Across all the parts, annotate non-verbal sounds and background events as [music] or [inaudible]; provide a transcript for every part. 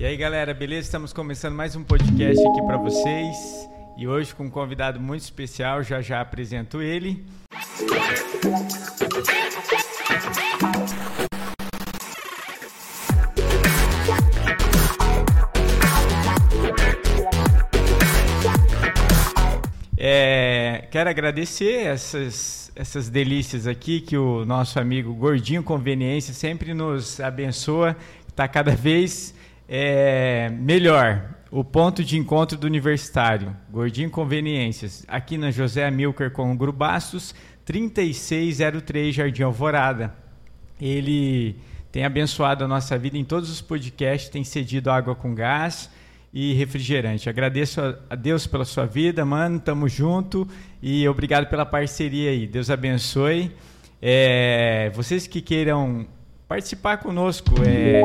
E aí, galera, beleza? Estamos começando mais um podcast aqui para vocês. E hoje com um convidado muito especial, já já apresento ele. É, quero agradecer essas, essas delícias aqui que o nosso amigo Gordinho Conveniência sempre nos abençoa. Está cada [laughs] vez é, melhor. O ponto de encontro do universitário, Gordinho Conveniências, aqui na José Amilcar com Grubastos, 3603 Jardim Alvorada. Ele tem abençoado a nossa vida em todos os podcasts, tem cedido água com gás e refrigerante. Agradeço a Deus pela sua vida, mano. Tamo junto e obrigado pela parceria aí. Deus abençoe. É, vocês que queiram participar conosco, é,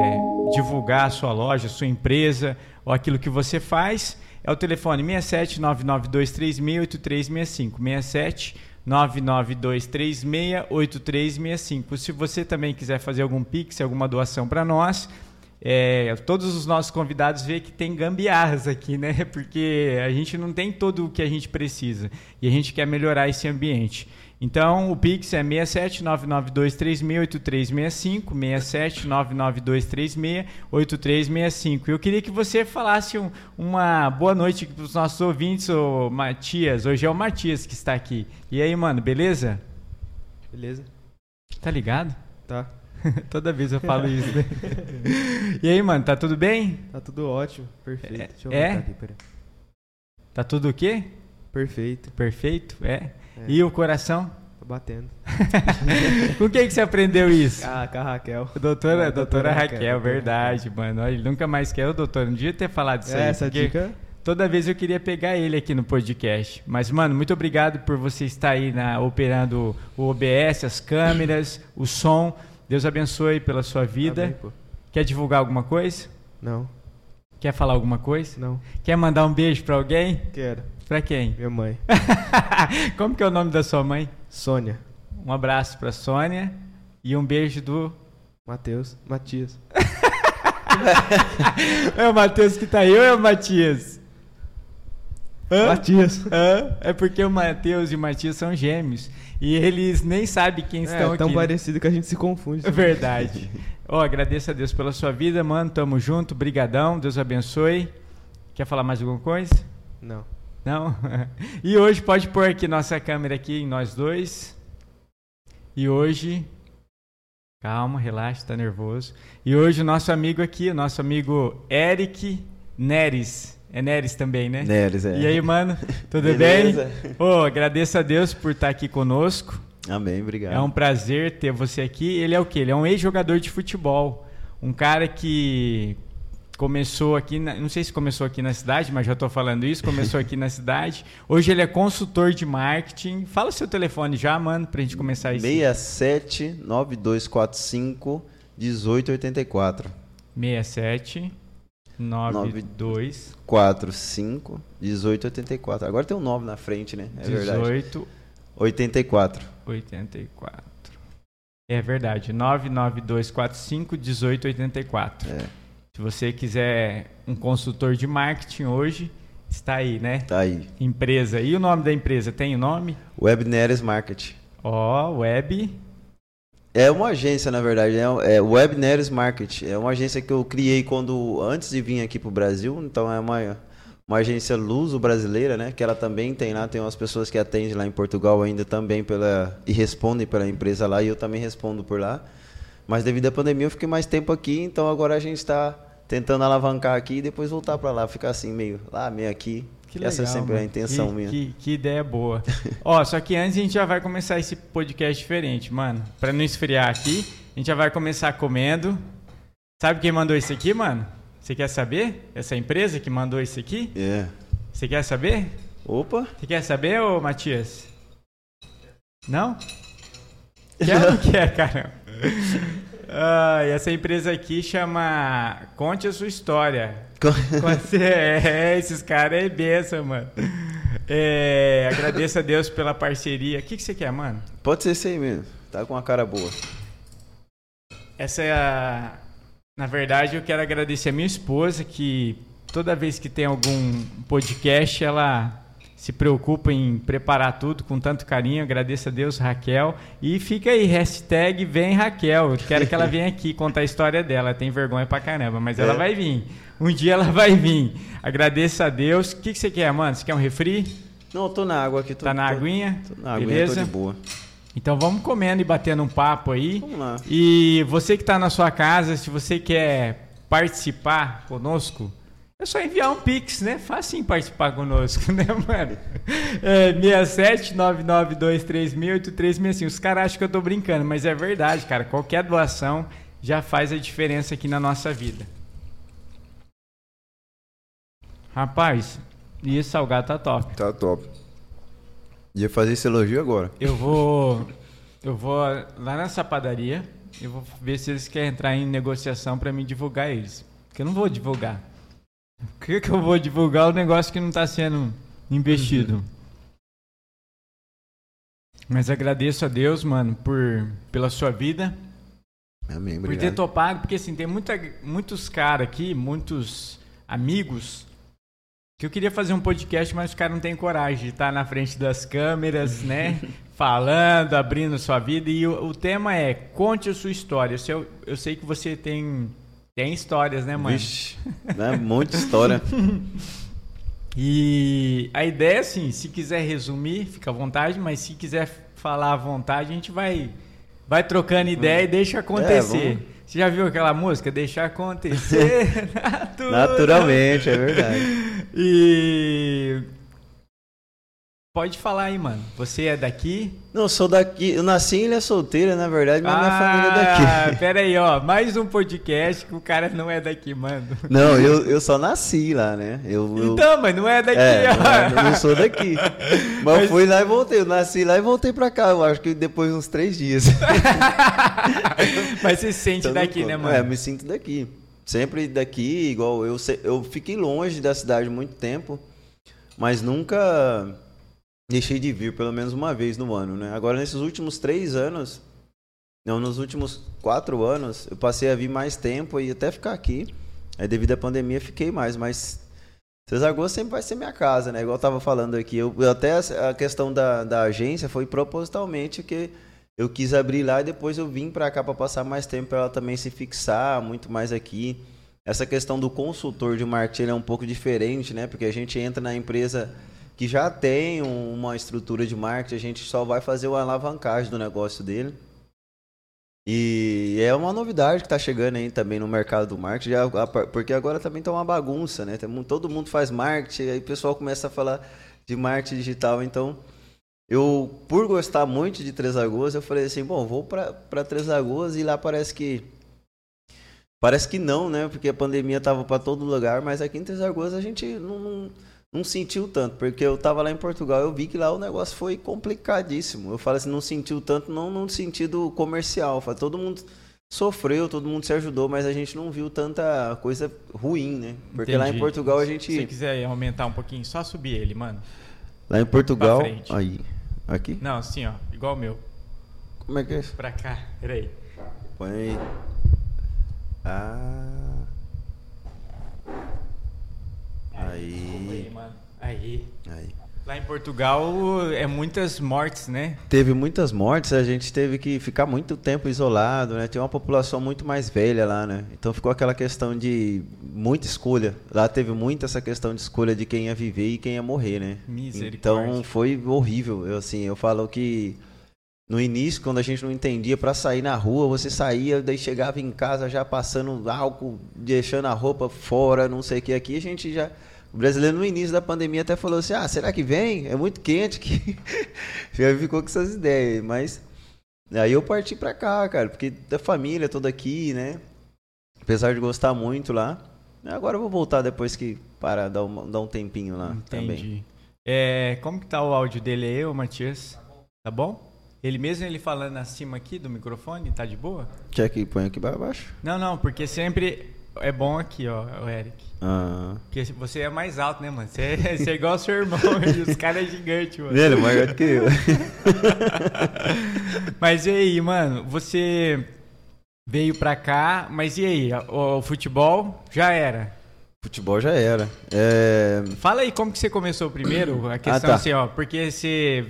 divulgar a sua loja, a sua empresa ou aquilo que você faz, é o telefone 67 992368365. 67 992368365. Se você também quiser fazer algum pix, alguma doação para nós, é, todos os nossos convidados vê que tem gambiarras aqui, né? [laughs] Porque a gente não tem todo o que a gente precisa e a gente quer melhorar esse ambiente. Então, o Pix é 67992368365, 67992368365. Eu queria que você falasse um, uma boa noite para os nossos ouvintes, o Matias. Hoje é o Matias que está aqui. E aí, mano, beleza? Beleza. Tá ligado? Tá. [laughs] Toda vez eu falo isso, né? [laughs] e aí, mano, tá tudo bem? Tá tudo ótimo, perfeito. É? Deixa eu é? aqui, peraí. Tá tudo o quê? Perfeito, Perfeito? É. É. E o coração? tá batendo. [laughs] Com quem que você aprendeu isso? Ah, com a Raquel. Doutora, É, doutora, doutora Raquel, Raquel, verdade, mano. Olha, Ele nunca mais quer o doutor. Não devia ter falado isso É, aí. essa dica. Toda vez eu queria pegar ele aqui no podcast. Mas, mano, muito obrigado por você estar aí na, operando o OBS, as câmeras, o som. Deus abençoe pela sua vida. Pô. Quer divulgar alguma coisa? Não, Quer falar alguma coisa? não. Quer mandar um beijo pra alguém? Quero. Pra quem? Minha mãe. [laughs] Como que é o nome da sua mãe? Sônia. Um abraço pra Sônia e um beijo do Matheus. Matias. [laughs] É o Matheus que tá aí ou é o Matias? Hã? Matias. Hã? É porque o Matheus e o Matias são gêmeos. E eles nem sabem quem estão é tão aqui. parecido que a gente se confunde. É verdade. [laughs] Ó, agradeço a Deus pela sua vida, mano. Tamo junto, brigadão. Deus abençoe. Quer falar mais alguma coisa? Não. Não? [laughs] E hoje pode pôr aqui nossa câmera aqui em nós dois. E hoje Calma, relaxa, tá nervoso. E hoje o nosso amigo aqui, o nosso amigo Eric Neres. É Neres também, né? Neres, é. E aí, mano, tudo Beleza? bem? Ô, agradeço a Deus por estar aqui conosco. Amém, obrigado. É um prazer ter você aqui. Ele é o quê? Ele é um ex-jogador de futebol. Um cara que começou aqui, na- não sei se começou aqui na cidade, mas já estou falando isso, começou aqui na cidade. [laughs] Hoje ele é consultor de marketing. Fala o seu telefone já, mano, pra gente começar isso. 67 9245 1884. 67 92 45 1884. Agora tem um 9 na frente, né? É verdade. 18 84. 84. É verdade, 99245 1884. É, Se você quiser um consultor de marketing hoje, está aí, né? tá aí. Empresa. E o nome da empresa? Tem o nome? Web Neres Market. Ó, web. É uma agência, na verdade, é, é Web Neres Market. É uma agência que eu criei quando antes de vir aqui pro Brasil, então é uma uma agência luso-brasileira, né? Que ela também tem lá, tem umas pessoas que atendem lá em Portugal ainda também pela e respondem pela empresa lá e eu também respondo por lá. Mas devido à pandemia eu fiquei mais tempo aqui, então agora a gente está tentando alavancar aqui e depois voltar para lá, ficar assim meio lá, meio aqui. Que Essa é legal, sempre a mano. intenção que, minha. Que, que ideia boa. [laughs] Ó, só que antes a gente já vai começar esse podcast diferente, mano. Pra não esfriar aqui, a gente já vai começar comendo. Sabe quem mandou isso aqui, mano? Você quer saber? Essa empresa que mandou isso aqui? É. Você quer saber? Opa, Você quer saber, ô Matias? Não? Quer ou não [laughs] quer, caramba? Ah, e essa empresa aqui chama Conte a Sua História. Você- [laughs] É, esses caras é benção, mano. É, agradeço a Deus pela parceria. O que, que você quer, mano? pode ser isso aí mesmo. Tá com uma cara boa. Essa é a. Na verdade, eu quero agradecer a minha esposa que toda vez que tem algum podcast, ela se preocupa em preparar tudo com tanto carinho. Agradeço a Deus, Raquel. E fica aí, hashtag vem Raquel. Eu quero que ela venha aqui contar a história dela. Ela tem vergonha pra caramba, mas ela É. vai vir. Um dia ela vai vir. Agradeço a Deus. O que, que você quer, mano? Você quer um refri? Não, eu tô na água aqui. Tô, Tá na tô- aguinha? Tô na aguinha, Beleza? tô de boa. Então vamos comendo e batendo um papo aí. Vamos lá. E você que está na sua casa, se você quer participar conosco, é só enviar um pix, né? Facinho participar conosco, [laughs] né, mano? É 67992368365. Os caras acham que eu tô brincando, mas é verdade, cara. Qualquer doação já faz a diferença aqui na nossa vida. Rapaz, e esse salgado tá top. Tá top. Ia fazer esse elogio agora. Eu vou. Eu vou lá nessa padaria. Eu vou ver se eles querem entrar em negociação pra me divulgar eles. Porque eu não vou divulgar. Por que, que eu vou divulgar o negócio que não tá sendo investido? Mas agradeço a Deus, mano, por, pela sua vida. Amém, Por ter obrigado. topado, porque assim, tem muita, muitos caras aqui, muitos amigos, que eu queria fazer um podcast, mas os caras não têm coragem de estar na frente das câmeras, né? [laughs] Falando, abrindo sua vida. E o, o tema é Conte a sua história. Eu sei, eu sei que você tem, tem histórias, né, mano? Vixe, né? Muita história. [laughs] E a ideia, assim, se quiser resumir, fica à vontade, mas se quiser falar à vontade, a gente vai, vai trocando ideia e deixa acontecer. É, vamos. Você já viu aquela música? Deixar acontecer natural. [laughs] Naturalmente, é verdade. E. Pode falar aí, mano. Você é daqui? Não, sou daqui. Eu nasci em Ilha Solteira, na verdade, mas minha família é Ah, daqui. [laughs] Pera aí, ó. Mais um podcast que o cara não é daqui, mano. Não, eu, eu só nasci lá, né? Eu, eu- Então, mas não é daqui, é, ó. não, é- eu não sou daqui. [laughs] Mas, eu fui lá e voltei. Eu nasci lá e voltei pra cá. Eu acho que depois de uns três dias. [laughs] Mas você se sente Então, daqui, né, mano? É, me sinto daqui. Sempre daqui, igual eu, eu fiquei longe da cidade muito tempo, mas nunca deixei de vir, pelo menos uma vez no ano, né? Agora, nesses últimos três anos, não, nos últimos quatro anos, eu passei a vir mais tempo e até ficar aqui. Aí, devido à pandemia, fiquei mais, mas Cesar Gomes sempre vai ser minha casa, né? Igual eu tava falando aqui. Eu até a questão da, da agência foi propositalmente que eu quis abrir lá e depois eu vim pra cá pra passar mais tempo pra ela também se fixar muito mais aqui. Essa questão do consultor de marketing é um pouco diferente, né? Porque a gente entra na empresa que já tem um- uma estrutura de marketing, a gente só vai fazer uma alavancagem do negócio dele. E é uma novidade que está chegando aí também no mercado do marketing, porque agora também tá uma bagunça, né? Todo mundo faz marketing, aí o pessoal começa a falar de marketing digital, então eu, por gostar muito de Três Lagoas, eu falei assim, bom, vou para Três Lagoas e lá parece que parece que não, né? Porque a pandemia tava para todo lugar, mas aqui em Três Lagoas a gente não, não, não sentiu tanto, porque eu tava lá em Portugal, eu vi que lá o negócio foi complicadíssimo. Eu falo assim, não sentiu tanto, não no sentido comercial, falo, todo mundo sofreu, todo mundo se ajudou, mas a gente não viu tanta coisa ruim, né? Porque lá em Entendi. Portugal a Se gente você quiser aumentar um pouquinho, só subir ele, mano. lá em Portugal, aí, aqui, Não, assim, ó. Igual o meu. como é que é isso? Pra cá. Peraí. Põe aí. Ah. Aí, Aí. mano. Aí. Aí. Lá em Portugal é muitas mortes, né? Teve muitas mortes, a gente teve que ficar muito tempo isolado, né? Tem uma população muito mais velha lá, né? Então ficou aquela questão de muita escolha. Lá teve muito essa questão de escolha de quem ia viver e quem ia morrer, né? Misericórdia. Então foi horrível. Eu assim, eu falo que no início, quando a gente não entendia para sair na rua, você saía, daí chegava em casa já passando álcool, deixando a roupa fora, não sei o que aqui, a gente já o brasileiro no início da pandemia até falou assim: "Ah, será que vem? É muito quente que [laughs] ficou com essas ideias, mas aí eu parti para cá, cara, porque da família toda aqui, né? Apesar de gostar muito lá, agora eu vou voltar depois que parar dar um, dar um tempinho lá também. Entendi. É, como que tá o áudio dele aí, ô Matias? Tá bom? Ele mesmo ele falando acima aqui do microfone, tá de boa? Quer que põe aqui para baixo? Não, não, porque sempre é bom aqui, ó, o Eric. Ah. Porque você é mais alto, né, mano? Você é, [laughs] você é igual ao seu irmão, [laughs] e os caras é gigante, mano. Ele é maior que eu. [laughs] Mas e aí, mano, você Veio pra cá, mas e aí? O, o futebol já era. Futebol já era. É, Fala aí como que você começou primeiro, [clears throat] a questão tá. assim, ó, porque você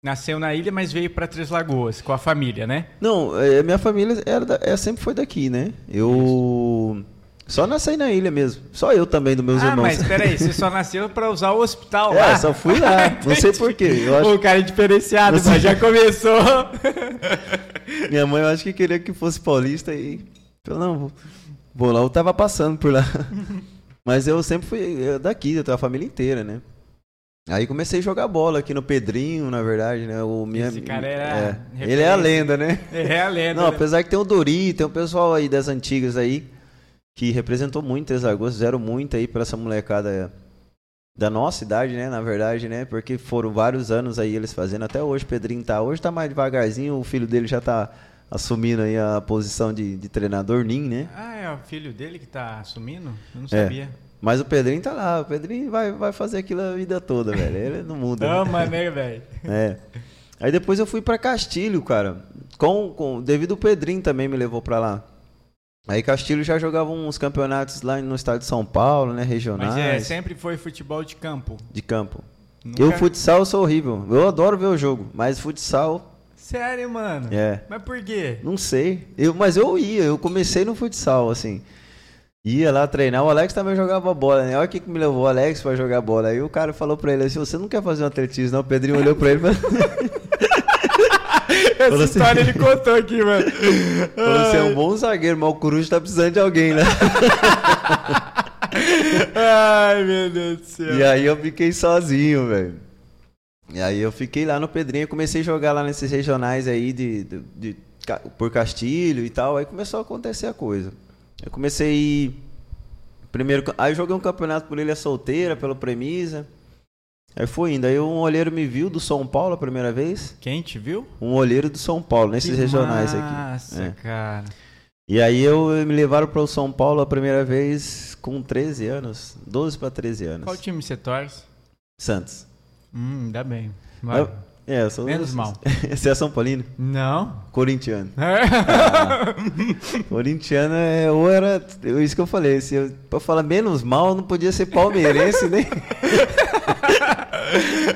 nasceu na ilha, mas veio pra Três Lagoas com a família, né? Não, é, minha família era da- é, sempre foi daqui, né? Eu só nasci na ilha mesmo. Só eu também, dos meus ah, irmãos. mas peraí, você só nasceu pra usar o hospital É, lá. só fui lá. [laughs] Não sei porquê. Acho O cara é diferenciado, mas já começou. [laughs] Minha mãe eu acho que queria que fosse paulista e. Eu não, vou, vou lá, eu tava passando por lá. [laughs] Mas eu sempre fui daqui, eu tenho a família inteira, né? Aí comecei a jogar bola aqui no Pedrinho, na verdade, né? O minha, Esse cara era é. Ele é a lenda, né? É a lenda. Não, né? apesar que tem o Dori, tem o pessoal aí das antigas aí, que representou muito Lagoas, fizeram muito aí pra essa molecada da nossa idade, né? Na verdade, né? Porque foram vários anos aí eles fazendo. Até hoje o Pedrinho tá. Hoje tá mais devagarzinho, o filho dele já tá assumindo aí a posição de, de treinador Nin, né? Ah, é o filho dele que tá assumindo? Eu não É. sabia. Mas o Pedrinho tá lá, o Pedrinho vai, vai fazer aquilo a vida toda, velho. Ele não muda. né? Ama, né, velho? É. Aí depois eu fui pra Castilho, cara. Com, com, devido o Pedrinho também me levou pra lá. Aí Castilho já jogava uns campeonatos lá no estado de São Paulo, né? Regionais. Mas é, sempre foi futebol de campo. De campo. Nunca- Eu, futsal, eu sou horrível. Eu adoro ver o jogo, mas futsal, Sério, mano? é. Mas por quê? Não sei. Eu, mas eu ia, eu comecei no futsal, assim. Ia lá treinar, o Alex também jogava bola, né? Olha o que que me levou o Alex pra jogar bola. Aí o cara falou pra ele assim: você não quer fazer um atletismo, não? O Pedrinho olhou pra ele e falou, [laughs] Essa assim- história ele [laughs] contou aqui, mano. falou, você é um bom zagueiro, mas o Coruja tá precisando de alguém, né? [laughs] Ai, meu Deus do céu. E aí eu fiquei sozinho, velho. E aí eu fiquei lá no Pedrinho, comecei a jogar lá nesses regionais aí de, de- de por Castilho e tal, aí começou a acontecer a coisa. Eu comecei a ir primeiro, aí joguei um campeonato por Ilha Solteira, pelo Premisa. Aí fui indo, aí um olheiro me viu do São Paulo a primeira vez, Quem te viu? um olheiro do São Paulo, nesses Que regionais massa, aqui. É. cara. E aí eu me levaram para o São Paulo a primeira vez com 13 anos, 12 para 13 anos. Qual time você torce? Santos. Hum, ainda bem. Eu- É, eu sou Menos mal. [laughs] Você é São Paulino? Não? Corintiano. [laughs] Corintiano é. Ou era. é Isso que eu falei. Se eu, pra falar menos mal, não podia ser palmeirense, [laughs] nem.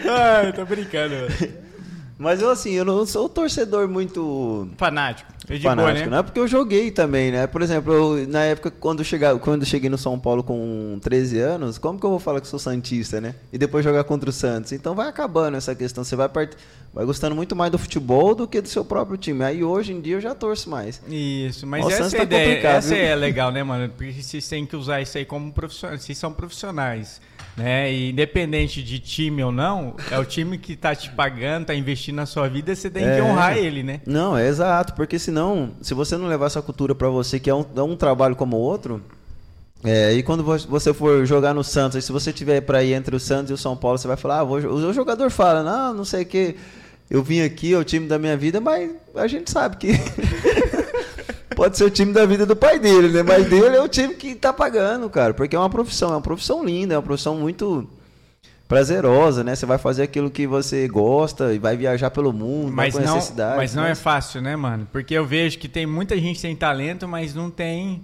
Ai, tô brincando. Mas eu, assim, eu não sou um torcedor muito. Fanático. Eu de boa, fanático, né? não é porque eu joguei também, né? Por exemplo, eu, na época, quando, chegar, quando eu cheguei no São Paulo com 13 anos, como que eu vou falar que sou Santista, né? E depois jogar contra o Santos? Então vai acabando essa questão. Você vai, part... vai gostando muito mais do futebol do que do seu próprio time. Aí hoje em dia eu já torço mais. Isso, mas essa é tá ideia, essa viu? é legal, né, mano? Porque vocês têm que usar isso aí como profissionais, vocês são profissionais, né? E independente de time ou não, é o time que tá te pagando, tá investindo na sua vida, você tem que É. honrar ele, né? Não, é exato, porque senão, se você não levar essa cultura pra você, que é um, é um trabalho como o outro, é, e quando vo- você for jogar no Santos, se você tiver pra ir entre o Santos e o São Paulo, você vai falar, ah, vou, o jogador fala, não, não sei o que, eu vim aqui, é o time da minha vida, mas a gente sabe que [laughs] pode ser o time da vida do pai dele, né? Mas dele é o time que tá pagando, cara, porque é uma profissão, é uma profissão linda, é uma profissão muito prazerosa, né? Você vai fazer aquilo que você gosta e vai viajar pelo mundo, Mas vai não, conhecer cidades. mas não é mas- fácil, né, mano? Porque eu vejo que tem muita gente sem talento, mas não tem.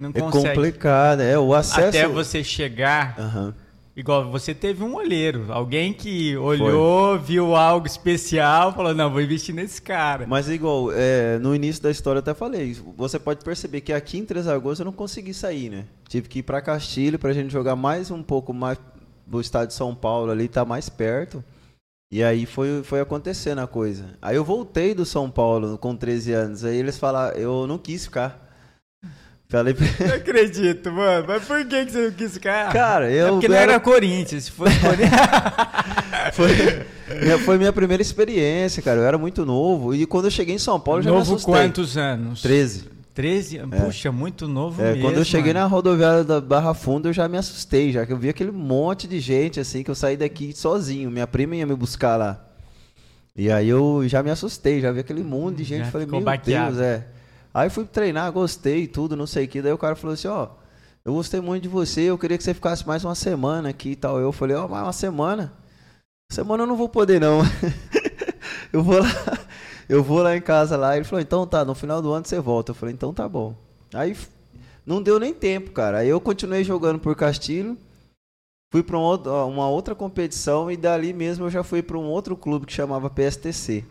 Não É consegue. complicado, é o acesso. Até você chegar. Aham. Igual você teve um olheiro, alguém que olhou, viu algo especial, falou: não, vou investir nesse cara. Mas igual, é, no início da história eu até falei, você pode perceber que aqui em Três Lagoas eu não consegui sair, né? Tive que ir pra Castilho pra gente jogar mais um pouco mais do estado de São Paulo ali, tá mais perto. E aí foi, foi acontecendo a coisa. Aí eu voltei do São Paulo com 13 anos, aí eles falaram, eu não quis ficar. Falei pra... Não acredito, mano. Mas por que que você não quis ficar? Cara, eu É porque não era- era Corinthians. Se fosse Corinthians. [laughs] Foi minha, foi minha primeira experiência, cara. Eu era muito novo. E quando eu cheguei em São Paulo, eu já me novo assustei. quantos anos? 13. 13? Puxa, muito novo É, mesmo. quando eu cheguei mano. na rodoviária da Barra Funda, eu já me assustei, já que eu vi aquele monte de gente, assim, que eu saí daqui sozinho. Minha prima ia me buscar lá. E aí eu já me assustei, já vi aquele monte de gente. Já falei, meu baqueado. Deus, é. Aí fui treinar, gostei e tudo, não sei o que. Daí o cara falou assim, ó, eu gostei muito de você, eu queria que você ficasse mais uma semana aqui e tal. Eu falei, ó, mais uma semana? Semana eu não vou poder, não. [laughs] eu vou lá. eu vou lá em casa lá. Ele falou, então tá, no final do ano você volta. Eu falei, então tá bom. Aí não deu nem tempo, cara. Aí eu continuei jogando por Castilho. Fui para uma outra competição e dali mesmo eu já fui para um outro clube que chamava PSTC,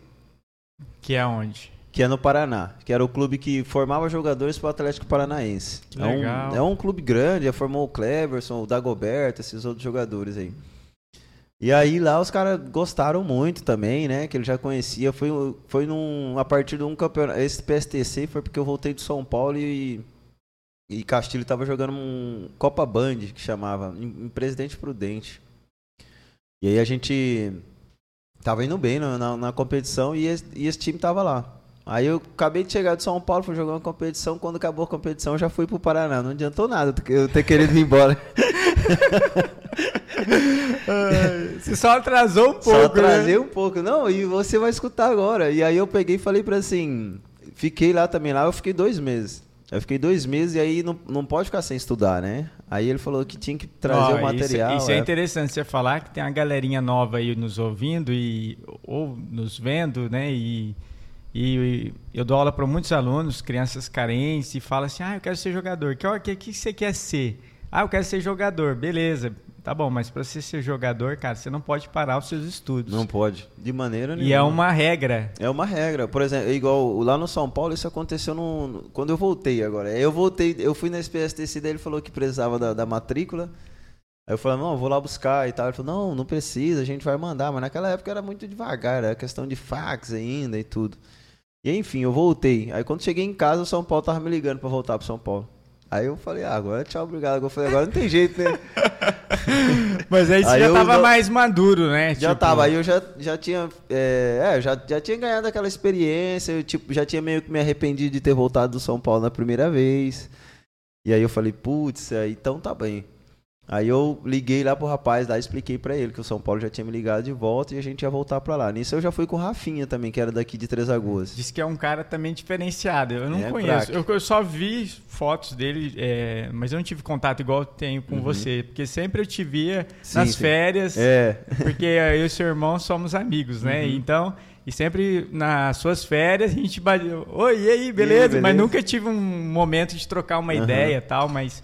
Que é onde? Que é no Paraná, que era o clube que formava jogadores para o Atlético Paranaense. Que é, um, é um clube grande, já formou o Cleverson, o Dagoberto, esses outros jogadores aí. E aí lá os caras gostaram muito também, né? Que ele já conhecia. Foi, foi num, a partir de um campeonato. Esse PSTC foi porque eu voltei de São Paulo e, e Castilho tava jogando um Copa Band, que chamava, em, em Presidente Prudente. E aí a gente tava indo bem na, na, na competição e esse, e esse time tava lá. Aí eu acabei de chegar de São Paulo, fui jogar uma competição. Quando acabou a competição, eu já fui pro Paraná. Não adiantou nada eu ter querido ir embora. [laughs] Você só atrasou um pouco. Só né? atrasei um pouco. Não, e você vai escutar agora. E aí eu peguei e falei pra assim. Fiquei lá também lá, eu fiquei dois meses. Eu fiquei dois meses e aí não, não pode ficar sem estudar, né? Aí ele falou que tinha que trazer Ó, o material. Isso, isso é é. interessante você falar que tem uma galerinha nova aí nos ouvindo e ou nos vendo, né? E, e eu dou aula para muitos alunos, crianças carentes, e fala assim: ah, eu quero ser jogador. Que, que, que você quer ser? Ah, eu quero ser jogador. Beleza, tá bom, mas para você ser jogador, cara, você não pode parar os seus estudos. Não pode. De maneira nenhuma. e é uma regra. É uma regra. Por exemplo, igual lá no São Paulo, isso aconteceu no, quando eu voltei agora. Eu voltei, eu fui na SPSTC, daí ele falou que precisava da, da matrícula. Aí eu falei, não, vou lá buscar e tal. Ele falou, não, não precisa, a gente vai mandar. Mas naquela época era muito devagar, era questão de fax ainda e tudo. E enfim, eu voltei. Aí quando cheguei em casa, o São Paulo tava me ligando pra voltar pro São Paulo. Aí eu falei, ah, agora tchau, obrigado. Eu falei, agora não tem jeito, né? [laughs] Mas aí você Aí já tava mais maduro, né? Já Tipo, tava, aí eu já, já tinha. É, é, já, já tinha ganhado aquela experiência, eu tipo, já tinha meio que me arrependido de ter voltado do São Paulo na primeira vez. E aí eu falei, putz, então tá bem. Aí eu liguei lá pro rapaz lá, expliquei pra ele que o São Paulo já tinha me ligado de volta e a gente ia voltar pra lá. Nisso eu já fui com o Rafinha também, que era daqui de Três Lagoas. Diz que é um cara também diferenciado. Eu não É, conheço. Eu, eu só vi fotos dele, é, mas eu não tive contato igual eu tenho com você. Porque sempre eu te via Uhum. Sim, nas sim. férias, É, porque eu e seu irmão somos amigos, né? Uhum. Então, e sempre nas suas férias a gente bateu. Oi, e aí, beleza? beleza? Mas nunca tive um momento de trocar uma Aham. ideia e tal, mas.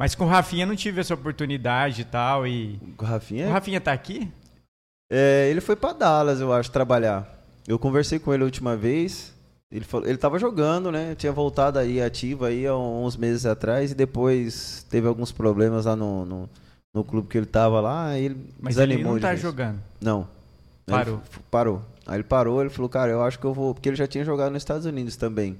Mas com o Rafinha não tive essa oportunidade e tal. E. o Rafinha. O Rafinha tá aqui? É, ele foi pra Dallas, eu acho, trabalhar. Eu conversei com ele a última vez. Ele falou, ele tava jogando, né? Tinha voltado aí ativo aí há uns meses atrás e depois teve alguns problemas lá no, no, no clube que ele tava lá, ele Mas ele não tá jogando. Não. Parou. Ele parou. Aí ele parou, ele falou, cara, eu acho que eu vou, porque ele já tinha jogado nos Estados Unidos também.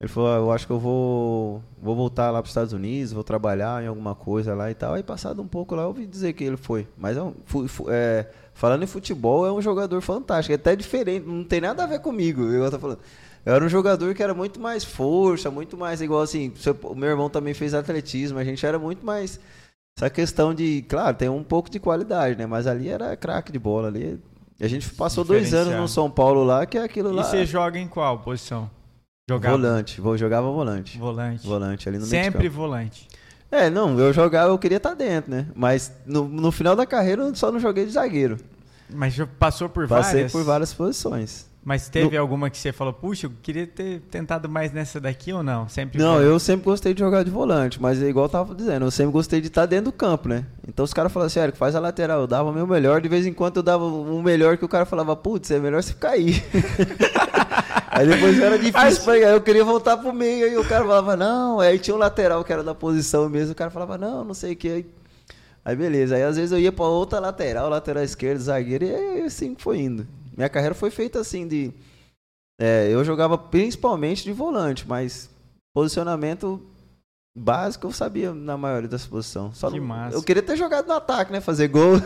Ele falou, ah, eu acho que eu vou, vou voltar lá para os Estados Unidos, vou trabalhar em alguma coisa lá e tal. Aí passado um pouco lá, eu ouvi dizer que ele foi. Mas é um, fu- fu- é, falando em futebol, é um jogador fantástico, é até diferente, não tem nada a ver comigo. Eu tô falando. Eu era um jogador que era muito mais força, muito mais igual assim. seu- O meu irmão também fez atletismo, a gente era muito mais essa questão de, claro, tem um pouco de qualidade, né? Mas ali era craque de bola ali. A gente passou dois anos no São Paulo lá, que é aquilo E lá. você joga em qual posição? Jogava Volante, vou jogava volante. volante. Volante ali no Sempre volante. É, não, eu jogava, eu queria estar dentro, né? Mas no, no final da carreira eu só não joguei de zagueiro. Mas passou por Passei várias? por várias posições. Mas teve alguma que você falou, puxa, eu queria ter tentado mais nessa daqui ou não? Sempre Não, volante. eu sempre gostei de jogar de volante, mas é igual eu tava dizendo, eu sempre gostei de estar dentro do campo, né? Então os caras falavam assim, Érico, faz a lateral, eu dava o meu melhor, de vez em quando eu dava um melhor que o cara falava, putz, é melhor você ficar aí. [laughs] aí depois era difícil pra eu queria voltar pro meio, aí o cara falava, não, aí tinha um lateral que era da posição mesmo, o cara falava, não, não sei o que, aí, aí beleza, aí às vezes eu ia pra outra lateral, lateral esquerda, zagueiro, e assim foi indo. Minha carreira foi feita assim de... É, eu jogava principalmente de volante, mas posicionamento básico eu sabia na maioria das posições. Só Que não- massa. Eu queria ter jogado no ataque, né? Fazer gol.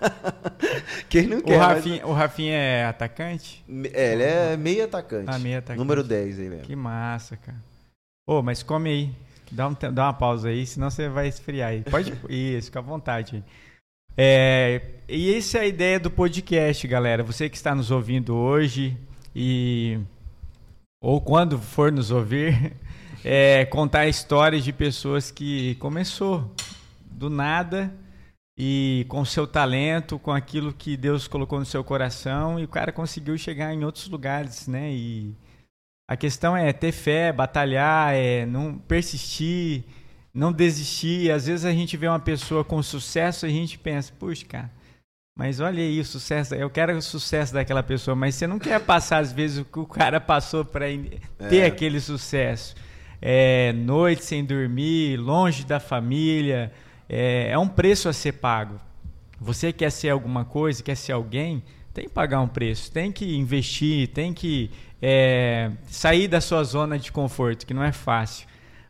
[laughs] Quem não O quer? mas- Rafinha, o Rafinha é atacante? É, ele é meio atacante. Ah, meio atacante. Número 10 ele é. Que massa, cara. Ô, mas come aí. Dá, um dá uma pausa aí, senão você vai esfriar aí. Pode. [laughs] Isso, fica à vontade aí. É, e essa é a ideia do podcast, galera. Você que está nos ouvindo hoje e ou quando for nos ouvir, [laughs] é, contar histórias de pessoas que começou do nada e com o seu talento, com aquilo que Deus colocou no seu coração e o cara conseguiu chegar em outros lugares, né? E a questão é ter fé, batalhar, é não persistir, não desistir. Às vezes a gente vê uma pessoa com sucesso e a gente pensa, puxa, cara, mas olha aí o sucesso, eu quero o sucesso daquela pessoa, mas você não quer passar às vezes o que o cara passou para ter É. aquele sucesso. É, noite sem dormir, longe da família, é, é um preço a ser pago. Você quer ser alguma coisa, quer ser alguém, tem que pagar um preço, tem que investir, tem que é, sair da sua zona de conforto, que não é fácil.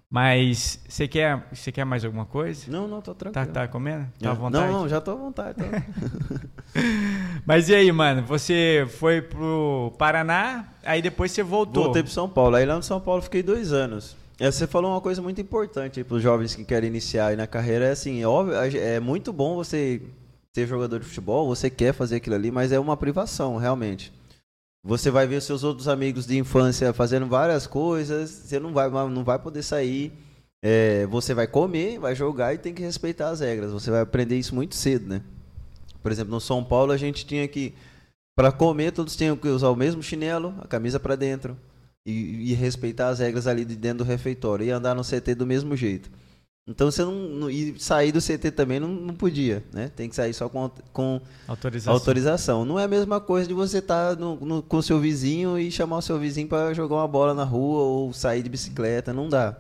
Mas você quer, você quer mais alguma coisa? Não, não, tô Tá, tranquilo. tá comendo? Tá à vontade? Não, não, já tô à vontade. tô- [laughs] Mas e aí, mano? Você foi pro Paraná, aí depois você voltou. Voltei pro São Paulo. Aí lá no São Paulo fiquei dois anos. É, Você falou uma coisa muito importante para os jovens que querem iniciar na carreira. É assim, é, óbvio, é muito bom você ser jogador de futebol, você quer fazer aquilo ali, mas é uma privação, realmente. Você vai ver seus outros amigos de infância fazendo várias coisas, você não vai, não vai poder sair. É, você vai comer, vai jogar e tem que respeitar as regras. Você vai aprender isso muito cedo, né? Por exemplo, no São Paulo a gente tinha que para comer todos tinham que usar o mesmo chinelo, a camisa para dentro e, e respeitar as regras ali de dentro do refeitório e andar no CT do mesmo jeito. Então você não, não- e sair do CT também não, não podia, né? Tem que sair só com, com Autorização. autorização. Não é a mesma coisa de você estar com seu vizinho e chamar o seu vizinho para jogar uma bola na rua ou sair de bicicleta, não dá.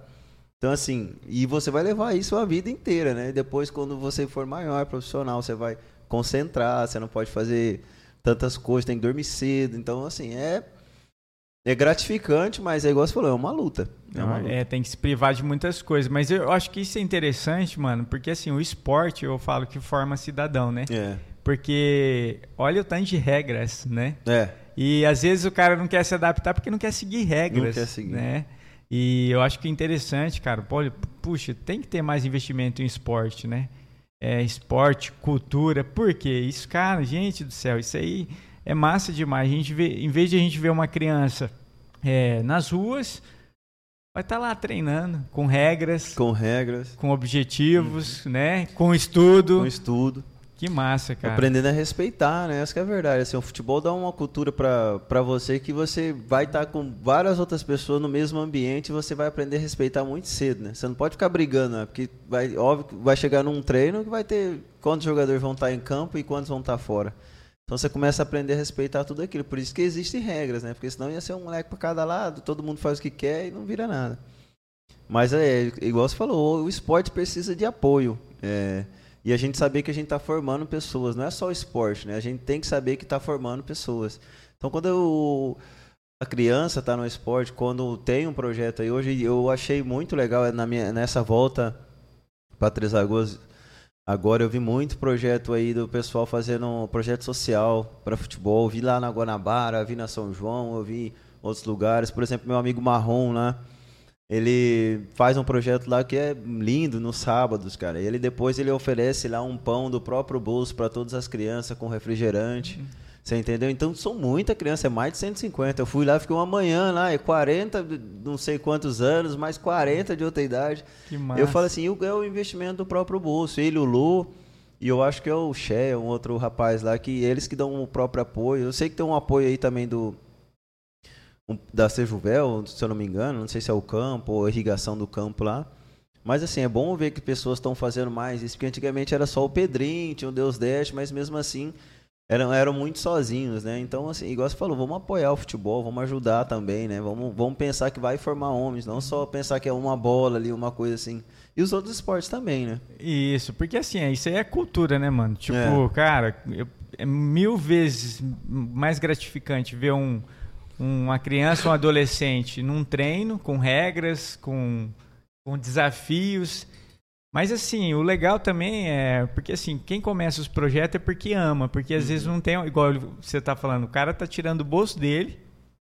Então assim, e você vai levar isso a vida inteira, né? Depois quando você for maior, profissional, você vai concentrar, você não pode fazer tantas coisas, tem que dormir cedo. Então assim, é é gratificante, mas é igual você falou, é uma luta. É uma luta. É, tem que se privar de muitas coisas. Mas eu acho que isso é interessante, mano, porque assim, o esporte eu falo que forma cidadão, né? É. Porque olha o tanto de regras, né? É. E às vezes o cara não quer se adaptar porque não quer seguir regras, Não quer seguir. né? E eu acho que é interessante, cara. Pô, puxa, tem que ter mais investimento em esporte, né? É, esporte, cultura. Por quê? Isso, cara, gente do céu, isso aí é massa demais. A gente vê, em vez de a gente ver uma criança é, nas ruas, vai estar lá treinando, com regras, com, Com regras, objetivos, né? Com estudo. com estudo. Que massa, cara. Aprendendo a respeitar, né? Essa que é a verdade. Assim, o futebol dá uma cultura pra você que você vai estar com várias outras pessoas no mesmo ambiente e você vai aprender a respeitar muito cedo, né? Você não pode ficar brigando, né? Porque vai, óbvio vai chegar num treino que vai ter quantos jogadores vão estar em campo e quantos vão estar fora. Então você começa a aprender a respeitar tudo aquilo. Por isso que existem regras, né? Porque senão ia ser um moleque pra cada lado, todo mundo faz o que quer e não vira nada. Mas é, igual você falou, o esporte precisa de apoio. É, e a gente saber que a gente está formando pessoas. Não é só o esporte, né? A gente tem que saber que está formando pessoas. Então, quando eu, a criança está no esporte, quando tem um projeto aí, hoje eu achei muito legal na minha, nessa volta para Três Lagoas. Agora eu vi muito projeto aí do pessoal fazendo um projeto social para futebol. Vi lá na Guanabara, vi na São João, eu vi outros lugares. Por exemplo, meu amigo Marrom lá, ele faz um projeto lá que é lindo nos sábados, cara. E ele depois ele oferece lá um pão do próprio bolso para todas as crianças com refrigerante. Você entendeu? Então são muita criança, é mais de 150. Eu fui lá, fiquei uma manhã lá, é 40, de não sei quantos anos, mais 40 de outra idade. Que massa. Eu falo assim, é o investimento do próprio bolso. Ele, o Lu, e eu acho que é o Xé, um outro rapaz lá, que eles que dão o próprio apoio. Eu sei que tem um apoio aí também do da Sejuvel, se eu não me engano, não sei se é o campo ou a irrigação do campo lá. Mas assim, é bom ver que pessoas estão fazendo mais isso, porque antigamente era só o Pedrinho, tinha o Deus Deste, mas mesmo assim eram, eram muito sozinhos, né? Então, assim, igual você falou, vamos apoiar o futebol, vamos ajudar também, né? Vamos, vamos pensar que vai formar homens, não só pensar que é uma bola ali, uma coisa assim. E os outros esportes também, né? Isso, porque assim, é- isso aí é cultura, né, mano? Tipo, É. cara, eu- é mil vezes mais gratificante ver um, uma criança, um adolescente num treino com regras, com, com desafios. Mas assim, o legal também é porque assim, quem começa os projetos é porque ama, porque às vezes não tem, igual você tá falando, o cara tá tirando o bolso dele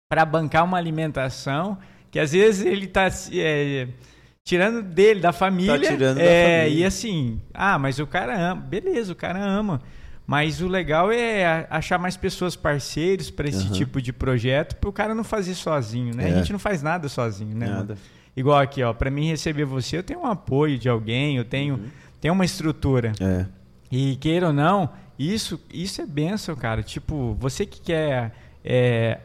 para bancar uma alimentação que às vezes ele tá é, tirando dele, da família. Tá tirando da é, família. E assim, ah, mas o cara ama. Beleza, o cara ama. Mas o legal é achar mais pessoas parceiros para esse Aham. tipo de projeto, para o cara não fazer sozinho, né? É. A gente não faz nada sozinho, né? Nada. mano? Igual aqui, ó, para mim receber você, eu tenho um apoio de alguém, eu tenho, Uhum. tenho uma estrutura. É. E queira ou não, isso, isso é benção, cara. Tipo, você que quer é,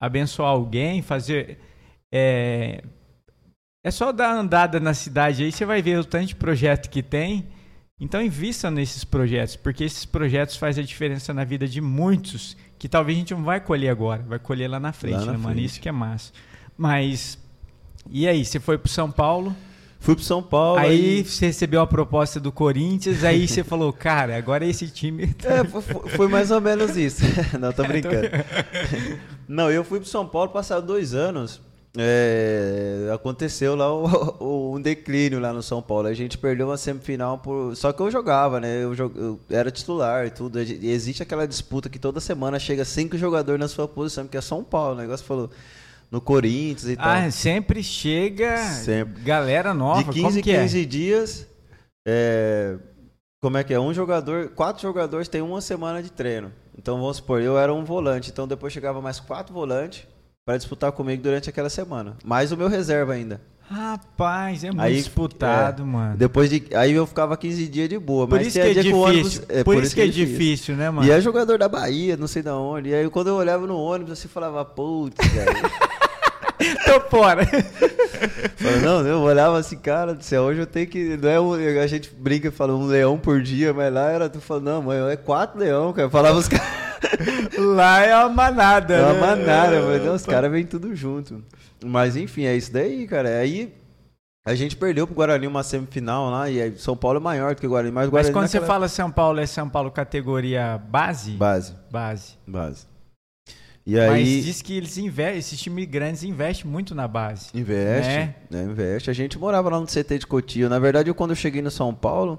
abençoar alguém, fazer. É, é só dar andada na cidade aí, você vai ver o tanto de projeto que tem. Então invista nesses projetos, porque esses projetos fazem a diferença na vida de muitos, que talvez a gente não vai colher agora, vai colher lá na frente, Lá na né, mano? frente. Isso que é massa. Mas, e aí, você foi pro São Paulo, Fui pro São Paulo. aí você recebeu a proposta do Corinthians, aí você [laughs] falou, cara, agora esse time... É, foi, foi mais ou menos isso. [laughs] [laughs] Não, tô brincando. Não, eu fui pro São Paulo passar dois anos. é, aconteceu lá o- o- um declínio lá no São Paulo. A gente perdeu uma semifinal por. Só que eu jogava, né? Eu, jo- eu era titular e tudo. E existe aquela disputa que toda semana chega cinco jogadores na sua posição, porque é São Paulo. O negócio falou no Corinthians e tal. Ah, sempre chega Sempre. galera nova, De 15 como em que 15 dias. é, como é que é? Um jogador, quatro jogadores têm uma semana de treino. Então vamos supor, eu era um volante, então depois chegava mais quatro volantes para disputar comigo durante aquela semana. Mais o meu reserva ainda. É? Rapaz, é muito Aí, disputado, é, mano. Depois de, aí eu ficava 15 dias de boa, Por mas isso que é difícil. ônibus- por, isso que é difícil, né, mano? E é jogador da Bahia, não sei de onde. E aí quando eu olhava no ônibus, assim, falava, putz. [laughs] Tô fora. [laughs] Falei, não, eu olhava assim, cara do céu, hoje eu tenho que. Não é um, a gente brinca e fala um leão por dia, mas lá era. Tu fala, não, mãe, é quatro leão, cara. Eu falava os caras. [laughs] Lá é uma manada, É uma né? manada, falei, não, os caras vêm tudo junto. Mas enfim, é isso daí, cara. Aí a gente perdeu pro Guarani uma semifinal lá, e aí São Paulo é maior do que o Guarani, mas o Mas Guarani. quando você naquela- fala São Paulo, é São Paulo categoria base? Base, Base. base. E Mas aí. diz que eles investem, esses times grandes investem muito na base. Investe, Né? né? Investe. A gente morava lá no CT de Cotia. Na verdade, eu, quando eu cheguei no São Paulo,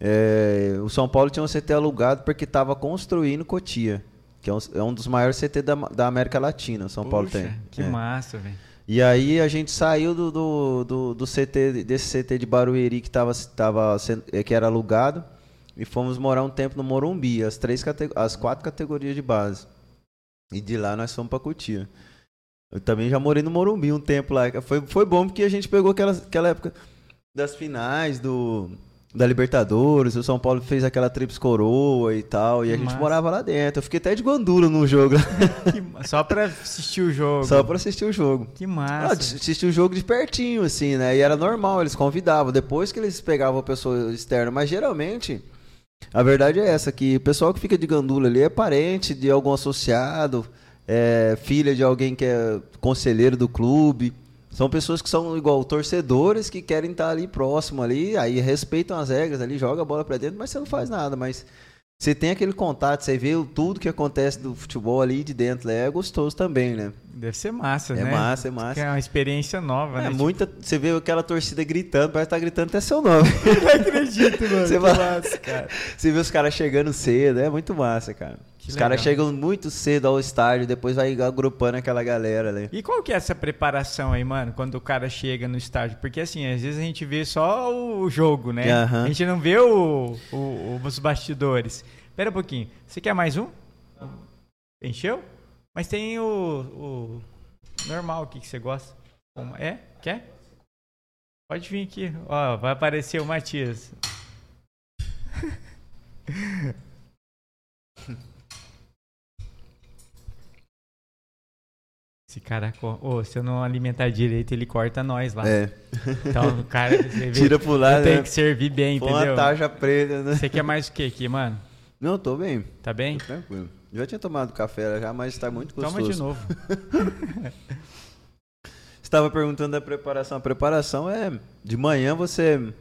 é, o São Paulo tinha um CT alugado porque estava construindo Cotia, que é um, é um dos maiores CT da, da América Latina. São Paulo Puxa, tem. Que É. massa, velho. E aí a gente saiu do, do, do, do CT, desse CT de Barueri que, tava, tava, eh, que era alugado e fomos morar um tempo no Morumbi, as, três as quatro categorias de base. E de lá nós fomos pra Cotia. Eu também já morei no Morumbi um tempo lá. Foi, foi bom porque a gente pegou aquela, aquela época das finais do, da Libertadores, o São Paulo fez aquela trips coroa e tal, e a gente morava lá dentro. Eu fiquei até de gandula no jogo, [laughs] Que Só pra assistir o jogo. só pra assistir o jogo. Que Ah, massa. assistir o jogo de pertinho, assim, né? E era normal, eles convidavam. Depois que eles pegavam a pessoa externa. Mas geralmente, a verdade é essa: que o pessoal que fica de gandula ali é parente de algum associado, é filha de alguém que é conselheiro do clube. São pessoas que são igual torcedores que querem estar ali próximo ali, aí respeitam as regras ali, joga a bola pra dentro, mas você não faz nada, mas você tem aquele contato, você vê tudo que acontece do futebol ali de dentro, né? é gostoso também, né? Deve ser massa, É né? massa, é massa. É uma experiência nova, É, né? muita. Você vê aquela torcida gritando, parece que tá gritando até seu nome. [laughs] Não acredito, mano. Você vai- massa, cara. Você vê os caras chegando cedo, é muito massa, cara. Que os caras chegam muito cedo ao estádio, depois vai agrupando aquela galera ali. E qual que é essa preparação aí, mano, quando o cara chega no estádio? Porque assim, às vezes a gente vê só o jogo, né? A gente não vê o, o- os bastidores. Espera um pouquinho. Você quer mais um? Encheu? Mas tem o, o normal aqui que você gosta. Como- É? Quer? Pode vir aqui. Ó, vai aparecer o Matias. [laughs] Esse cara, ô, se eu não alimentar direito, ele corta nós lá. É, Então, o cara, [laughs] vê, tira pro lado, tenho né? que servir bem, Põe uma entendeu? tarja preta, né? Você quer mais o que aqui, mano? Não, tô bem, Tá bem? tô tranquilo. Já tinha tomado café já, mas tá muito gostoso. Toma de novo. Você [laughs] estava perguntando da preparação. A preparação é de manhã você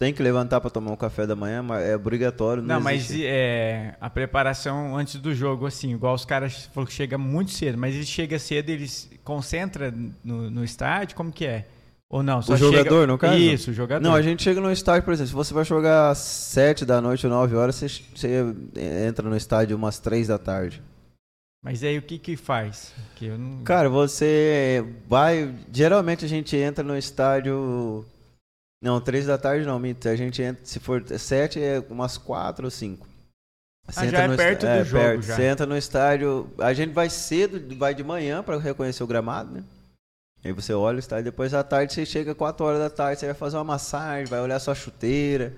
tem que levantar para tomar um café da manhã, mas é obrigatório. Não, Não, mas é, a preparação antes do jogo, assim, igual os caras falaram que chega muito cedo, mas eles chegam cedo, eles concentra no, no estádio, como que é? Ou não? Só O jogador, chega... no caso? Isso, o jogador. Não, a gente chega no estádio, por exemplo, se você vai jogar às 7 da noite ou 9 horas, você, você entra no estádio umas 3 da tarde. Mas aí o que que faz? Que não... Cara, você vai. Geralmente a gente entra no estádio. Não, 3 da tarde não, minto. A gente entra, se for 7, é umas 4 ou 5. Ah, já é perto do jogo, já. Você entra no estádio. A gente vai cedo, vai de manhã para reconhecer o gramado, né? Aí você olha o estádio, depois à tarde você chega 4 horas da tarde, você vai fazer uma massagem, vai olhar sua chuteira.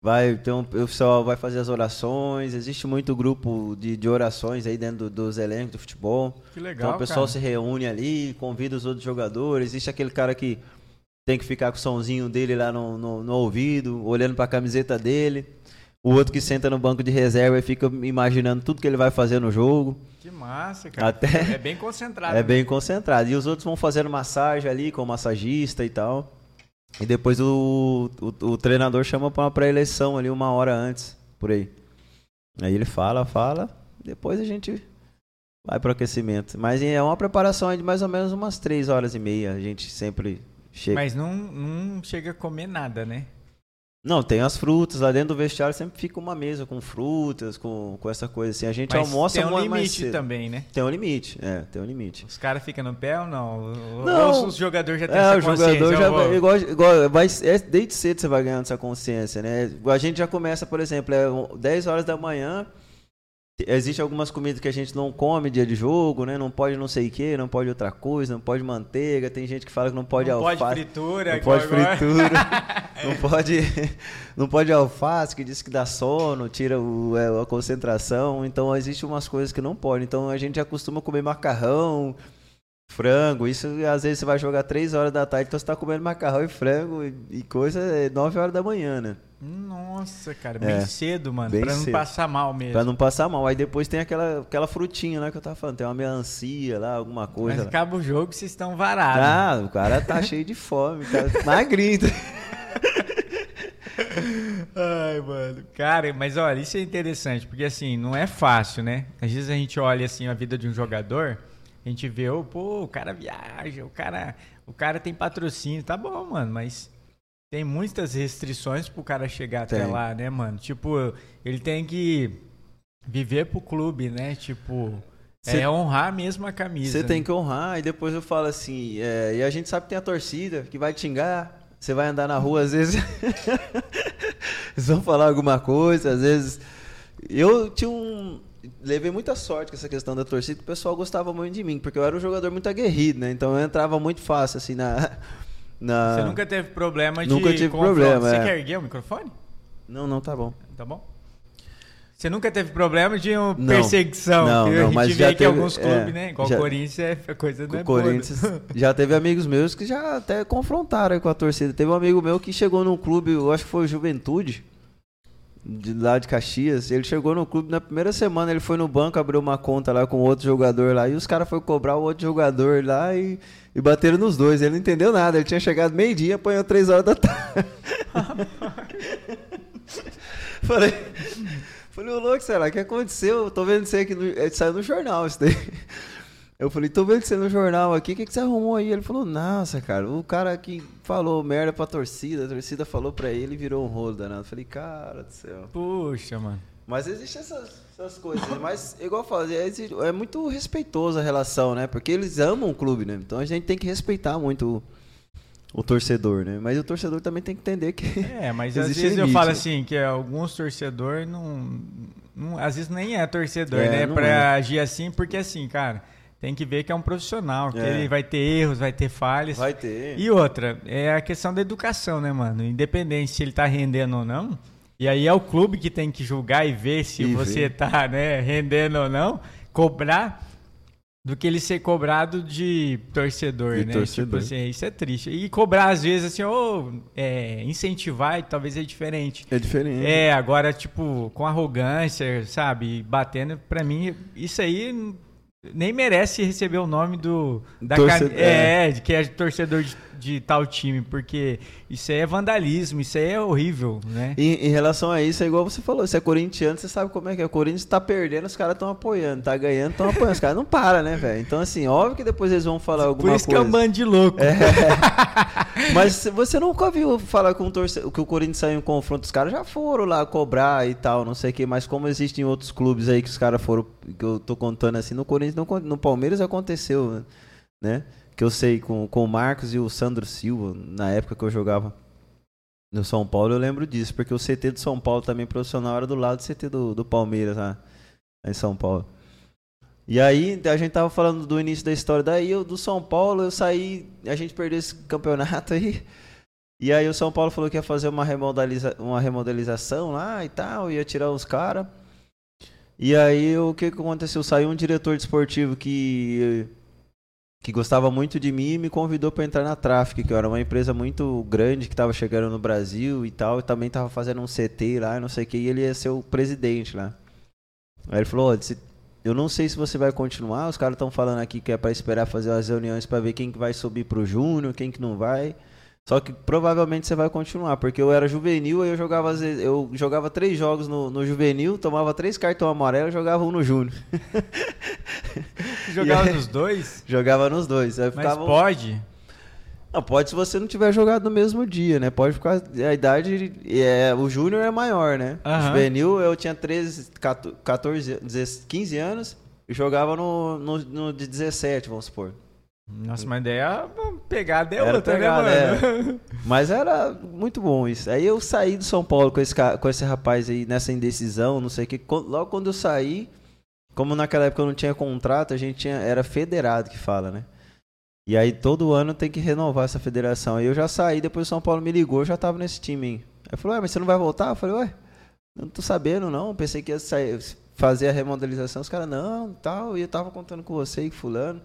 Vai ter um, o pessoal vai fazer as orações, existe muito grupo de, de orações aí dentro do- dos elencos do futebol. Que legal, então o pessoal cara. se reúne ali, convida os outros jogadores. Existe aquele cara que tem que ficar com o somzinho dele lá no, no, no ouvido, olhando pra camiseta dele. O outro que senta no banco de reserva e fica imaginando tudo que ele vai fazer no jogo. Que massa, cara. Até- É bem concentrado. É né? bem concentrado. E os outros vão fazendo massagem ali com o massagista e tal. E depois o, o, o treinador chama pra uma pré-eleição ali uma hora antes, por aí. Aí ele fala, fala, depois a gente vai pro aquecimento. Mas é uma preparação de mais ou menos umas três horas e meia. A gente sempre chega. Mas não, não chega a comer nada, né? Não, tem as frutas. Lá dentro do vestiário sempre fica uma mesa com frutas, com, com essa coisa assim. A gente Mas almoça tem um limite também, né? Tem um limite, é, tem um limite. Os caras ficam no pé ou não? Não. Ou os jogadores já têm É, essa o jogador consciência? já Eu vou- vai, igual, igual vai, é, desde cedo você vai ganhando essa consciência, né? A gente já começa, por exemplo, é um- 10 horas da manhã, existe algumas comidas que a gente não come dia de jogo, né? Não pode não sei o que, não pode outra coisa, não pode manteiga, tem gente que fala que não pode não alface. pode fritura. não pode fritura, [laughs] [laughs] não pode, [laughs] não pode alface, que diz que dá sono, tira o, é, a concentração. Então existe umas coisas que não pode. Então a gente acostuma comer macarrão, frango. Isso às vezes você vai jogar 3 horas da tarde, então você tá comendo macarrão e frango e, e coisa é 9 horas da manhã, né? Nossa, cara, bem É, cedo, mano. bem pra não cedo. passar mal mesmo. Pra não passar mal. Aí depois tem aquela, aquela frutinha lá que eu tava falando, tem uma melancia lá, alguma Mas coisa. lá. acaba o jogo vocês estão varados. Ah, o cara tá [laughs] cheio de fome, tá magrinho. [laughs] Ai, mano. Cara, mas olha, isso é interessante, porque assim, não é fácil, né? Às vezes a gente olha assim a vida de um jogador, a gente vê, oh, pô, o cara viaja, o cara, o cara tem patrocínio, tá bom, mano, mas tem muitas restrições pro cara chegar até Tem. lá, né, mano? Tipo, ele tem que viver pro clube, né? Tipo, Cê- é honrar mesmo a camisa. Você tem né? que honrar, e depois eu falo assim, é, e a gente sabe que tem a torcida que vai te xingar, você vai andar na rua, às vezes [laughs] eles vão falar alguma coisa, às vezes. Eu tinha um. Levei muita sorte com essa questão da torcida, que o pessoal gostava muito de mim, porque eu era um jogador muito aguerrido, né? Então eu entrava muito fácil, assim, na. [laughs] na... Você nunca teve problema de Nunca tive confronto. problema, Você é. quer erguer o microfone? Não, não, tá bom. Tá bom? Você nunca teve problema de uma Não. perseguição? Não, não, a gente mas vê já teve- alguns clubes, é, né? Igual já- o Corinthians, é a coisa não Com é o boa? Corinthians. [laughs] Já teve amigos meus que já até confrontaram com a torcida. Teve um amigo meu que chegou num clube, eu acho que foi o Juventude, de lá de Caxias. Ele chegou no clube na primeira semana, ele foi no banco, abriu uma conta lá com outro jogador lá, e os caras foram cobrar o outro jogador lá e, e bateram nos dois. Ele não entendeu nada, ele tinha chegado meio-dia, apanhou três horas da tarde. [laughs] Falei. Falei, ô louco, o que aconteceu? Eu tô vendo isso aqui, no, é, saiu no jornal isso daí. Eu falei, tô vendo você no jornal aqui, o que, que você arrumou aí? Ele falou, nossa, cara, o cara que falou merda pra torcida, a torcida falou pra ele e virou um rolo danado. Eu falei, cara do céu. Puxa, mano. Mas existem essas, essas coisas, né? mas igual eu falei, é, é muito respeitosa a relação, né? Porque eles amam o clube, né? Então a gente tem que respeitar muito o, o torcedor, né? Mas o torcedor também tem que entender que... É, mas [laughs] às vezes eu limite, falo né? assim, que alguns torcedores não, não- Às vezes nem é torcedor, É, né? Pra é. agir assim, porque assim, cara, tem que ver que é um profissional, que É. ele vai ter erros, vai ter falhas. Vai ter. E outra, é a questão da educação, né, mano? Independente se ele tá rendendo ou não. E aí é o clube que tem que julgar e ver se E você ver. tá, né, rendendo ou não, cobrar do que ele ser cobrado de torcedor, De né? torcedor. Tipo assim, isso é triste. E cobrar às vezes assim, ou é, incentivar, talvez é diferente. É diferente. É, agora, tipo, com arrogância, sabe? Batendo, pra mim, isso aí nem merece receber o nome do. Da Torcedor, cam- é, de que é torcedor de, de tal time, porque isso aí é vandalismo, isso aí é horrível, né? Em, em relação a isso, é igual você falou, se é corintiano, você sabe como é que é. O Corinthians tá perdendo, os caras estão apoiando, tá ganhando, estão apoiando. Os caras não param, né, velho? Então, assim, óbvio que depois eles vão falar alguma Por isso coisa. que é um bando de louco. [laughs] Mas se você nunca viu falar com o torcedor que o Corinthians saiu em confronto, os caras já foram lá cobrar e tal, não sei o que, mas como existem outros clubes aí que os caras foram, que eu tô contando assim, no Corinthians, não, con- no Palmeiras aconteceu, né? Que eu sei com, com o Marcos e o Sandro Silva, na época que eu jogava no São Paulo, eu lembro disso, porque o CT do São Paulo também profissional era do lado do CT do, do Palmeiras lá, em São Paulo. E aí, a gente tava falando do início da história. Daí, eu, do São Paulo, eu saí. A gente perdeu esse campeonato aí. E aí o São Paulo falou que ia fazer uma, remodeliza uma remodelização lá e tal, ia tirar os caras. E aí o que, que aconteceu? Saiu um diretor desportivo que que gostava muito de mim e me convidou para entrar na Traffic, que era uma empresa muito grande que estava chegando no Brasil e tal, e também estava fazendo um CT lá, não sei o que, e ele ia ser o presidente lá. Aí ele falou: eu não sei se você vai continuar, os caras estão falando aqui que é para esperar fazer as reuniões para ver quem que vai subir pro Júnior, quem que não vai. Só que provavelmente você vai continuar, porque eu era juvenil, aí eu jogava, eu jogava três jogos no, no juvenil, tomava três cartões amarelos e jogava um no júnior. [laughs] jogava aí, nos dois? Jogava nos dois. Mas pode? Não, pode se você não tiver jogado no mesmo dia, né? Pode ficar. A idade. É, o júnior é maior, né? Uhum. O juvenil eu tinha 13, 14, 15 anos e jogava no, no, no de 17, vamos supor. Nossa, mas daí a pegada é era outra, né, pegada, né, mano? É. Mas era muito bom isso. Aí eu saí do São Paulo com esse, com esse rapaz aí nessa indecisão, não sei o que. Logo quando eu saí, como naquela época eu não tinha contrato, a gente tinha, era federado que fala, né? E aí todo ano tem que renovar essa federação. Aí eu já saí, depois o São Paulo me ligou, eu já tava nesse time, hein? Aí falou, ué, mas você não vai voltar? Eu falei, ué, não tô sabendo, não. Pensei que ia sair, fazer a remodelização. Os caras, não, tal. E eu tava contando com você e fulano.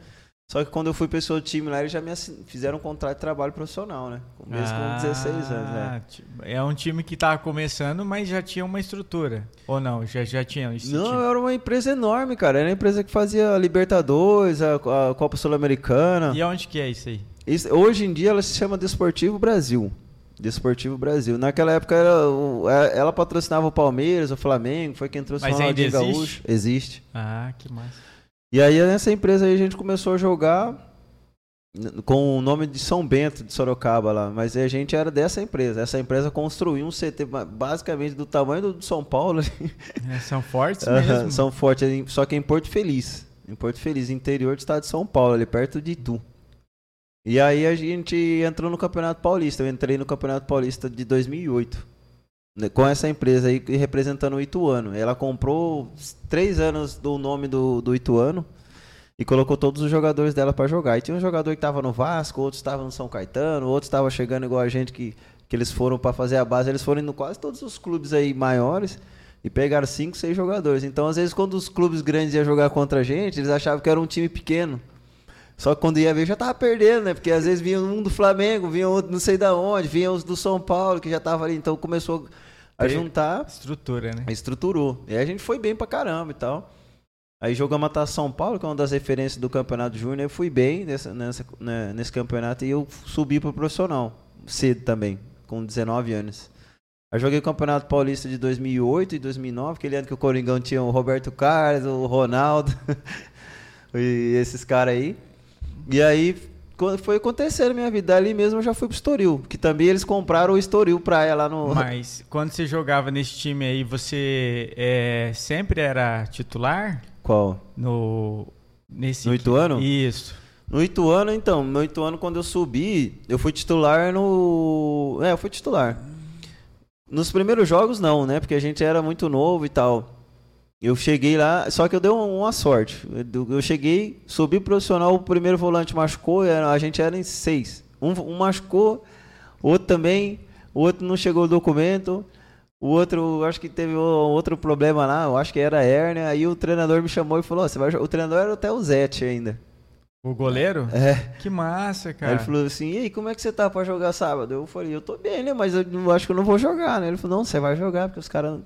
Só que quando eu fui para o time lá, eles já me fizeram um contrato de trabalho profissional, né? Mesmo ah, com 16 anos, né? É um time que estava começando, mas já tinha uma estrutura. Ou não? Já, já tinha? Não, era uma empresa enorme, cara. Era uma empresa que fazia a Libertadores, a, a Copa Sul-Americana. E onde que é isso aí? Isso, hoje em dia ela se chama Desportivo Brasil. Desportivo Brasil. Naquela época ela, é, ela patrocinava o Palmeiras, o Flamengo, foi quem trouxe Mas o Ronaldinho? Gaúcho. Existe. Ah, que massa. E aí nessa empresa aí a gente começou a jogar com o nome de São Bento de Sorocaba lá, mas a gente era dessa empresa. Essa empresa construiu um CT basicamente do tamanho do São Paulo. [laughs] É, são fortes mesmo. São fortes, só que em Porto Feliz. Em Porto Feliz, interior do estado de São Paulo, ali perto de Itu. E aí a gente entrou no Campeonato Paulista. Eu entrei no Campeonato Paulista de 2008. Né, com essa empresa aí representando o Ituano. Ela comprou três anos do nome do, do Ituano e colocou todos os jogadores dela para jogar. E tinha um jogador que estava no Vasco, outros estavam no São Caetano, outros estavam chegando igual a gente que, que eles foram para fazer a base. Eles foram indo quase todos os clubes aí maiores e pegaram cinco, seis jogadores. Então, às vezes, quando os clubes grandes iam jogar contra a gente, eles achavam que era um time pequeno. Só que quando ia ver já tava perdendo, né? Porque às vezes vinha um do Flamengo, vinha outro não sei da onde, vinha os do São Paulo, que já tava ali. Então começou a juntar. Estrutura, né? Estruturou. E aí a gente foi bem pra caramba e tal. Aí jogamos até São Paulo, que é uma das referências do Campeonato Júnior. Eu fui bem nessa, nessa, né, nesse campeonato e eu subi pro profissional. Cedo também, com 19 anos. Aí joguei o Campeonato Paulista de 2008 e 2009, aquele ano que o Coringão tinha o Roberto Carlos, o Ronaldo [laughs] e esses caras aí. E aí foi acontecendo na minha vida. Ali mesmo eu já fui pro Estoril, que também eles compraram o Estoril Praia lá no. Mas quando você jogava nesse time aí, você é, sempre era titular? Qual? No. Nesse no Ituano? Isso. No Ituano, então, no Ituano, quando eu subi, eu fui titular no. É, eu fui titular. Nos primeiros jogos, não, né? Porque a gente era muito novo e tal. Eu cheguei lá, só que eu dei uma sorte. Eu cheguei, subi profissional, o primeiro volante machucou, a gente era em seis. Um, um machucou, outro também, o outro não chegou o documento, o outro, acho que teve outro problema lá, eu acho que era hérnia. Aí o treinador me chamou e falou: oh, você vai O treinador era até o Zete ainda. O goleiro? É. Que massa, cara. Aí ele falou assim: e aí, como é que você tá pra jogar sábado? Eu falei: eu tô bem, né? Mas eu acho que eu não vou jogar, né? Ele falou: não, você vai jogar, porque os caras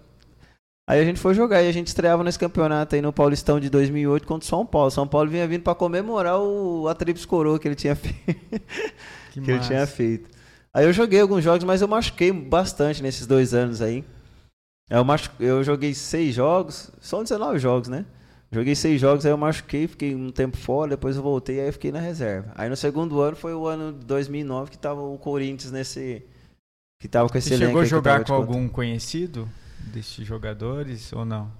Aí a gente foi jogar e a gente estreava nesse campeonato aí no Paulistão de 2008 contra o São Paulo. São Paulo vinha vindo para comemorar o, a Trips Coroa que ele tinha [laughs] feito. que, que ele tinha feito. Aí eu joguei alguns jogos, mas eu machuquei bastante nesses dois anos aí. Eu, machu... eu joguei seis jogos, são 19 jogos, né? Joguei seis jogos, aí eu machuquei, fiquei um tempo fora, depois eu voltei, aí eu fiquei na reserva. Aí no segundo ano foi o ano de 2009 que tava o Corinthians nesse... Que tava com esse Você chegou a jogar com algum conhecido? Desses jogadores ou não?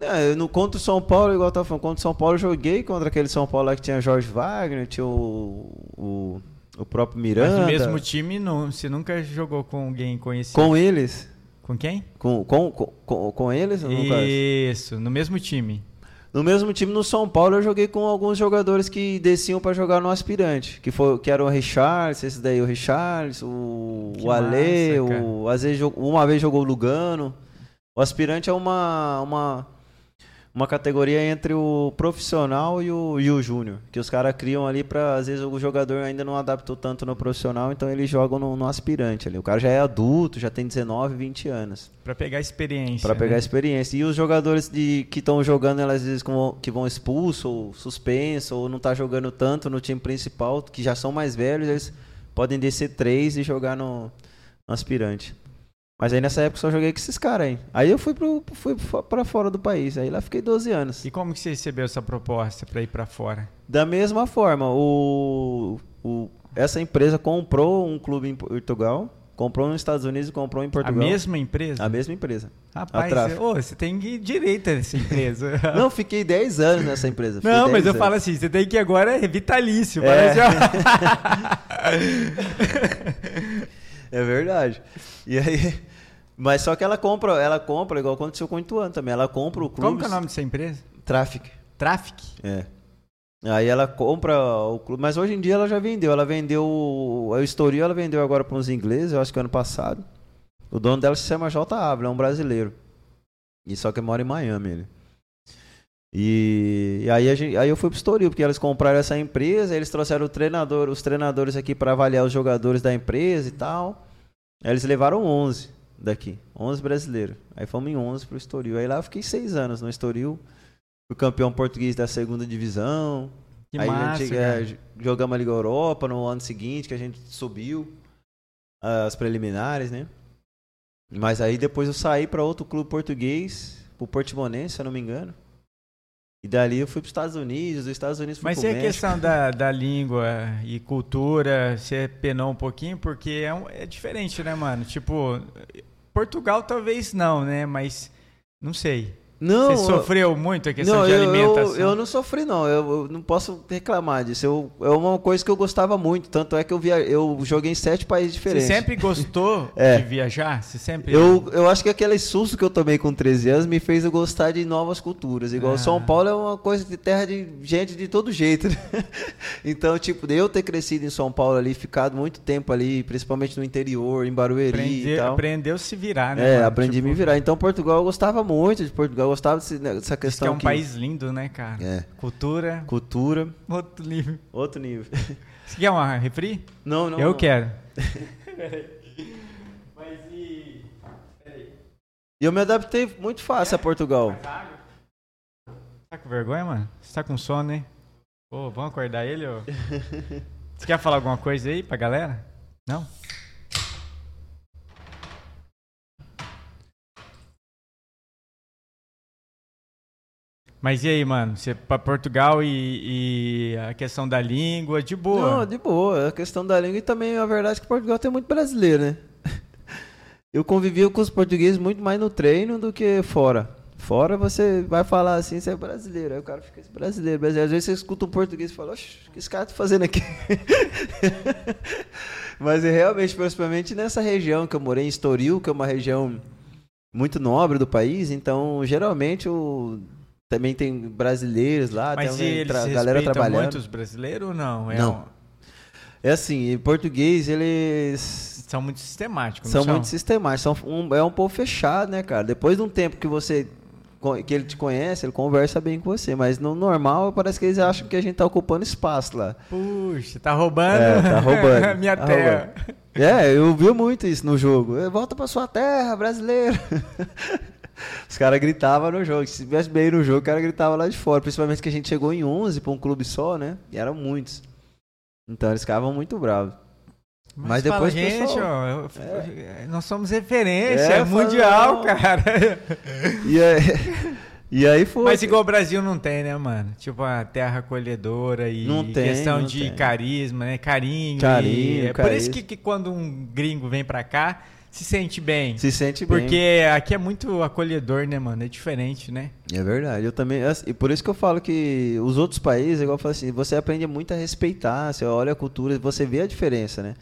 É, no contra o São Paulo, igual eu tava falando, contra o São Paulo eu joguei contra aquele São Paulo lá que tinha Jorge Wagner, tinha o, o, o próprio Miranda. Mas no mesmo time, não, você nunca jogou com alguém conhecido? Com eles. Com quem? Com, com, com, com eles? Isso, no mesmo time. No mesmo time no São Paulo eu joguei com alguns jogadores que desciam pra jogar no aspirante, que foi que eram o Richards, esse daí o Richards, o, Que o Ale, massa, o às vezes uma vez jogou o Lugano. O aspirante é uma uma uma categoria entre o profissional e o, e o júnior, que os caras criam ali pra às vezes o jogador ainda não adaptou tanto no profissional, então eles jogam no, no aspirante ali. O cara já é adulto, já tem 19, 20 anos. Pra pegar experiência. Pra pegar né? experiência. E os jogadores de, que estão jogando, elas, às vezes que vão expulso, ou suspenso, ou não tá jogando tanto no time principal, que já são mais velhos, eles podem descer três e jogar no, no aspirante. Mas aí nessa época eu só joguei com esses caras aí. Aí eu fui, pro, fui pra fora do país. Aí lá fiquei 12 anos. E como que você recebeu essa proposta pra ir pra fora? Da mesma forma, o, o, essa empresa comprou um clube em Portugal, comprou nos Estados Unidos e comprou em A Portugal. mesma empresa? A mesma empresa. Rapaz, ô, você tem que ir direito nessa empresa. [laughs] Não, fiquei 10 anos nessa empresa. fiquei Não, mas 10 eu anos. falo assim, você tem que ir agora é vitalício. É. Parece... [laughs] É verdade. E aí, mas só que ela compra, ela compra igual aconteceu com o Ituano também. Ela compra o clube. Como que é o nome dessa empresa? Traffic. Traffic? É. Aí ela compra o clube, mas hoje em dia ela já vendeu. Ela vendeu o Estoril, ela vendeu agora para uns ingleses, eu acho que ano passado. O dono dela se chama J. Ávila, é um brasileiro. E só que mora em Miami ele. E, e aí, gente- aí eu fui pro Estoril, porque eles compraram essa empresa, eles trouxeram treinador, os treinadores aqui para avaliar os jogadores da empresa e tal. Aí eles levaram 11 daqui, 11 brasileiros. Aí fomos em 11 pro Estoril. Aí lá eu fiquei seis anos no Estoril. Fui campeão português da segunda divisão. Que aí massa, a gente é, jogamos a Liga Europa no ano seguinte, que a gente subiu as preliminares, né? Mas aí depois eu saí para outro clube português, pro Portimonense, se eu não me engano. E dali eu fui para os Estados Unidos, dos Estados Unidos fui Mas pro e a questão da, da língua e cultura, você penou um pouquinho? Porque é, um- é diferente, né, mano? Tipo, Portugal talvez não, né? Mas não sei. Não, você sofreu muito a questão não, de eu, alimentação? Eu, eu não sofri, não. Eu, eu não posso reclamar disso. Eu, é uma coisa que eu gostava muito. Tanto é que eu, via, eu joguei em sete países Você diferentes. sempre gostou [laughs] É. de viajar? Você sempre... Eu, eu acho que aquele susto que eu tomei com 13 anos me fez eu gostar de novas culturas. Igual Ah. São Paulo é uma coisa de terra de gente de todo jeito. né? [laughs] Então, tipo, eu ter crescido em São Paulo ali, ficado muito tempo ali, principalmente no interior, em Barueri Aprender- e tal. aprendeu a se virar, né? É, mano? aprendi a Tipo, me virar. Então, Portugal, eu gostava muito de Portugal. Eu gostava desse- dessa diz que questão é um que- país lindo, né, cara? É. Cultura, Cultura, outro nível. outro nível. [laughs] Você quer uma refri? Não, não. eu não. quero. [laughs] Mas e... E eu me adaptei muito fácil a Portugal. Tá com vergonha, mano? Você tá com sono, hein? Pô, vamos acordar ele, ô? [laughs] Você quer falar alguma coisa aí pra galera? Não? Mas e aí, mano? Você pra Portugal e, e a questão da língua, de boa. Não, de boa. A questão da língua e também a verdade é que Portugal tem muito brasileiro, né? [laughs] Eu convivia com os portugueses muito mais no treino do que fora. Fora você vai falar assim, você é brasileiro. Aí o cara fica brasileiro, brasileiro. Às vezes você escuta um português e fala, oxe, o que esse cara tá fazendo aqui? [laughs] Mas é realmente, principalmente nessa região que eu morei, em Estoril, que é uma região muito nobre do país, então geralmente o... também tem brasileiros lá, Mas tem eles tra- galera trabalhando. muito os brasileiros ou não? É Não. um- É assim, em português eles são muito sistemáticos, são não muito sistemáticos, são um, é um povo fechado, né, cara? Depois de um tempo que você que ele te conhece, ele conversa bem com você, mas no normal parece que eles acham que a gente tá ocupando espaço lá. Puxa, tá roubando, É, tá roubando, [laughs] a minha tá terra. É, eu vi muito isso no jogo. Volta pra sua terra, brasileiro. [laughs] [laughs] Os caras gritavam no jogo. Se estivesse bem no jogo, o cara gritava lá de fora. Principalmente que a gente chegou em 11 pra um clube só, né? E eram muitos. Então eles ficavam muito bravos. Mas fala, depois o gente, pessoal- ó, eu- nós somos referência, É, é, mundial, fala, cara. [laughs] E aí, e aí foi. Mas igual o Brasil não tem, né, mano? Tipo a terra acolhedora e Não tem, questão não de tem. carisma, né? Carinho. Carinho, e- É por isso que, que quando um gringo vem pra cá, se sente bem. Se sente bem. Porque aqui é muito acolhedor, né, mano? É diferente, né? É verdade. Eu também. assim, E por isso que eu falo que os outros países, igual eu falo assim, você aprende muito a respeitar, você olha a cultura, você vê a diferença, né?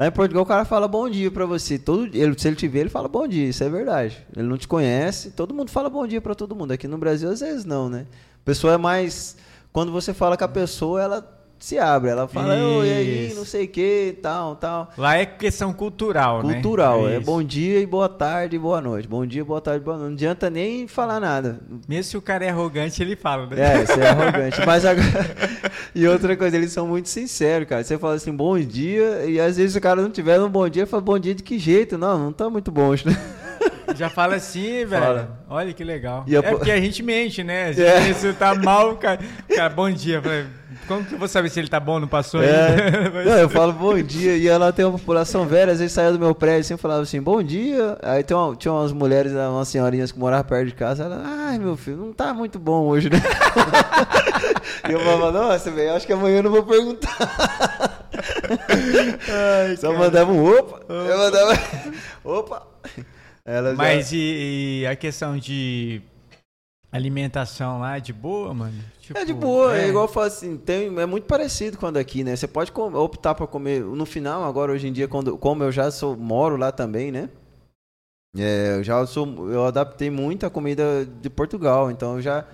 Lá em Portugal o cara fala bom dia pra você. Todo, ele, se ele te vê, ele fala bom dia, isso é verdade. Ele não te conhece, todo mundo fala bom dia pra todo mundo. Aqui no Brasil, às vezes não, né? pessoa é mais. Quando você fala com a pessoa, ela se abre. Ela fala, oi, e aí, não sei o que, tal, tal. Lá é questão cultural, né? Cultural, é, bom dia e boa tarde e boa noite. Bom dia, boa tarde, boa noite. Não adianta nem falar nada. Mesmo se o cara é arrogante, ele fala, né? É, você é [laughs] arrogante. Mas agora. [laughs] e outra coisa, eles são muito sinceros, cara. Você fala assim, bom dia, e às vezes o cara não tiver um bom dia, fala, bom dia de que jeito? Não, não tá muito bom hoje, né? Já fala assim, [laughs] velho. Fala. Olha que legal. A É po- porque a gente mente, né? Às É. vezes você tá mal, cara. Cara, bom dia. Falei, Como que eu vou saber se ele tá bom, não passou É. Mas- [laughs] Não, eu falo bom dia, e ela tem uma população velha, às vezes saía do meu prédio assim, falava assim, bom dia. Aí tem uma- tinha umas mulheres, umas senhorinhas que moravam perto de casa, ela, ai meu filho, não tá muito bom hoje, né? [laughs] e eu falava, nossa, velho, acho que amanhã eu não vou perguntar. Ai, Só cara. mandava um opa, eu mandava, opa. Ela já- Mas e, e a questão de alimentação lá, de boa, mano? Tipo, É de boa, é, igual eu falo assim, tem, é muito parecido quando aqui, né? Você pode optar para comer no final, agora hoje em dia, quando, como eu já sou, moro lá também, né? É, eu já sou, eu adaptei muito a comida de Portugal, então eu já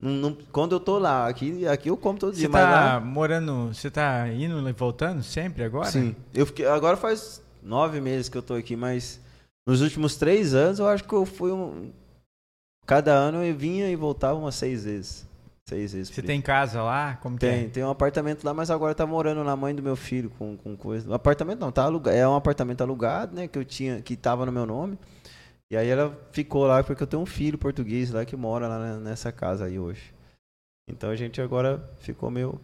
não- não- quando eu tô lá, aqui, aqui eu como todo Você dia, mas tá lá, morando, você tá indo e voltando sempre agora? sim. Eu fiquei, agora faz nove meses que eu tô aqui, mas nos últimos três anos eu acho que eu fui um, cada ano eu vinha e voltava umas seis vezes, seis vezes. Você tem casa lá? Como que Tem, é? tem um apartamento lá, mas agora tá morando na mãe do meu filho com, com coisa. O apartamento não, tá alugado. É um apartamento alugado, né? Que eu tinha, que tava no meu nome. E aí ela ficou lá porque eu tenho um filho português lá que mora lá ne- nessa casa aí hoje. Então a gente agora ficou meio.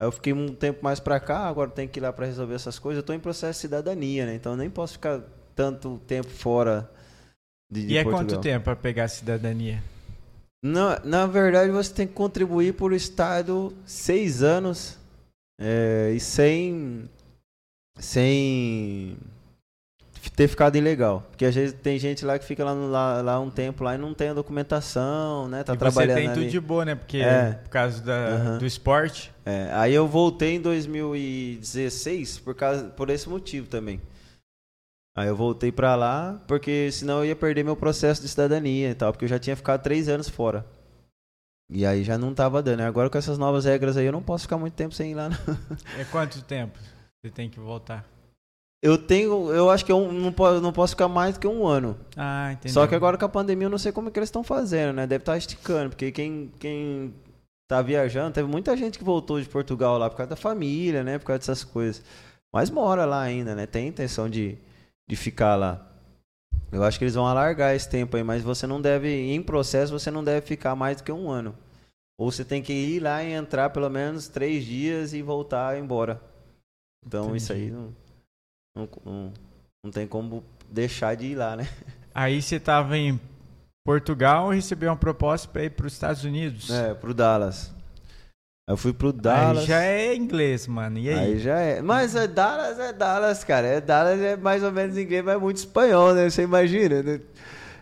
Eu fiquei um tempo mais pra cá, agora tenho que ir lá pra resolver essas coisas. Eu tô em processo de cidadania, né? Então eu nem posso ficar tanto tempo fora de, de E é Portugal. quanto tempo pra pegar a cidadania? Na, na verdade, você tem que contribuir por Estado seis anos é, e sem, sem ter ficado ilegal. Porque às vezes tem gente lá que fica lá, lá, lá um tempo lá e não tem a documentação, né? Tá e você trabalhando tem ali. tudo de boa, né? Porque É. por causa da, Aham. do esporte. É, aí eu voltei em 2016 por, causa, por esse motivo também. Aí eu voltei pra lá porque senão eu ia perder meu processo de cidadania e tal, porque eu já tinha ficado três anos fora. E aí já não tava dando. Agora com essas novas regras aí eu não posso ficar muito tempo sem ir lá. [laughs] não. É quanto tempo você tem que voltar? Eu tenho, eu acho que eu não posso, não posso ficar mais do que um ano. Ah, entendi. Só que agora com a pandemia eu não sei como é que eles estão fazendo, né? Deve estar esticando, porque quem, quem tá viajando, teve muita gente que voltou de Portugal lá por causa da família, né? Por causa dessas coisas. Mas mora lá ainda, né? Tem intenção de, de ficar lá. Eu acho que eles vão alargar esse tempo aí, mas você não deve, em processo, você não deve ficar mais do que um ano. Ou você tem que ir lá e entrar pelo menos três dias e voltar embora. Então isso aí Entendi. não, não, não, não tem como deixar de ir lá, né? [laughs] Aí você tava em Portugal e recebeu uma proposta pra ir pros Estados Unidos. É, pro Dallas. Eu fui pro Dallas. Aí já é inglês, mano. E aí? Aí já é. Mas é Dallas, é Dallas, cara. É Dallas é mais ou menos inglês, mas é muito espanhol, né? Você imagina, né?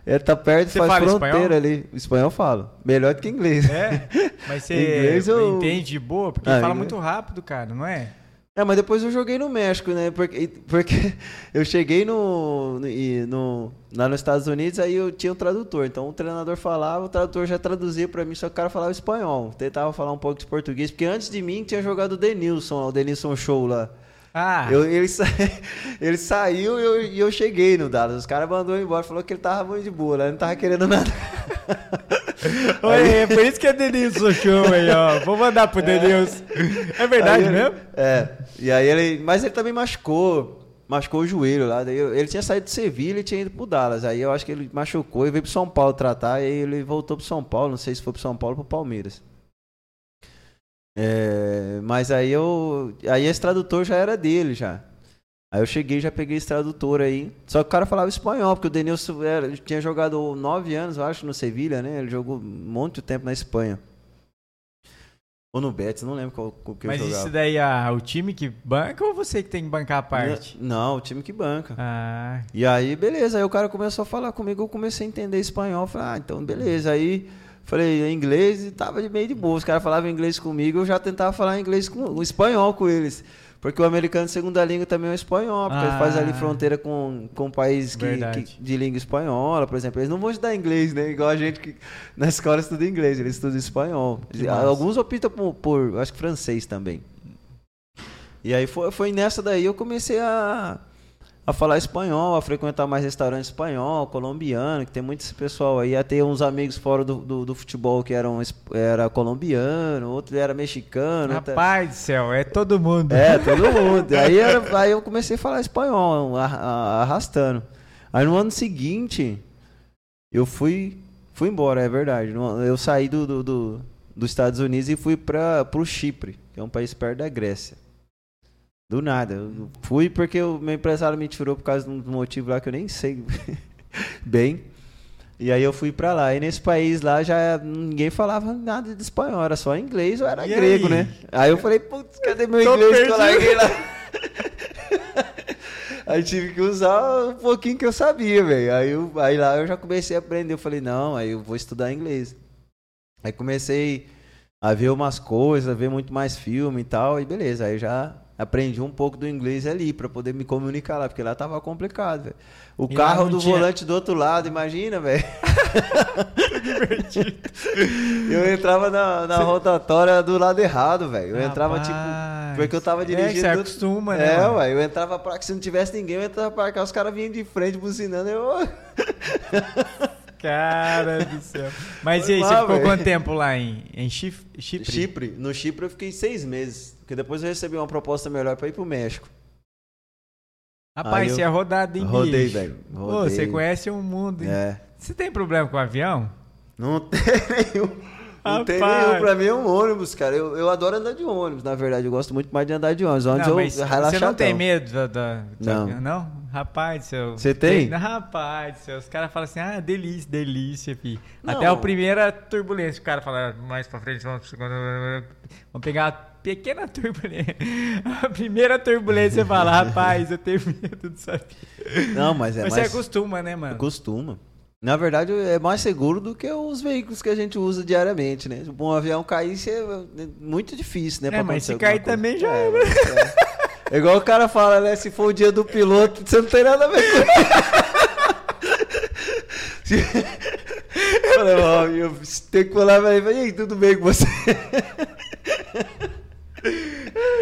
É, tá perto, Você faz fronteira espanhol? ali. Espanhol eu falo. Melhor do que inglês. É? [laughs] Mas você Inglês eu- entende de boa? Porque Ah, fala inglês- muito rápido, cara, não é? É, mas depois eu joguei no México, né? Porque, porque [laughs] eu cheguei no, no, no- lá nos Estados Unidos, aí eu tinha um tradutor. Então o treinador falava, o tradutor já traduzia pra mim, só que o cara falava espanhol. Tentava falar um pouco de português, porque antes de mim tinha jogado o Denilson, o Denilson Show lá. Ah, Eu- ele, sa- [laughs] ele saiu e eu, e eu cheguei no Dallas. Os caras mandou embora, falou que ele tava muito de boa, não tava querendo nada. [laughs] Oi, é por isso que é Denilson Show aí, ó. Vou mandar pro Denilson. É verdade Aí ele- mesmo? É. E aí ele. Mas ele também machucou. Machucou o joelho lá. Ele tinha saído de Sevilha e tinha ido pro Dallas. Aí eu acho que ele machucou e veio pro São Paulo tratar. E aí ele voltou pro São Paulo. Não sei se foi pro São Paulo ou pro Palmeiras. É, mas aí eu. Aí esse tradutor já era dele já. Aí eu cheguei já peguei esse tradutor aí. Só que o cara falava espanhol, porque o Denilson era- tinha jogado nove anos, eu acho, no Sevilha, né? Ele jogou um monte de tempo na Espanha. Ou no Betis, não lembro qual, qual que Mas eu jogava. isso daí é o time que banca ou você que tem que bancar a parte? Não, o time que banca. Ah, E aí, beleza. Aí o cara começou a falar comigo, eu comecei a entender espanhol. Falei, ah, então beleza. Aí falei "É inglês e tava de meio de boa. Os caras falavam inglês comigo, eu já tentava falar inglês com o espanhol com eles. Porque o americano de segunda língua também é o espanhol, porque Ah. ali fronteira com, com países que, que- de língua espanhola, por exemplo. Eles não vão estudar inglês, né? Igual a gente que na escola estuda inglês, eles estudam espanhol. Alguns optam por, por, acho que francês também. E aí foi, foi nessa daí eu comecei a, a falar espanhol, a frequentar mais restaurante espanhol, colombiano, que tem muito esse pessoal aí. A ter uns amigos fora do, do, do futebol que eram era colombiano, outro era mexicano. Rapaz do céu, é todo mundo. é, [laughs] todo mundo. Aí, era- aí eu comecei a falar espanhol, arrastando. Aí no ano seguinte, eu fui fui embora, é verdade. Eu saí do, do- do- dos Estados Unidos e fui para o Chipre, que é um país perto da Grécia. Do nada. Eu fui porque o meu empresário me tirou por causa de um motivo lá que eu nem sei [laughs] bem. E aí eu fui pra lá. E nesse país lá já ninguém falava nada de espanhol, era só inglês ou era E grego, aí? né? Aí eu falei, putz, cadê meu Tô inglês que eu perdido. larguei lá? [laughs] Aí tive que usar um pouquinho que eu sabia, velho. Aí, eu- aí lá eu já comecei a aprender. Eu falei, não, aí eu vou estudar inglês. Aí comecei a ver umas coisas, a ver muito mais filme e tal, e beleza. Aí já aprendi um pouco do inglês ali pra poder me comunicar lá, porque lá tava complicado, velho. O E carro do tinha- volante do outro lado, imagina, velho. eu entrava na, na rotatória do lado errado, velho. Eu entrava tipo. Rapaz. Porque eu tava É, dirigindo. você do- acostuma, né? É, ué, eu entrava pra que se não tivesse ninguém, eu entrava pra cá, os caras vinham de frente buzinando, eu. [laughs] Cara do céu. Mas Foi e aí, você mal, ficou velho. quanto tempo lá em, em Chif- Chipre? Chipre. No Chipre eu fiquei seis meses. Porque depois eu recebi uma proposta melhor pra ir pro México. Rapaz, eu você é rodado, hein, Rodei, velho. Pô, você conhece o mundo, hein? É. Você tem problema com avião? Não [laughs] tem nenhum. Não tem nenhum. Pra mim é um ônibus, cara. Eu, eu adoro andar de ônibus, na verdade. Eu gosto muito mais de andar de ônibus. Ônibus não, eu mas você não tem medo da, da- Não. avião, não? Rapaz, seu. Você tem? Não, rapaz, seu, os caras falam assim, ah, delícia, delícia, fi. Não. Até a primeira turbulência, o cara fala, mais pra frente, vamos, vamos pegar uma pequena turbulência. [laughs] A primeira turbulência, você fala, rapaz, eu tenho medo disso aqui. Não, mas é Mas mais... você acostuma, né, mano? Costuma. Na verdade, é mais seguro do que os veículos que a gente usa diariamente, né? Se um avião cair, isso é muito difícil, né? É, mas se cair também já é. mas é. É [laughs] igual o cara fala, né? Se for o dia do piloto, você não tem nada a ver com isso. [laughs] Falei, ó, eu tenho que falar pra ele, e aí, tudo bem com você? [laughs]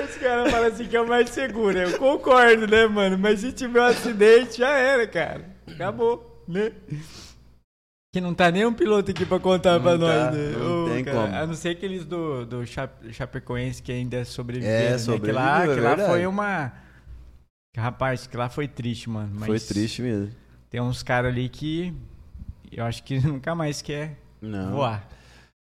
Os caras falam assim que é o mais seguro. Eu concordo, né, mano? Mas se tiver um acidente, já era, cara. Acabou, né? Que não tá nem um piloto aqui pra contar Não pra tá, nós, né? não Ô, tem cara, como. A não ser aqueles do, do Chape- Chapecoense que ainda sobreviveram, É, né? Que lá, sobreviveu, é que lá foi uma... Rapaz, que lá foi triste, mano. Mas Foi triste mesmo. Tem uns caras ali que eu acho que [laughs] nunca mais quer Não. voar.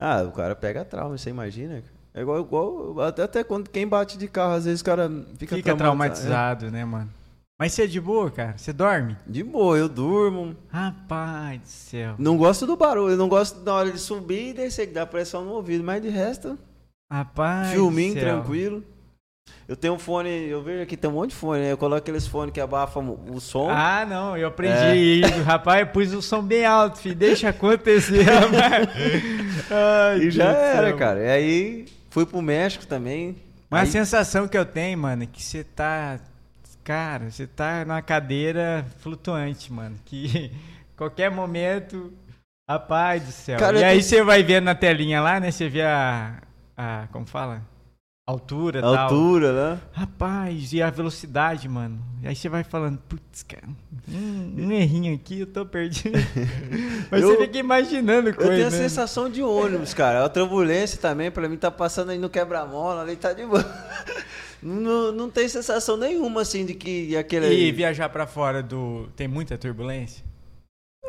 Ah, o cara pega trauma, você imagina? É igual, igual até, até quando quem bate de carro, às vezes o cara fica, Fica traumatizado. traumatizado, né, mano? Mas você é de boa, cara? Você dorme? De boa, eu durmo. Rapaz do céu. Não gosto do barulho, eu não gosto da hora de subir e descer, que dá pressão no ouvido, mas de resto, Rapaz. filminho tranquilo. Eu tenho um fone, eu vejo aqui tem um monte de fone, né? Eu coloco aqueles fones que abafam o som. Ah, não, eu aprendi É. isso. [laughs] Rapaz, eu pus o som bem alto, filho. Deixa acontecer. [laughs] Ai, e já era, céu. cara. E aí fui pro México também. Mas a Aí- sensação que eu tenho, mano, é que você tá. Cara, você tá na cadeira flutuante, mano. Que [laughs] qualquer momento. Rapaz do céu. Cara, e aí tô- você vai vendo na telinha lá, né? Você vê a. a como fala? Altura e tal. altura, né? Rapaz, e a velocidade, mano. E aí você vai falando, putz, cara, um, um errinho aqui, eu tô perdido. [laughs] Mas Eu- você fica imaginando Eu tenho coisa. a né? sensação de ônibus, cara. A turbulência também, pra mim, tá passando aí no quebra-mola, ali tá de boa. Não, não tem sensação nenhuma, assim, de que aquele... E viajar pra fora do. Tem muita turbulência?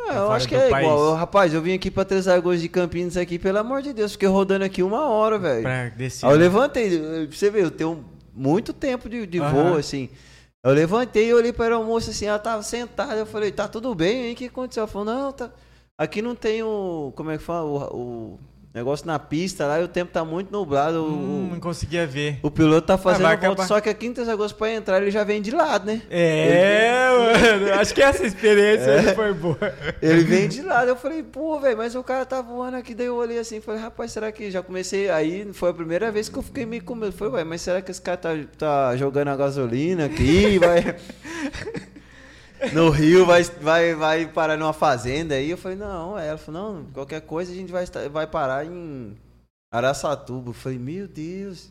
Ah, eu acho que é país? igual. Eu, rapaz, eu vim aqui pra Três Lagoas de Campinas aqui, pelo amor de Deus. Fiquei rodando aqui uma hora, velho. Pra descer. Aí eu levantei, eu- pra você ver, eu tenho muito tempo de, de Aham. voo, assim. Eu levantei e olhei para moça assim, ela tava sentada, eu falei, tá tudo bem aí? O que aconteceu? Ela falou, não, tá. Aqui não tem o. Como é que fala? O, o negócio na pista lá e o tempo tá muito nublado. o- Hum, não conseguia ver. O, piloto tá fazendo vai a volta, só que aqui em Três Lagoas pra entrar ele já vem de lado, né? É, mano, acho que essa experiência É. foi boa. Ele vem de lado. Eu falei, pô, velho, mas o cara tá voando aqui. Daí eu olhei assim, falei, rapaz, será que já comecei? Aí foi a primeira vez que eu fiquei meio com medo. Falei, ué, mas será que esse cara tá, tá jogando a gasolina aqui? Vai. [laughs] No Rio vai, vai, vai parar numa fazenda aí. Eu falei, não, é. Ela falou, não, qualquer coisa a gente vai, vai parar em Araçatuba. Eu falei, meu Deus.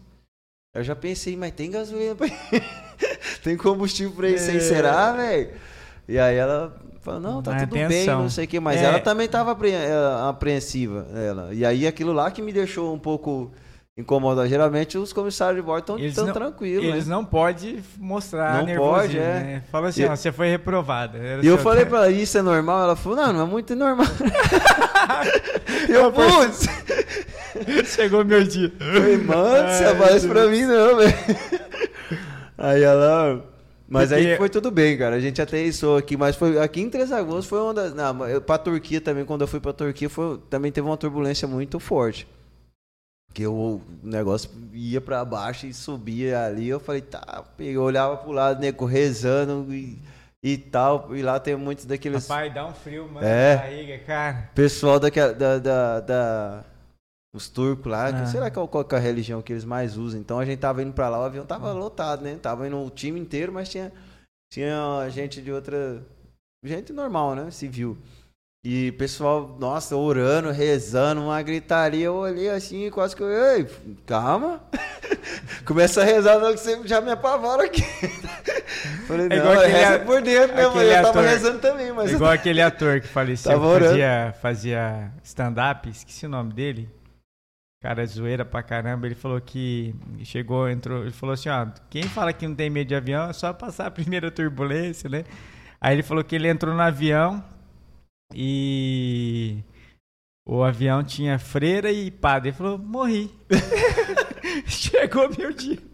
Eu já pensei, mas tem gasolina pra [laughs] Tem combustível pra sem É. será, velho? E aí ela falou, não, tá tudo bem, Atenção. não sei o que. Mas É. ela também tava apre- eh, apreensiva, ela. E aí aquilo lá que me deixou um pouco incomodado. Geralmente os comissários de bordo estão tão tranquilos, Eles né? não podem mostrar Não pode, é. né? Fala assim, E- ó, você foi reprovada. E eu falei [laughs] pra ela, isso é normal? Ela falou, não, não é muito normal. [laughs] eu, putz, [laughs] Chegou meu dia. falei, mano, você aparece pra mim não, velho. Aí ela... Mas Porque- aí foi tudo bem, cara. A gente até isso aqui, mas foi aqui em Três Lagoas foi uma das. Não, pra Turquia também, quando eu fui pra Turquia, foi, também teve uma turbulência muito forte. Que eu, o negócio ia pra baixo e subia ali. Eu falei, tá, eu olhava pro lado, nego rezando e, e tal. E lá tem muitos daqueles. Rapaz, dá um frio, mano. É. barriga, cara. Pessoal daquela, da, da, da- Os turcos lá, que Ah. será que é qual que é a religião que eles mais usam? Então a gente tava indo pra lá, o avião tava lotado, né? Tava indo o time inteiro, mas tinha, tinha gente de outra. Gente normal, né? Civil. E pessoal, nossa, orando, rezando, uma gritaria. Eu olhei assim, quase que eu. Ei, calma. [laughs] Começa a rezar, não, que você já me apavora aqui. [laughs] Falei, É não, igual aquele reza por dentro, né? Aquele eu tava ator- rezando também, mas. Igual aquele ator que faleceu, [laughs] que fazia, fazia stand-up, esqueci o nome dele. Cara, zoeira pra caramba. Ele falou que chegou, entrou. Ele falou assim: ó, quem fala que não tem medo de avião é só passar a primeira turbulência, né? Aí ele falou que ele entrou no avião e o avião tinha freira e padre. Ele falou: morri. [laughs] Chegou meu dia. [laughs]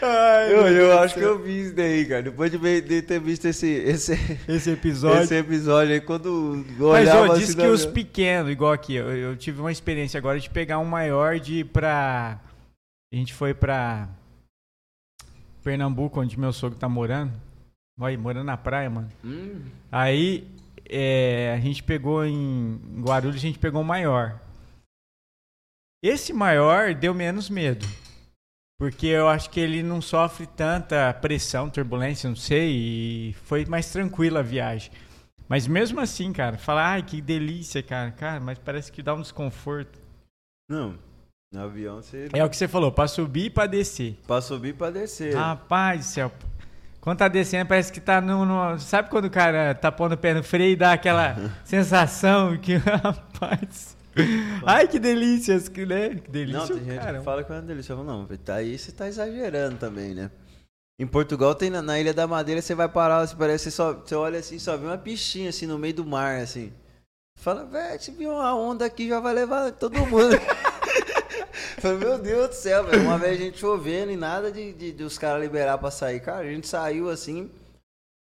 Ai, Eu, eu acho que eu vi isso daí, cara. Depois de, de ter visto esse, esse, Esse episódio. esse episódio aí, quando Mas olhava ó, assim diz no que os avião- pequenos, igual aqui, eu, eu tive uma experiência agora de pegar um maior de ir pra. A gente foi pra Pernambuco, onde meu sogro tá morando. Olha, morando na praia, mano. Hum, Aí é, a gente pegou em, em Guarulhos, a gente pegou um maior. Esse maior deu menos medo. Porque eu acho que ele não sofre tanta pressão, turbulência, não sei, e foi mais tranquila a viagem. Mas mesmo assim, cara, falar, ai, que delícia, cara. Cara, mas parece que dá um desconforto. Não, no avião você É o que você falou, pra subir e pra descer. pra subir e pra descer. Rapaz do céu. Quando tá descendo, parece que tá no, no- Sabe quando o cara tá pondo o pé no freio e dá aquela [laughs] sensação que. [laughs] Rapaz. Ai, que delícia, que, né? Que delícia. não, tem gente cara. que fala que é uma delícia. Eu falo, não, tá aí você tá exagerando também, né? Em Portugal tem na, na Ilha da Madeira, você vai parar, você parece, só, você olha assim, só vê uma piscina assim no meio do mar, assim. Fala, velho, se viu uma onda aqui, já vai levar todo mundo. [laughs] Fala, meu Deus do céu, velho. Uma vez a gente chovendo e nada de, de, de os caras liberar pra sair. Cara, a gente saiu assim,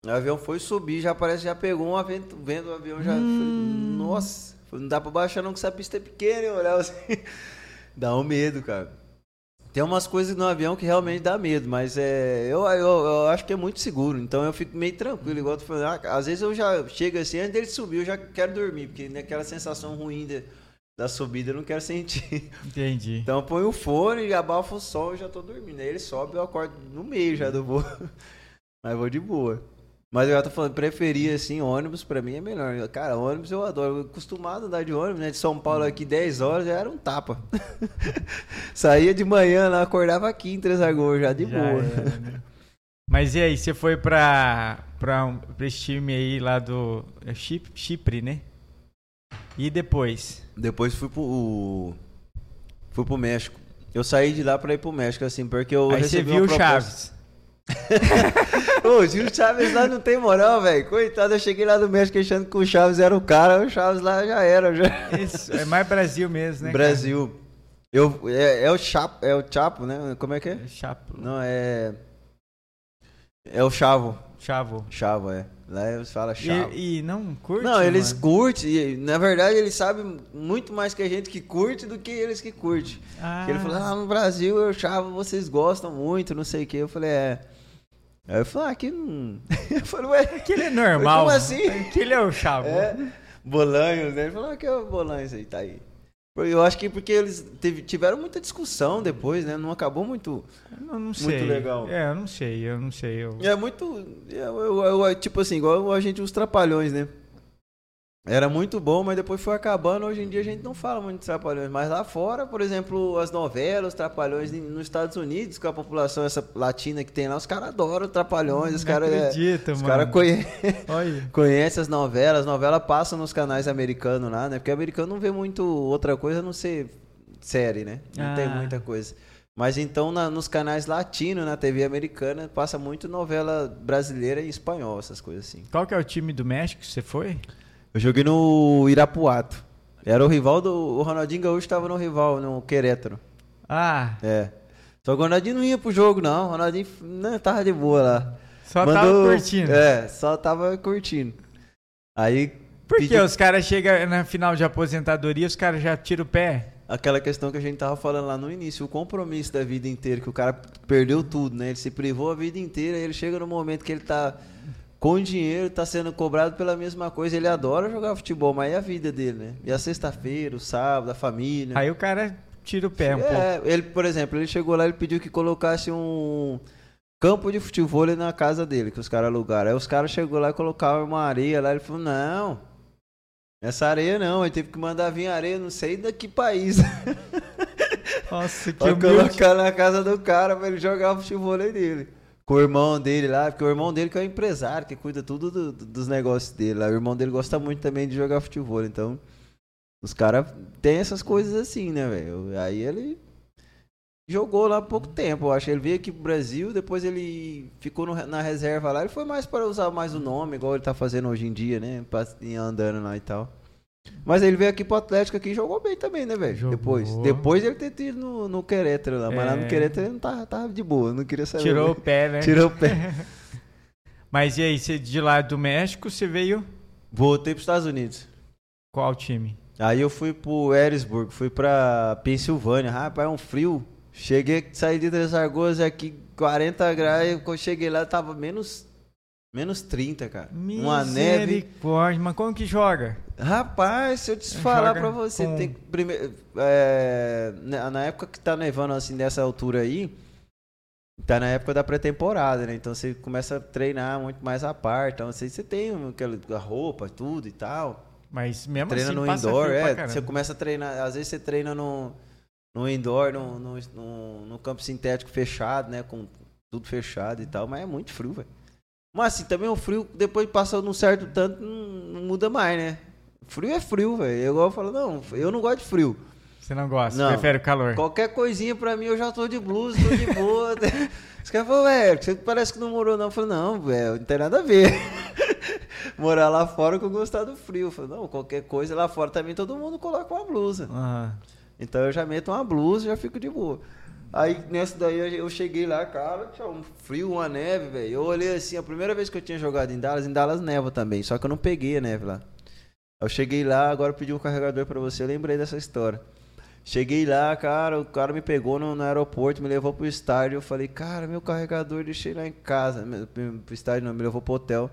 o avião foi subir, já parece já pegou um vento, vendo o avião já. Hum. Falei, Nossa, não dá pra baixar não, que essa pista é pequena, eu olhava assim. [laughs] dá um medo, cara. Tem umas coisas no avião que realmente dá medo, mas é, eu, eu, eu acho que é muito seguro, então eu fico meio tranquilo, igual tu falou. ah, às vezes eu já chego assim, antes dele subir, eu já quero dormir, porque naquela sensação ruim de- da subida eu não quero sentir. Entendi. Então eu ponho o fone, abafa o som e já tô dormindo. Aí ele sobe eu acordo no meio já do voo. [laughs] Mas vou de boa. Mas eu já tô falando, preferir assim, ônibus pra mim é melhor. Cara, ônibus eu adoro. Eu acostumado a andar de ônibus, né? De São Paulo aqui 10 horas já era um tapa. [laughs] Saía de manhã lá, acordava aqui em Três Lagoas já de Já boa. era, né? Mas e aí, você foi pra, pra, pra esse time aí lá do é Chip- Chipre, né? E depois? Depois fui pro. Fui pro México. Eu saí de lá pra ir pro México, assim, porque eu aí você recebi viu uma o Chaves. [laughs] Ô, Gil Chaves lá não tem moral, velho. Coitado, eu cheguei lá no México achando que o Chaves era o cara, o Chaves lá já era. Já. Isso, é mais Brasil mesmo, né? Brasil. Eu, é, é o Chapo, é o Chapo, né? Como é que é? cara? Chapo. Não, é. É o Chavo. Chavo. Chavo, é. Lá eles falam chavo. E, e não curte? Não, eles mano? curtem. e, Na verdade, eles sabem muito mais que a gente que curte do que eles que curte. Ah, Ele falou, ah, no Brasil eu chavo, vocês gostam muito, não sei o que. Eu falei, é. Aí eu falei, ah, aqui não. [laughs] Eu falei, ué, Aquele é normal. Como assim? Aquele é o chavo. é. Bolanhos, né? Ele falou, ah, que é o Bolanhos aí, tá aí. Eu acho que porque eles teve- tiveram muita discussão depois, né? Não acabou muito. Eu não sei. legal. É, eu não sei, eu não sei. Eu... É muito. Eu, eu- eu- tipo assim, igual a gente, os trapalhões, né? Era muito bom, mas depois foi acabando. Hoje em dia a gente não fala muito de trapalhões. Mas lá fora, por exemplo, as novelas, os trapalhões nos Estados Unidos, com a população essa latina que tem lá, os caras adoram trapalhões. Os caras é, acredito, os mano. cara conhe- [laughs] Olha. conhecem as novelas. As novelas passam nos canais americanos lá, né? Porque americano não vê muito outra coisa a não ser série, né? Não tem Ah. muita coisa. Mas então na- nos canais latinos, na TV americana, passa muito novela brasileira e espanhol, essas coisas assim. Qual que é o time do México que você foi? Eu joguei no Irapuato. Era o rival do. O Ronaldinho Gaúcho estava no rival, no Querétaro. Ah, É. Só que o Ronaldinho não ia pro jogo, não. O Ronaldinho não, tava de boa lá. só tava curtindo. É, só tava curtindo. Aí. Por que pediu os caras chegam na final de aposentadoria, os caras já tiram o pé? Aquela questão que a gente tava falando lá no início, o compromisso da vida inteira, que o cara perdeu tudo, né? Ele se privou a vida inteira, ele chega no momento que ele tá com dinheiro, tá sendo cobrado pela mesma coisa. Ele adora jogar futebol, mas é a vida dele, né? E a sexta-feira, o sábado, a família. Aí o cara tira o pé um pouco. é, ele, por exemplo, ele chegou lá ele pediu que colocasse um campo de futebol na casa dele, que os caras alugaram. Aí os caras chegou lá e colocaram uma areia lá, ele falou, não, essa areia não, ele teve que mandar vir areia, não sei da que país, [laughs] Nossa, [laughs] que pra colocar na casa do cara pra ele jogar o futebol dele. Com o irmão dele lá, porque o irmão dele que é o empresário, que cuida tudo do- do- dos negócios dele lá. O irmão dele gosta muito também de jogar futebol, então... Os caras têm essas coisas assim, né, velho? Aí ele jogou lá pouco tempo. Eu acho ele veio aqui pro Brasil, depois ele ficou no- na reserva lá. Ele foi mais para usar mais o nome, igual ele tá fazendo hoje em dia, né? Andando lá e tal. Mas ele veio aqui pro Atlético aqui e jogou bem também, né, velho? Depois. Depois ele ter tido no, no Querétaro lá. Mas lá É. no Querétaro ele não tava, tava de boa, não queria saber. Tirou o pé, né? Tirou o pé. [laughs] Mas e aí, você de lá do México, você veio Voltei pros Estados Unidos. qual time? Aí eu fui pro Harrisburg, fui pra Pensilvânia. Rapaz, é um frio. Cheguei, saí de Três Lagoas aqui, 40 graus. Quando eu cheguei lá, tava menos, menos 30, cara. Uma neve. Misericórdia, mas como que joga? Rapaz, se eu te falar pra você, com- tem primeiro, é, na na época que tá nevando assim dessa altura aí, tá na época da pré-temporada, né? Então você começa a treinar muito mais à parte. Então você, você tem aquela a roupa, tudo e tal. Mas mesmo treina assim no indoor, é. Você começa a treinar, às vezes você treina no, no indoor, no, no, no, no campo sintético fechado, né? Com tudo fechado e tal, mas é muito frio, velho. Mas assim, também o frio, depois passou num certo tanto, não, não muda mais, né? Frio é frio, velho. Eu igual eu falo, não, eu não gosto de frio. Você não gosta, Não. prefere o calor. Qualquer coisinha pra mim eu já tô de blusa, tô de boa. [laughs] Os caras falaram, velho, você parece que não morou não. Eu falei, não, velho, não tem nada a ver. [laughs] Morar lá fora com gostar do frio. Eu falei, não, qualquer coisa lá fora também todo mundo coloca uma blusa. Aham. Então eu já meto uma blusa e já fico de boa. Aí nessa daí eu- cheguei lá, cara, tinha um frio, uma neve, velho. Eu olhei assim, a primeira vez que eu tinha jogado em Dallas, em Dallas neva também, só que eu não peguei a neve lá. Eu cheguei lá, agora pedi um carregador pra você, eu lembrei dessa história. Cheguei lá, cara, o cara me pegou no, no aeroporto, me levou pro estádio. Eu falei, cara, meu carregador deixei lá em casa. Pro estádio não, me levou pro hotel.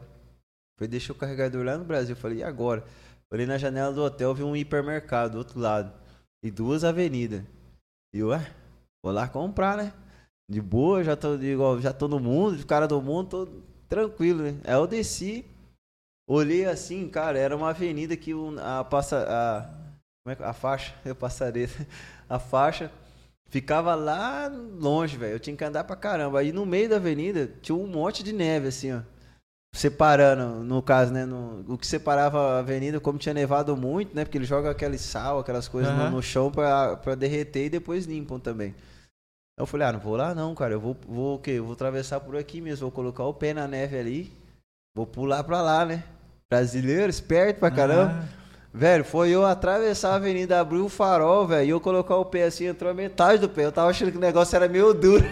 Falei, deixei o carregador lá no Brasil. Eu falei, e agora? Olhei na janela do hotel, vi um hipermercado do outro lado. E duas avenidas. E eu, ué, vou lá comprar, né? De boa, já tô, igual, já tô no mundo, de cara do mundo, tô tranquilo, né? Aí eu desci, olhei assim, cara, era uma avenida que a passa a como é que- a faixa, [laughs] eu passarei a faixa ficava lá longe, velho. Eu tinha que andar pra caramba. Aí no meio da avenida tinha um monte de neve assim, ó. Separando, no caso, né? no- o que separava a avenida, como tinha nevado muito, né? Porque eles jogam aquele sal, aquelas coisas no, Aham. no chão pra, pra derreter e depois limpam também. Eu falei, ah, não vou lá não, cara. Eu vou, vou o quê? Eu vou atravessar por aqui mesmo. Vou colocar o pé na neve ali. Vou pular pra lá, né? Brasileiro, esperto pra caramba. Ah, Velho, foi eu atravessar a avenida, abrir o farol, velho, e eu colocar o pé assim, entrou a metade do pé. Eu tava achando que o negócio era meio duro.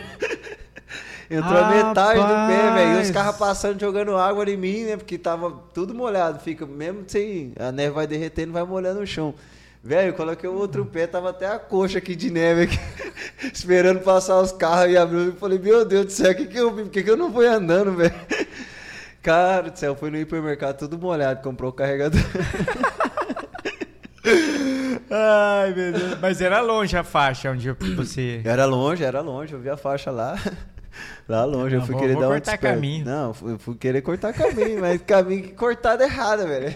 [laughs] Entrou a metade do pé, velho. E os Rapaz. carros passando, jogando água em mim, né? Porque tava tudo molhado. Fica, mesmo sem. A neve vai derretendo, vai molhando o chão. Velho, eu coloquei o outro pé, tava até a coxa aqui de neve aqui, [laughs] esperando passar os carros e abriu. Eu falei, meu Deus do céu, o que, que eu Por que, que eu não fui andando, [laughs] velho? Cara do céu, fui no hipermercado tudo molhado, comprou o carregador. [laughs] Ai, meu Deus. Mas era longe a faixa onde você. Era longe, era longe, eu vi a faixa lá. Lá longe, eu Não, fui vou- querer vou dar um cortar desperto. caminho. Não, eu fui, eu fui querer cortar caminho, mas caminho que cortado errado, velho.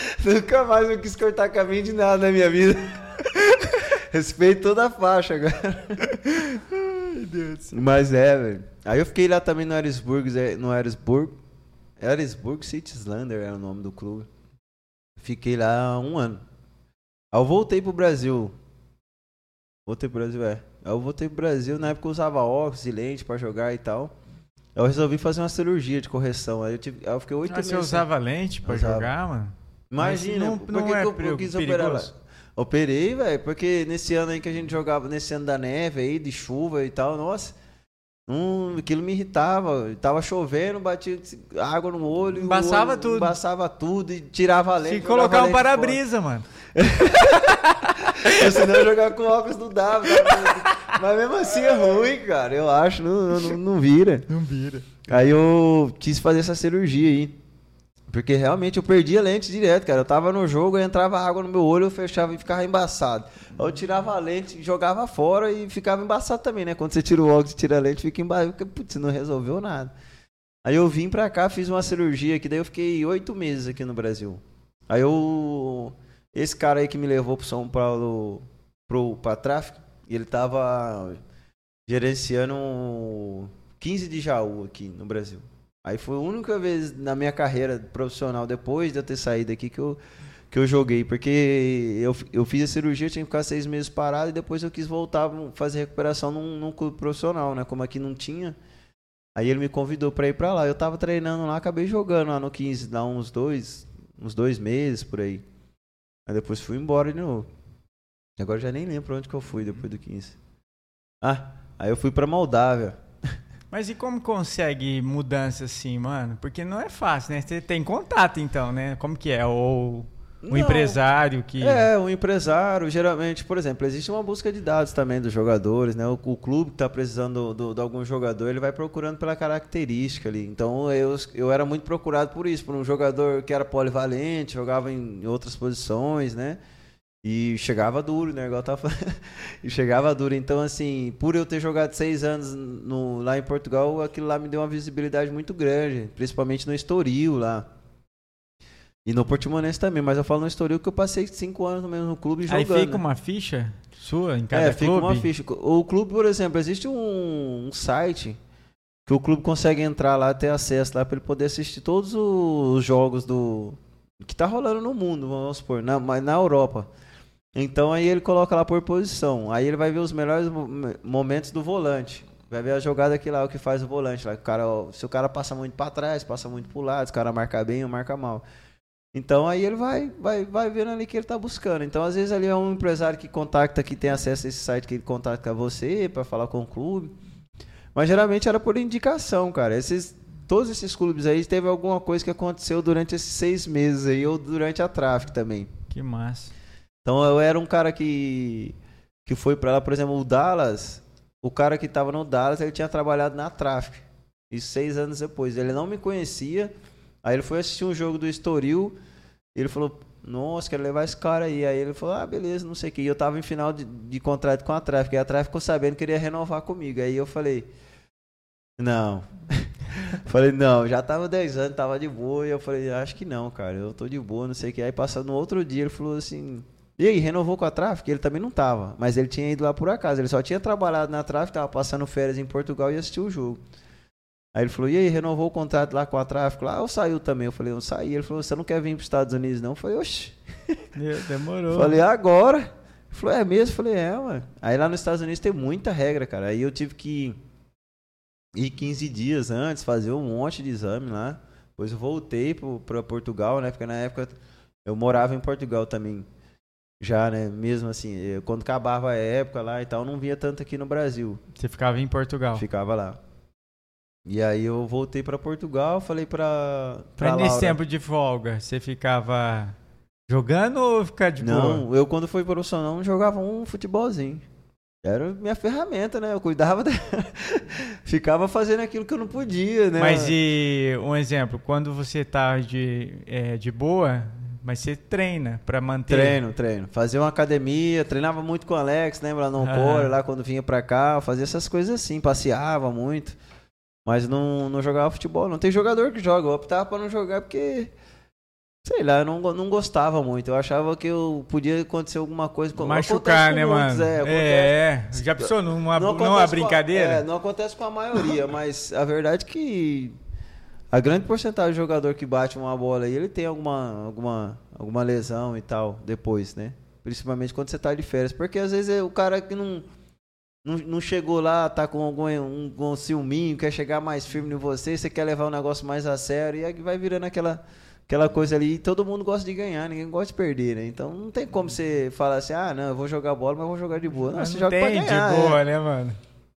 [laughs] Nunca mais eu quis cortar caminho de nada na minha vida. [laughs] Respeito toda a faixa agora. Ai, Deus. Mas é, velho. Aí eu fiquei lá também no Erisburg, Zé- no Erisburg. Erisburg Citieslander era o nome do clube. Fiquei lá um ano. Aí eu voltei pro Brasil. Voltei pro Brasil, é. Aí eu voltei pro Brasil, na época eu usava óculos e lente pra jogar e tal. Eu resolvi fazer uma cirurgia de correção. Aí eu, tive, aí eu fiquei oito Ah, meses. você usava lente pra Usava. jogar, mano? Imagina, Mas por não, que não é que eu, perigo- eu quis operar lá? perigoso? Operei, velho, porque nesse ano aí que a gente jogava, nesse ano da neve aí, de chuva e tal, nossa, hum, aquilo me irritava. Tava chovendo, batia água no olho. Embaçava olho tudo. Embaçava tudo e tirava a lente. Se jogava colocar um para-brisa, mano. Porque senão jogar com óculos não dava. tá? Mas mesmo assim é ruim, cara. Eu acho, não, não, não vira. Não vira. Aí eu quis fazer essa cirurgia aí. Porque realmente eu perdi a lente direto, cara. Eu tava no jogo, entrava água no meu olho, eu fechava e ficava embaçado. Aí eu tirava a lente, jogava fora e ficava embaçado também, né? Quando você tira o óculos e tira a lente, fica embaçado. Putz, não resolveu nada. Aí eu vim pra cá, fiz uma cirurgia aqui, daí eu fiquei oito meses aqui no Brasil. Aí eu. Esse cara aí que me levou pro São Paulo pro, pra tráfico, ele tava gerenciando um 15 de Jaú aqui no Brasil. Aí foi a única vez na minha carreira profissional, depois de eu ter saído aqui, que eu, que eu joguei. Porque eu, eu fiz a cirurgia, tinha que ficar seis meses parado e depois eu quis voltar fazer recuperação num, num clube profissional, né? Como aqui não tinha. Aí ele me convidou pra ir pra lá. Eu tava treinando lá, acabei jogando lá no 15, dá uns dois, uns dois meses por aí. Aí depois fui embora de novo. Agora já nem lembro onde que eu fui depois do 15. Ah, aí eu fui pra Moldávia. Mas e como consegue mudança assim, mano? Porque não é fácil, né? Você tem contato então, né? Como que é? Ou o Não. empresário que. É, o empresário, geralmente, por exemplo, existe uma busca de dados também dos jogadores, né? O, o clube que está precisando do, do- de algum jogador, ele vai procurando pela característica ali. Então, eu, eu era muito procurado por isso, por um jogador que era polivalente, jogava em outras posições, né? E chegava duro, né? Igual eu tava falando. [laughs] e chegava duro. Então, assim, por eu ter jogado seis anos no- lá em Portugal, aquilo lá me deu uma visibilidade muito grande, principalmente no Estoril lá. E no Portimonense também, mas eu falo no Estoril que eu passei cinco anos no mesmo clube Aí jogando. fica né? uma ficha sua em cada é, fica clube? uma ficha. O clube, por exemplo, existe um, um site que o clube consegue entrar lá, ter acesso lá para ele poder assistir todos os jogos do que tá rolando no mundo, vamos supor, na, mas na Europa. Então aí ele coloca lá por posição. Aí ele vai ver os melhores mo- momentos do volante. Vai ver a jogada que lá o que faz o volante lá. O cara, se o cara passa muito para trás, passa muito pro lado, se o cara marca bem ou marca mal. Então aí ele vai, vai, vai vendo ali que ele tá buscando. Então às vezes ali é um empresário que contacta, que tem acesso a esse site que ele contacta você para falar com o clube. Mas geralmente era por indicação, cara. Esses, todos esses clubes aí teve alguma coisa que aconteceu durante esses seis meses aí ou durante a tráfico também. Que massa. Então eu era um cara que que foi pra lá, por exemplo, o Dallas, o cara que tava no Dallas, ele tinha trabalhado na Traffic. Isso seis anos depois. Ele não me conhecia. Aí ele foi assistir um jogo do Estoril. Ele falou: Nossa, quero levar esse cara aí. Aí ele falou: Ah, beleza, não sei o que. E eu tava em final de, de contrato com a Traffic. E a Traffic ficou sabendo que queria renovar comigo. Aí eu falei: Não. [laughs] falei: Não, já tava 10 anos, tava de boa. E eu falei: Acho que não, cara. Eu tô de boa, não sei o que. Aí passando no outro dia, ele falou assim: e aí, renovou com a Traffic? Ele também não tava, mas ele tinha ido lá por acaso. Ele só tinha trabalhado na Traffic, tava passando férias em Portugal e assistiu o jogo. Aí ele falou, e aí, renovou o contrato lá com a Traffic? Lá, eu saiu também. Eu falei, eu saí. Ele falou, você não quer vir para os Estados Unidos, não? Eu falei, oxe. [laughs] Demorou. Falei, agora. Ele falou, é mesmo? Eu falei, é, mano. Aí lá nos Estados Unidos tem muita regra, cara. Aí eu tive que ir 15 dias antes, fazer um monte de exame lá. Depois eu voltei para Portugal, né? Porque na época eu morava em Portugal também. Já, né? Mesmo assim, eu- quando acabava a época lá e tal, não via tanto aqui no Brasil. Você ficava em Portugal. Ficava lá. E aí eu voltei pra Portugal, falei pra. pra Mas nesse tempo de folga, você ficava jogando ou ficar de boa? Não, eu quando fui profissional não jogava um futebolzinho. Era minha ferramenta, né? Eu cuidava [laughs] da... Ficava fazendo aquilo que eu não podia, né? Mas e um exemplo, quando você tá de, é, de boa, mas você treina pra manter. Treino, treino. Fazia uma academia, treinava muito com o Alex, lembra? Lá no. Core, lá quando vinha pra cá, fazia essas coisas assim, passeava muito. Mas não, não jogava futebol. Não tem jogador que joga. Eu optava pra não jogar porque. Sei lá, eu não, não gostava muito. Eu achava que eu podia acontecer alguma coisa Machucar, né, muitos, mano? é, acontece. É, já pensou numa, Não com a- brincadeira? é, não acontece com a maioria, mas a verdade é que a grande porcentagem de jogador que bate uma bola aí, ele tem alguma, alguma, alguma lesão e tal depois, né? Principalmente quando você tá de férias. Porque às vezes é o cara que não, não, não chegou lá, tá com algum um, um ciúminho, quer chegar mais firme em você, você quer levar o negócio mais a sério, e aí vai virando aquela, aquela coisa ali. E todo mundo gosta de ganhar, ninguém gosta de perder, né? Então não tem como você falar assim, ah, não, eu vou jogar bola, mas eu vou jogar de boa. Não, Mas você não joga pra tem ganhar. de é. boa, né, mano?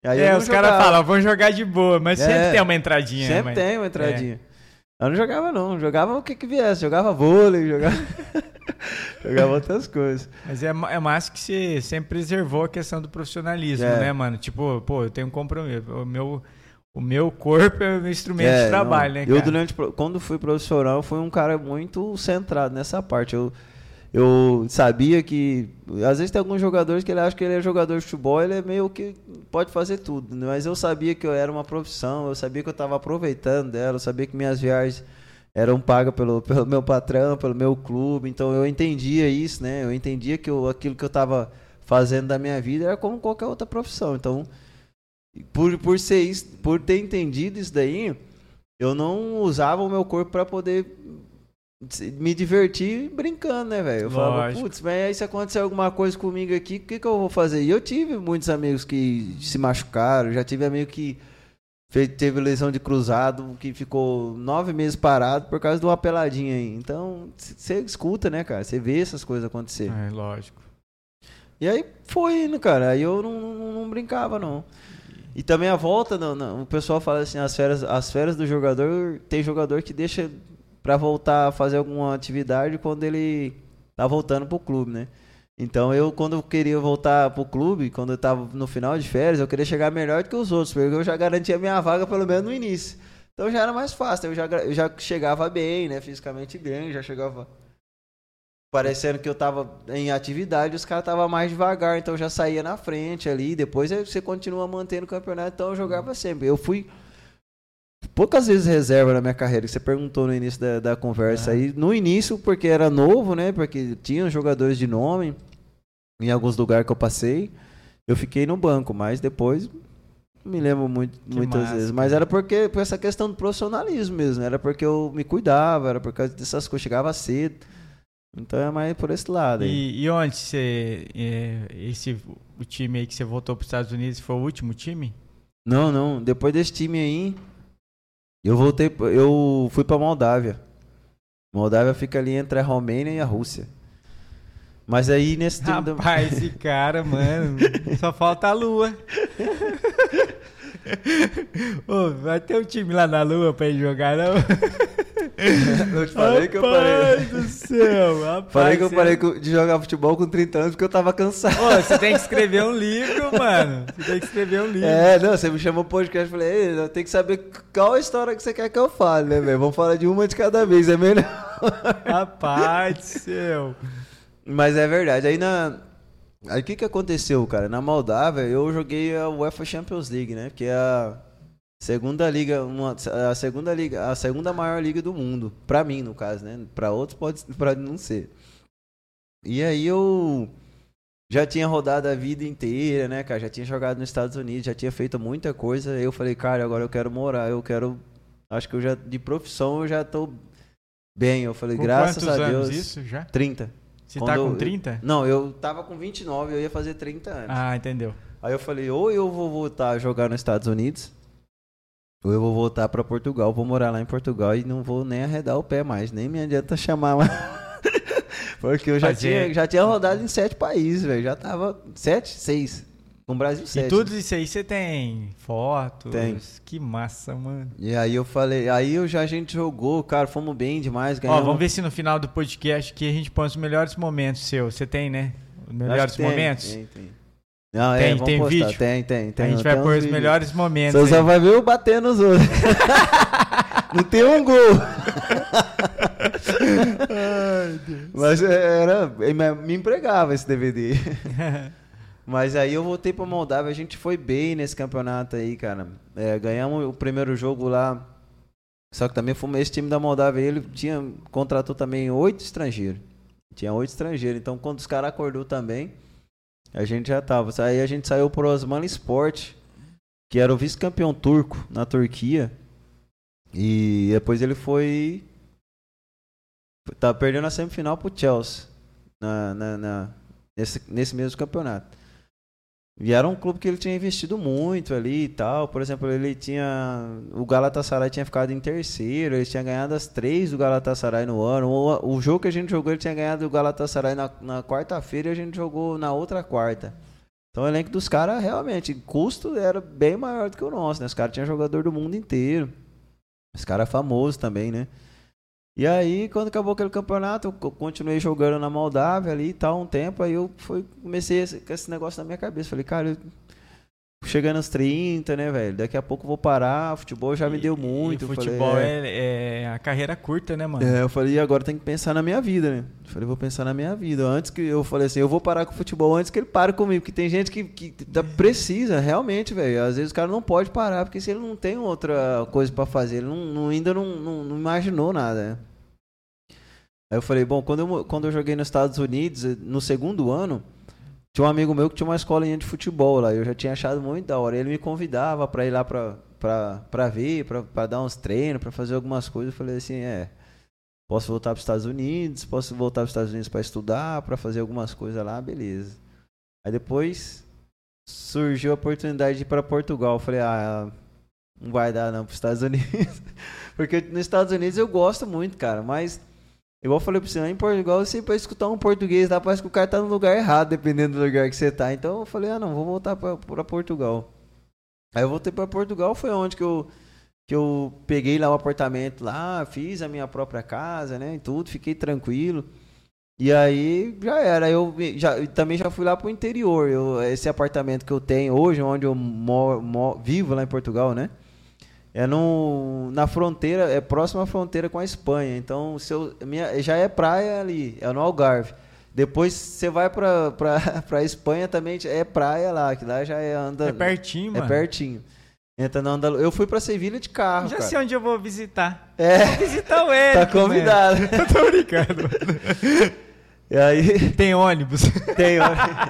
Aí eu é, os caras falam, vamos jogar de boa, mas É. sempre tem uma entradinha. Sempre mas- tem uma entradinha. Eu não jogava não, jogava o que que viesse, jogava vôlei, jogava, [laughs] jogava outras coisas. Mas é, é massa que você sempre preservou a questão do profissionalismo, É. né, mano? Tipo, pô, eu tenho um compromisso. O meu, o meu corpo é o meu instrumento É, de trabalho, não, né, Eu cara? durante pro- quando fui profissional, eu fui um cara muito centrado nessa parte. Eu eu sabia que às vezes tem alguns jogadores que ele acha que ele é jogador de futebol, ele é meio que pode fazer tudo, né? mas eu sabia que eu era uma profissão, eu sabia que eu estava aproveitando dela, eu sabia que minhas viagens eram pagas pelo, [laughs] pelo meu patrão, pelo meu clube, então eu entendia isso, né? Eu entendia que eu, aquilo que eu estava fazendo da minha vida era como qualquer outra profissão. Então, por, por ser isso, por ter entendido isso daí, eu não usava o meu corpo para poder me divertir brincando, né, velho? Eu falava, Lógico. putz, mas aí se acontecer alguma coisa comigo aqui, o que, que eu vou fazer? E eu tive muitos amigos que se machucaram, já tive amigo que fe- teve lesão de cruzado, que ficou nove meses parado por causa de uma peladinha aí. Então, você escuta, né, cara? Você vê essas coisas acontecer. É, lógico. E aí foi indo, cara. Aí eu não, não- não brincava, não. E também a volta, não, não, o pessoal fala assim, as férias, as férias do jogador, tem jogador que deixa pra voltar a fazer alguma atividade quando ele tá voltando pro clube, né? Então eu, quando eu queria voltar pro clube, quando eu tava no final de férias, eu queria chegar melhor do que os outros, porque eu já garantia minha vaga pelo menos no início. Então já era mais fácil, eu já, eu já chegava bem, né? Fisicamente bem, já chegava parecendo que eu tava em atividade, os caras tava mais devagar, então eu já saía na frente ali, depois você continua mantendo o campeonato, então eu jogava sempre. Eu fui poucas vezes reserva na minha carreira, que você perguntou no início da, da conversa É. aí. No início, porque era novo, né? Porque tinha jogadores de nome em alguns lugares que eu passei. Eu fiquei no banco, mas depois não me lembro muito, Que muitas massa, vezes. Mas cara. era porque por essa questão do profissionalismo mesmo. Era porque eu me cuidava, era por causa dessas coisas. Chegava cedo. Então é mais por esse lado aí. E, e onde você. é, esse, o time aí que você voltou para os Estados Unidos foi o último time? Não, não. Depois desse time aí, eu voltei. Eu fui pra Moldávia. Moldávia fica ali entre a Romênia e a Rússia. Mas aí nesse time. do- Rapaz, esse cara, mano, só falta a lua. [laughs] Ô, vai ter um time lá na lua pra ir jogar, não? [laughs] Eu te falei que eu parei. Do céu, rapaz. [laughs] Falei que eu parei co- de jogar futebol com 30 anos porque eu tava cansado. Ô, você tem que escrever um livro, mano. Você tem que escrever um [laughs] livro. É, não, você me chamou pro podcast e falei, Ei, eu tenho que saber qual a história que você quer que eu fale, né, velho? Vamos falar de uma de cada vez, é melhor. Rapaz do céu. Mas é verdade. Aí na. Aí o que que aconteceu, cara? Na Moldávia eu joguei a UEFA Champions League, né? Que é a segunda liga, uma, a segunda liga, a segunda maior liga do mundo, Pra mim no caso, né? Pra outros pode, [laughs] pode não ser. E aí eu já tinha rodado a vida inteira, né, cara? Já tinha jogado nos Estados Unidos, já tinha feito muita coisa. Eu falei, cara, agora eu quero morar, eu quero, acho que eu já de profissão eu já tô bem. Eu falei, graças a anos Deus. isso já? 30. Você Quando tá eu- com 30? Não, eu tava com 29, eu ia fazer 30 anos. Ah, entendeu. Aí eu falei, ou eu vou voltar a jogar nos Estados Unidos, ou eu vou voltar pra Portugal, vou morar lá em Portugal e não vou nem arredar o pé mais, nem me adianta chamar mais. [laughs] Porque eu já tinha, já tinha rodado em sete países, velho. Já tava. Sete? Seis. Com o Brasil, sete. E tudo isso aí você tem fotos. Tem. Que massa, mano. E aí eu falei, aí eu já a gente jogou, cara, fomos bem demais, Ó, ganhamos. vamos ver se no final do podcast aqui a gente põe os melhores momentos seus. Você tem, né? Os melhores que tem, momentos? Tem, tem. Não, Tem- é, tem postar. vídeo? Tem, tem, tem. a gente vai pôr os vídeos. melhores momentos. Você só vai ver eu batendo nos outros. [laughs] Não tem um gol. [laughs] Mas era. me- Me empregava esse DVD. [laughs] Mas aí eu voltei pra Moldávia, a gente foi bem nesse campeonato aí, cara. É, ganhamos o primeiro jogo lá. Só que também fomos, esse time da Moldávia, ele tinha, contratou também oito estrangeiros. Tinha oito estrangeiros. Então quando os caras acordou também, a gente já tava. Aí a gente saiu pro Osmanlı Sport, que era o vice-campeão turco na Turquia. E depois ele foi. Tá perdendo a semifinal pro Chelsea. Na, na, na- nesse, nesse mesmo campeonato. E era um clube que ele tinha investido muito ali e tal. Por exemplo, ele tinha. O Galatasaray tinha ficado em terceiro, ele tinha ganhado as três do Galatasaray no ano. O, o jogo que a gente jogou, ele tinha ganhado o Galatasaray na, na quarta-feira e a gente jogou na outra quarta. Então o elenco dos caras realmente, custo era bem maior do que o nosso, né? Os caras tinham jogador do mundo inteiro. Os caras famosos também, né? E aí, quando acabou aquele campeonato, eu co- continuei jogando na Moldávia ali e tal, um tempo, aí eu fui, comecei esse- com esse negócio na minha cabeça. Falei, cara, eu chegando aos 30, né, velho? Daqui a pouco eu vou parar, futebol já me deu E- muito. E futebol falei, é. é, é a carreira curta, né, mano? É, eu falei, e agora tem que pensar na minha vida, né? Eu falei, vou pensar na minha vida. Antes que eu falei assim, eu vou parar com o futebol antes que ele pare comigo. Porque tem gente que, que precisa, realmente, velho. Às vezes o cara não pode parar, porque se ele não tem outra coisa pra fazer, ele não, não- ainda não, não, não imaginou nada, né? Aí eu falei, bom, quando eu, quando eu joguei nos Estados Unidos, eh, no segundo ano, tinha um amigo meu que tinha uma escolinha de futebol lá. Eu já tinha achado muito da hora. Ele me convidava pra ir lá pra, pra, pra ver, pra, pra dar uns treinos, pra fazer algumas coisas. Eu falei assim, é. Posso voltar para os Estados Unidos, posso voltar para os Estados Unidos para estudar, para fazer algumas coisas lá, beleza. Aí depois surgiu a oportunidade de ir para Portugal. Eu falei, ah, não vai dar não para os Estados Unidos. [laughs] Porque nos Estados Unidos eu gosto muito, cara, mas igual eu falei para você, em Portugal você para escutar um português lá, parece que o cara tá no lugar errado, dependendo do lugar que você tá. Então eu falei, ah, não, vou voltar para Portugal. Aí eu voltei para Portugal, foi onde que eu que eu peguei lá o apartamento lá, fiz a minha própria casa, né, e tudo, fiquei tranquilo. E aí já era, eu já, também já fui lá pro interior. Eu, esse apartamento que eu tenho hoje, onde eu moro, mo- vivo lá em Portugal, né? É no, na fronteira, é próximo à fronteira com a Espanha. Então, se eu, minha, já é praia ali, é no Algarve. Depois você vai pra, pra, [laughs] pra Espanha também, é praia lá, que lá já é anda. É pertinho, É mano. pertinho. Entra na Andalu... Eu fui pra Sevilha de carro, Já cara. sei onde eu vou visitar. É, Vou visitar o [laughs] Eric. tá convidado. [laughs] Eu tô brincando. E aí [laughs] Tem ônibus. [laughs] tem, ó.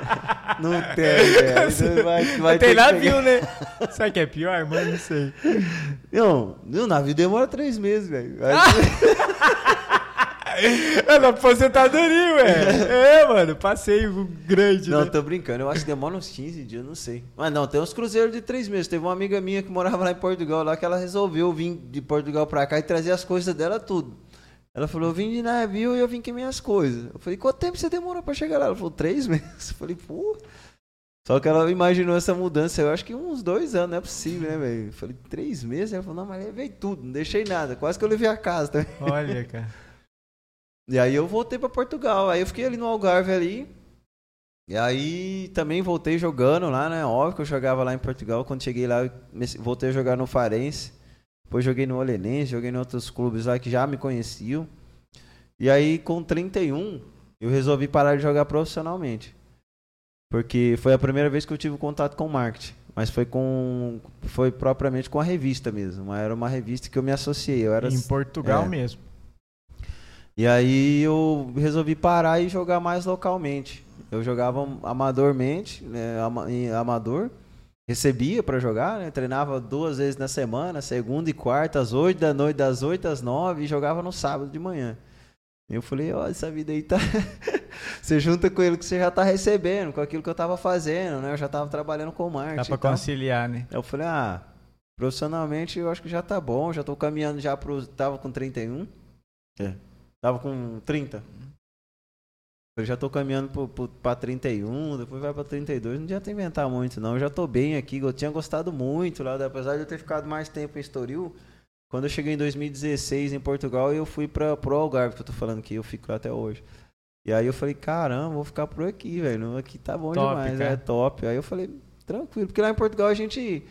[laughs] Não tem, velho. Vai, vai Tem navio, pegar- né? Sabe que é pior, mano? Não sei. Não, o navio demora três meses, velho. É na aposentadoria, ué. É, mano. Passeio grande, Não, né? tô brincando. Eu acho que demora uns 15 dias, não sei. Mas não, tem uns cruzeiros de três meses. Teve uma amiga minha que morava lá em Portugal, lá que ela resolveu vir de Portugal pra cá e trazer as coisas dela tudo. Ela falou, eu vim de navio e eu vim com minhas coisas. Eu falei, quanto tempo você demorou pra chegar lá? Ela falou, três [laughs] meses. Eu falei, pô. Só que ela imaginou essa mudança, eu acho que uns dois anos, não é possível, né, velho? Eu falei, três meses? Ela falou, não, mas levei tudo, não deixei nada. Quase que eu levei a casa também. Olha, [laughs] cara. E aí eu voltei pra Portugal. Aí eu fiquei ali no Algarve ali. E aí também voltei jogando lá, né? Óbvio que eu jogava lá em Portugal. Quando cheguei lá, voltei a jogar no Farense. Depois joguei no Olenense, joguei em outros clubes lá que já me conheciam. E aí com 31, eu resolvi parar de jogar profissionalmente. Porque foi a primeira vez que eu tive contato com marketing. Mas foi com. Foi propriamente com a revista mesmo. Mas Era uma revista que eu me associei. Eu era Em Portugal é. mesmo. e aí eu resolvi parar e jogar mais localmente. Eu jogava amadormente, né, amador. Recebia pra jogar, né? Treinava duas vezes na semana, segunda e quarta, às 8 da noite, das 8 às 9 e jogava no sábado de manhã. Eu falei, ó, essa vida aí tá. [laughs] você junta com ele que você já tá recebendo, com aquilo que eu tava fazendo, né? Eu já tava trabalhando com marketing. Dá pra conciliar, né? Eu falei, ah, profissionalmente eu acho que já tá bom, já tô caminhando já pro. Tava com 31. É. Tava com 30. Eu já tô caminhando pro, pro, pra 31, depois vai pra 32. Não adianta inventar muito, não. Eu já tô bem aqui. Eu tinha gostado muito lá, apesar de eu ter ficado mais tempo em Estoril. Quando eu cheguei em 2016 em Portugal, eu fui pra, pro Algarve, que eu tô falando que eu fico lá até hoje. E aí eu falei, caramba, vou ficar por aqui, velho. Aqui tá bom Top, demais, cara. é top. Aí eu falei, tranquilo, porque lá em Portugal a gente.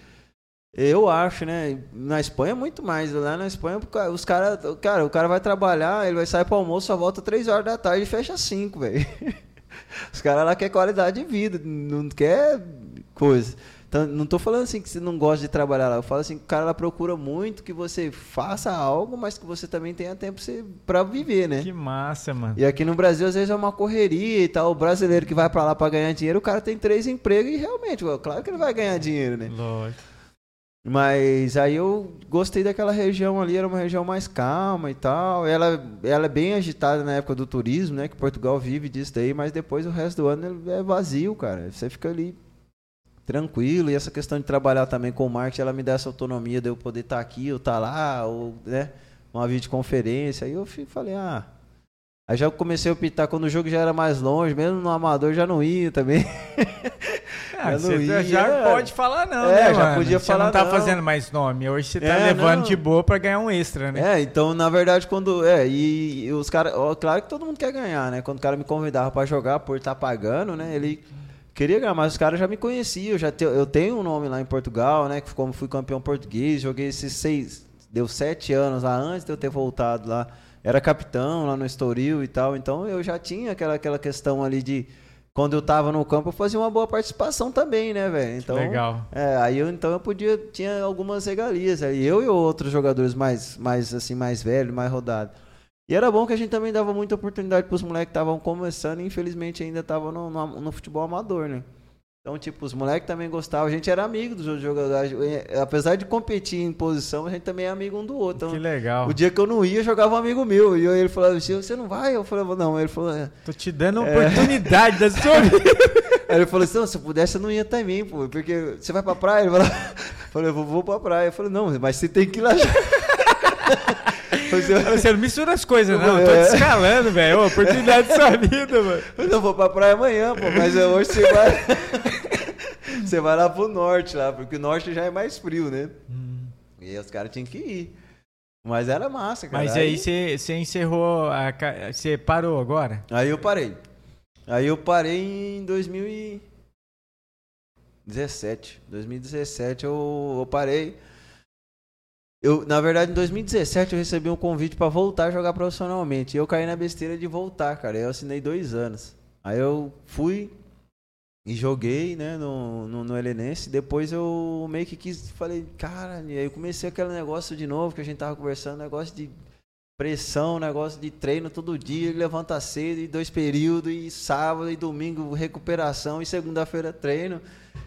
Eu acho, né? Na Espanha muito mais. Lá na Espanha, os caras. Cara, o cara vai trabalhar, ele vai sair pro almoço, só volta 3 horas da tarde e fecha 5, velho. [laughs] Os caras lá querem qualidade de vida, não quer coisa. Então, não tô falando assim que você não gosta de trabalhar lá. Eu falo assim que o cara lá procura muito que você faça algo, mas que você também tenha tempo pra viver, né? Que massa, mano. E aqui no Brasil, às vezes, é uma correria e tal. O brasileiro que vai pra lá pra ganhar dinheiro, o cara tem três empregos e realmente, claro que ele vai ganhar dinheiro, né? Lógico. Mas aí eu gostei daquela região ali, era uma região mais calma e tal. Ela, ela é bem agitada na época do turismo, né? Que Portugal vive disso daí, mas depois o resto do ano é vazio, cara. Você fica ali tranquilo. E essa questão de trabalhar também com o marketing, ela me dá essa autonomia de eu poder estar aqui ou estar lá, ou, né? Uma videoconferência. Aí eu falei, ah. Aí já comecei a optar quando o jogo já era mais longe, mesmo no amador já não ia também. [laughs] Ah, não você ia, já pode falar não, É, né, já mano? podia você falar não tá não. fazendo mais nome. Hoje você tá É, levando não. de boa pra ganhar um extra, né? É, então, na verdade, quando. É, e, e os caras. Claro que todo mundo quer ganhar, né? Quando o cara me convidava pra jogar por estar pagando, né? Ele queria ganhar, mas os caras já me conheciam. Já te- eu tenho um nome lá em Portugal, né? Que como fui campeão português, joguei esses seis. Deu sete anos lá antes de eu ter voltado lá. Era capitão lá no Estoril e tal. Então eu já tinha aquela, aquela questão ali de. Quando eu tava no campo, eu fazia uma boa participação também, né, velho? Então, Legal. é, aí eu então eu podia tinha algumas regalias aí eu e outros jogadores mais mais assim mais velhos, mais rodados. E era bom que a gente também dava muita oportunidade pros moleques que estavam começando e infelizmente ainda estavam no, no, no futebol amador, né? Então, tipo, os moleques também gostavam, a gente era amigo dos outros jogadores. Apesar de competir em posição, a gente também é amigo um do outro. que Então, legal. o dia que eu não ia, jogava um amigo meu. E eu- ele falava assim, você não vai? Eu falava, não. Ele falou, é. Tô te dando a oportunidade da sua [laughs] vida. Aí ele falou assim, se eu pudesse eu não ia também, pô, porque você vai pra praia? Ele falou, [laughs] eu falei, eu vou, vou pra praia. Eu falei, não, mas você tem que ir lá. [laughs] Você não mistura as coisas, não. Eu tô É. te escalando, velho. Oportunidade da sua vida, mano. eu vou pra praia amanhã, pô, mas eu- hoje você vai. [laughs] você vai lá pro norte lá, porque o norte já é mais frio, né? E aí os caras tinham que ir. Mas era massa, cara. Mas aí você você encerrou, você parou agora? Aí eu parei. Aí eu parei em 2017. 2017 eu, eu parei. Eu, na verdade, em 2017 eu recebi um convite pra voltar a jogar profissionalmente. E eu caí na besteira de voltar, cara. Eu assinei dois anos. Aí eu fui e joguei, né, no, no, no. Depois eu meio que quis, falei, cara, e aí eu comecei aquele negócio de novo que a gente tava conversando, negócio de pressão, negócio de treino todo dia, levanta cedo, e dois períodos, e sábado e domingo recuperação, e segunda-feira treino,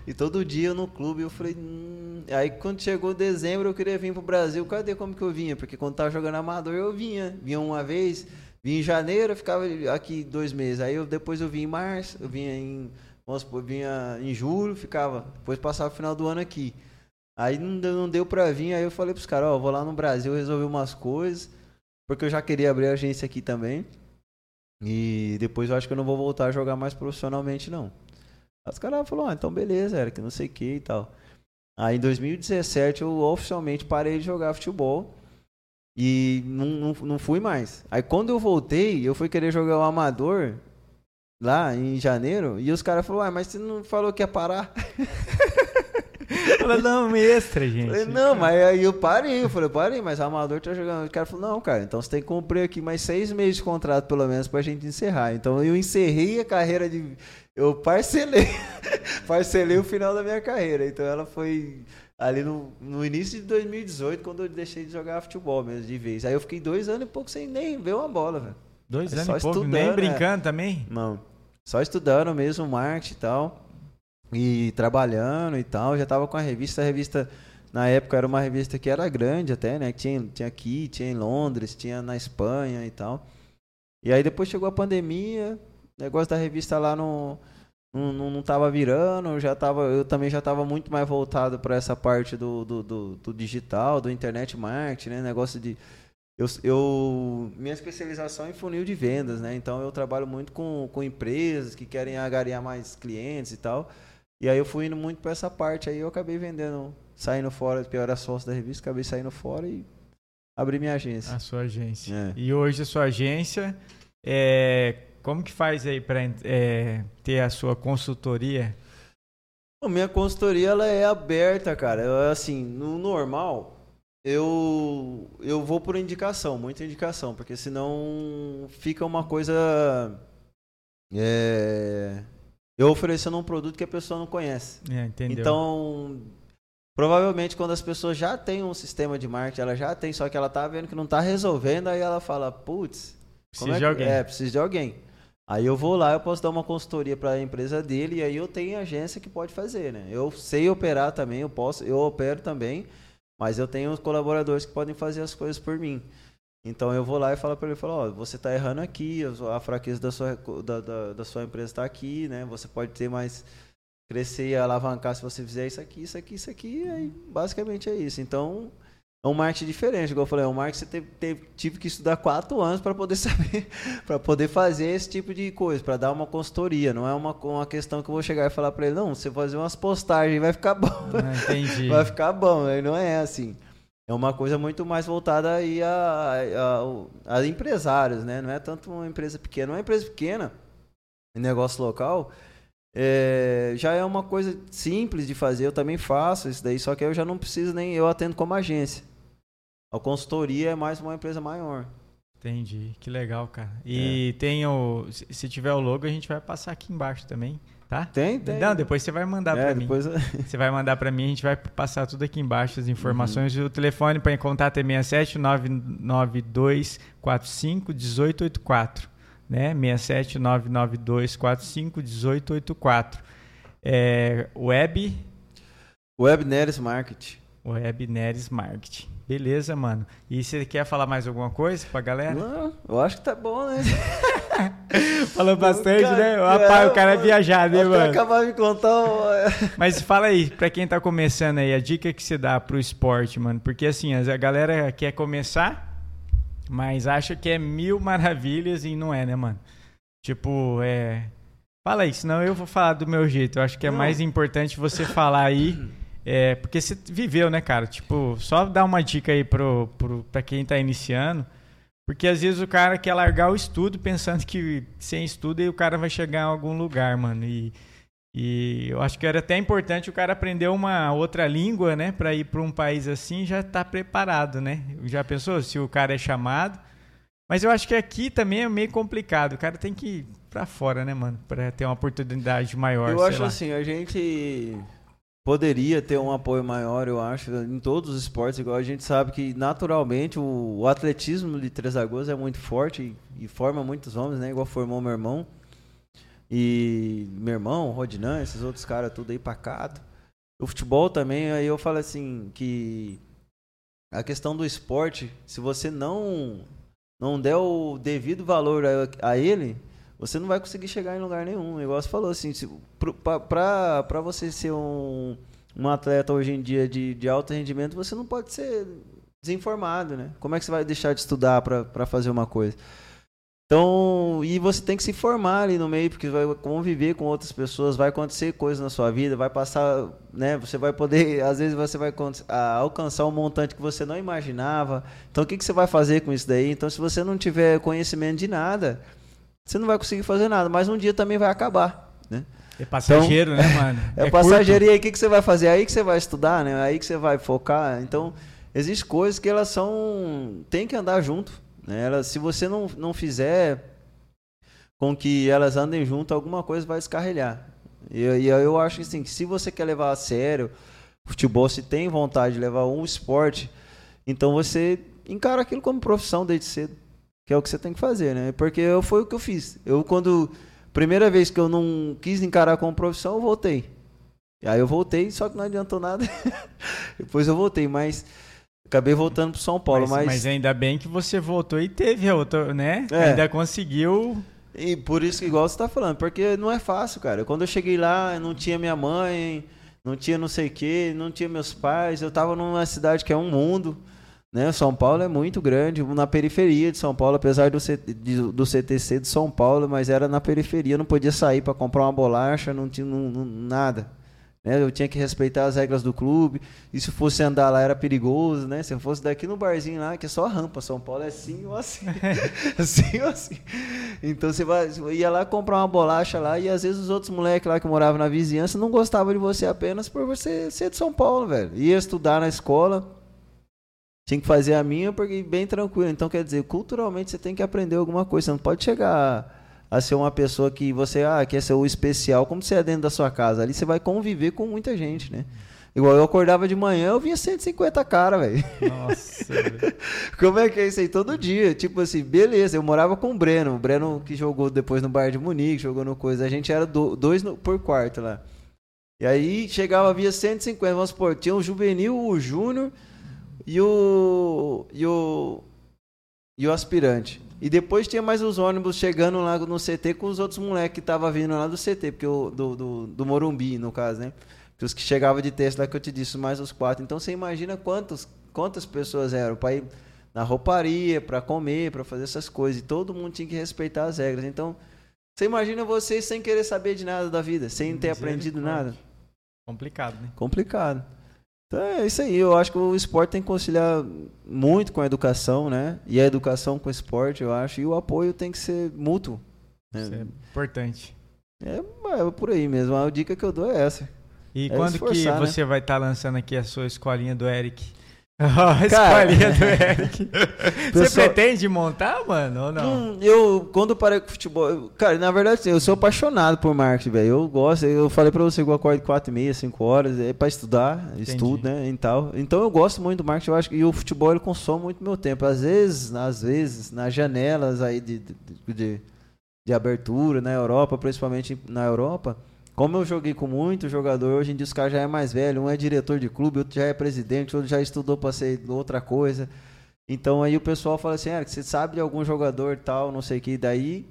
e todo dia no clube. Eu falei, hum. aí quando chegou dezembro eu queria vir pro Brasil, cadê como que eu vinha? Porque quando tava jogando amador eu vinha, vinha uma vez, vinha em janeiro, eu ficava aqui dois meses, aí eu, depois eu vinha em março, eu vinha em, vamos supor, vinha em julho, ficava, depois passava o final do ano aqui. Aí não deu, não deu pra vir, aí eu falei pros caras, ó, vou lá no Brasil resolver umas coisas, porque eu já queria abrir agência aqui também. E depois eu acho que eu não vou voltar a jogar mais profissionalmente, não. Aí os caras falaram, ah, então beleza, Eric, não sei o que e tal. Aí em 2017 eu oficialmente parei de jogar futebol e não, não, não fui mais. Aí quando eu voltei, eu fui querer jogar o amador lá em janeiro e os caras falaram, ah, mas você não falou que ia parar? [laughs] Fala, não, extra, gente. Falei, não, mas aí eu parei, eu falei, parei, mas o amador tá jogando. O cara falou, não, cara, então você tem que cumprir aqui mais seis meses de contrato, pelo menos, pra gente encerrar. Então eu encerrei a carreira de. Eu parcelei. [laughs] parcelei o final da minha carreira. Então ela foi ali no, no início de 2018, quando eu deixei de jogar futebol mesmo, de vez. Aí eu fiquei dois anos e pouco sem nem ver uma bola, velho. Dois É anos só e pouco, nem né? brincando também? Não. Só estudando mesmo marketing e tal. E trabalhando e tal. Já tava com a revista. A revista, na época, era uma revista que era grande até, né? Tinha, tinha aqui, tinha em Londres, tinha na Espanha e tal. E aí depois chegou a pandemia. O negócio da revista lá não, não, não, não tava virando. Já tava, eu também já tava muito mais voltado para essa parte do, do, do, do digital, do internet marketing, né? Negócio de. eu, eu- minha especialização é em funil de vendas, né? Então eu trabalho muito com, com empresas que querem agariar mais clientes e tal. E aí eu fui indo muito para essa parte. Aí eu acabei vendendo, saindo fora, porque eu era sócio da revista, acabei saindo fora e abri minha agência. A sua agência. É. E hoje a sua agência, é, como que faz aí para ter a sua consultoria? A minha consultoria ela é aberta, cara. Eu, assim, no normal, eu eu vou por indicação, muita indicação, porque senão fica uma coisa é, eu oferecendo um produto que a pessoa não conhece. É, entendeu? Então, provavelmente quando as pessoas já têm um sistema de marketing, ela já tem, só que ela tá vendo que não tá resolvendo, aí ela fala, putz, Precisa é de alguém. É, preciso de alguém. Aí eu vou lá, eu posso dar uma consultoria para a empresa dele e aí eu tenho agência que pode fazer, né? Eu sei operar também, eu posso, eu opero também, mas eu tenho os colaboradores que podem fazer as coisas por mim. Então eu vou lá e falo para ele, falo, ó, você está errando aqui, a fraqueza da sua da, da, da sua empresa está aqui, né? Você pode ter mais crescer e alavancar se você fizer isso aqui, isso aqui, isso aqui, e aí basicamente é isso. Então é um marketing diferente, igual eu falei, é um marketing que você teve, teve- tive que estudar quatro anos para poder [laughs] saber, para poder fazer esse tipo de coisa, para dar uma consultoria. Não é uma, uma questão que eu vou chegar e falar para ele, não, você fazer umas postagens vai ficar bom, Ah, entendi. [laughs] vai ficar bom. Aí Não é assim. É uma coisa muito mais voltada aí a, a, a empresários, né? Não é tanto uma empresa pequena. Uma empresa pequena, em negócio local, é, já é uma coisa simples de fazer. Eu também faço isso daí, só que eu já não preciso nem. Eu atendo como agência. A consultoria é mais uma empresa maior. Entendi, que legal, cara. E tem o. Se tiver o logo, a gente vai passar aqui embaixo também, tá? Tem, tem. Não, depois você vai mandar é, pra mim. [laughs] Você vai mandar pra mim, a gente vai passar tudo aqui embaixo as informações. Uhum. O telefone para contato é 67 992 45 1884, né? 67 992 45 1884. É, web Web Neres Market. Web Neres Marketing. Beleza, mano. E você quer falar mais alguma coisa pra galera? Não, eu acho que tá bom, né? [laughs] Falou bastante, Cara, né? Rapaz, o cara é viajado, Até mano? acabar de contar. o- Mas fala aí, pra quem tá começando aí, a dica que você dá pro esporte, mano. Porque assim, a galera quer começar, mas acha que é mil maravilhas e não é, né, mano? Tipo, é. Fala aí, senão eu vou falar do meu jeito. Eu acho que é Não. mais importante você falar aí. É, porque você viveu, né, cara? Tipo, só dar uma dica aí pro, pro, pra quem tá iniciando. Porque às vezes o cara quer largar o estudo pensando que sem estudo aí o cara vai chegar em algum lugar, mano. E, e eu acho que era até importante o cara aprender uma outra língua, né? Pra ir pra um país assim já tá preparado, né? Já pensou se o cara é chamado? Mas eu acho que aqui também é meio complicado. O cara tem que ir pra fora, né, mano? Pra ter uma oportunidade maior. Eu acho lá. assim, a gente poderia ter um apoio maior, eu acho, em todos os esportes, igual a gente sabe que naturalmente o, o atletismo de Três Lagoas é muito forte e, e forma muitos homens, né? Igual formou meu irmão. E meu irmão, Rodinan, esses outros caras tudo aí pacato. O futebol também, aí eu falo assim que a questão do esporte, se você não não der o devido valor a, a ele, você não vai conseguir chegar em lugar nenhum. O negócio falou assim, pra você ser um, um atleta hoje em dia de, de alto rendimento, você não pode ser desinformado, né? Como é que você vai deixar de estudar pra fazer uma coisa? Então, e você tem que se formar ali no meio, porque vai conviver com outras pessoas, vai acontecer coisas na sua vida, vai passar, né? Você vai poder, [laughs] às vezes você vai alcançar um montante que você não imaginava. Então, o que, que você vai fazer com isso daí? Então, se você não tiver conhecimento de nada, você não vai conseguir fazer nada, mas um dia também vai acabar, né? É passageiro, né, [laughs] mano? É, curto. passageiro, e aí o que, que você vai fazer? Aí que você vai estudar, né? Aí que você vai focar. Então, existem coisas que elas são. tem que andar junto. Né? Elas, se você não, não fizer com que elas andem junto, alguma coisa vai descarrilhar. E, e eu acho que assim, que se você quer levar a sério futebol, se tem vontade de levar um esporte, então você encara aquilo como profissão desde cedo. Que é o que você tem que fazer, né? Porque eu, foi o que eu fiz. Eu, quando. Primeira vez que eu não quis encarar como profissão, eu voltei. E aí eu voltei, só que não adiantou nada. [laughs] Depois eu voltei, mas acabei voltando pro São Paulo. Mas, Mas, mas ainda bem que você voltou e teve outra, né? É. Ainda conseguiu. E por isso que igual você tá falando, porque não é fácil, cara. Quando eu cheguei lá, não tinha minha mãe, não tinha não sei o quê, não tinha meus pais. Eu tava numa cidade que é um mundo. Né? São Paulo é muito grande, na periferia de São Paulo, apesar do, C- de- do CTC de São Paulo, mas era na periferia, não podia sair para comprar uma bolacha, não tinha não- não- nada. Né? Eu tinha que respeitar as regras do clube, e se fosse andar lá era perigoso, né? Se eu fosse daqui no barzinho lá, que é só rampa, São Paulo é assim ou assim. assim [laughs] ou assim. Então você vai, ia lá comprar uma bolacha lá, e às vezes os outros moleques lá que moravam na vizinhança não gostavam de você apenas por você ser de São Paulo, velho. Ia estudar na escola, tinha que fazer a minha porque bem tranquilo. Então, quer dizer, culturalmente você tem que aprender alguma coisa. Você não pode chegar a, ser uma pessoa que você ah, quer ser o especial, como você é dentro da sua casa. Ali você vai conviver com muita gente, né? Igual eu acordava de manhã, eu via 150 cara, velho. Nossa. [laughs] Como é que é isso aí? Todo dia. Tipo assim, beleza, eu morava com o Breno. O Breno que jogou depois no Bar de Munique, jogou no coisa. A gente era do- dois no- por quarto lá. E aí chegava, via 150, vamos supor, tinha o juvenil, o júnior e o. e o. e o aspirante. E depois tinha mais os ônibus chegando lá no CT com os outros moleques que estavam vindo lá do CT, porque o, do, do, do Morumbi, no caso, né? Que os que chegavam de texto lá que eu te disse, mais os quatro. Então você imagina quantos, quantas pessoas eram para ir na rouparia, para comer, para fazer essas coisas. E todo mundo tinha que respeitar as regras. Então, você imagina vocês sem querer saber de nada da vida, sem ter aprendido nada. Complicado, né? Complicado. Então é isso aí. Eu acho que o esporte tem que conciliar muito com a educação, né? E a educação com o esporte, eu acho. E o apoio tem que ser mútuo. né? Isso é importante. É, é por aí mesmo. A dica que eu dou é essa. E É quando que né? você vai estar lançando aqui a sua escolinha do Eric? A escolinha do [laughs] Eric. Você Pessoal- pretende montar, mano, ou não? Hum, eu, quando parei com futebol. eu- Cara, na verdade, assim, eu sou apaixonado por marketing, velho. Eu gosto, eu falei pra você que eu acordo 4 e meia, 5 horas, é pra estudar, estudo, né? E tal. Então eu gosto muito do marketing, eu acho que e o futebol ele consome muito meu tempo. Às vezes, às vezes, nas janelas aí de, de, de, de abertura na Europa, principalmente na Europa. Como eu joguei com muito jogador, hoje em dia os caras já é mais velho, um é diretor de clube, outro já é presidente, outro já estudou para ser outra coisa. Então aí o pessoal fala assim, Eric, você sabe de algum jogador tal, não sei o que, daí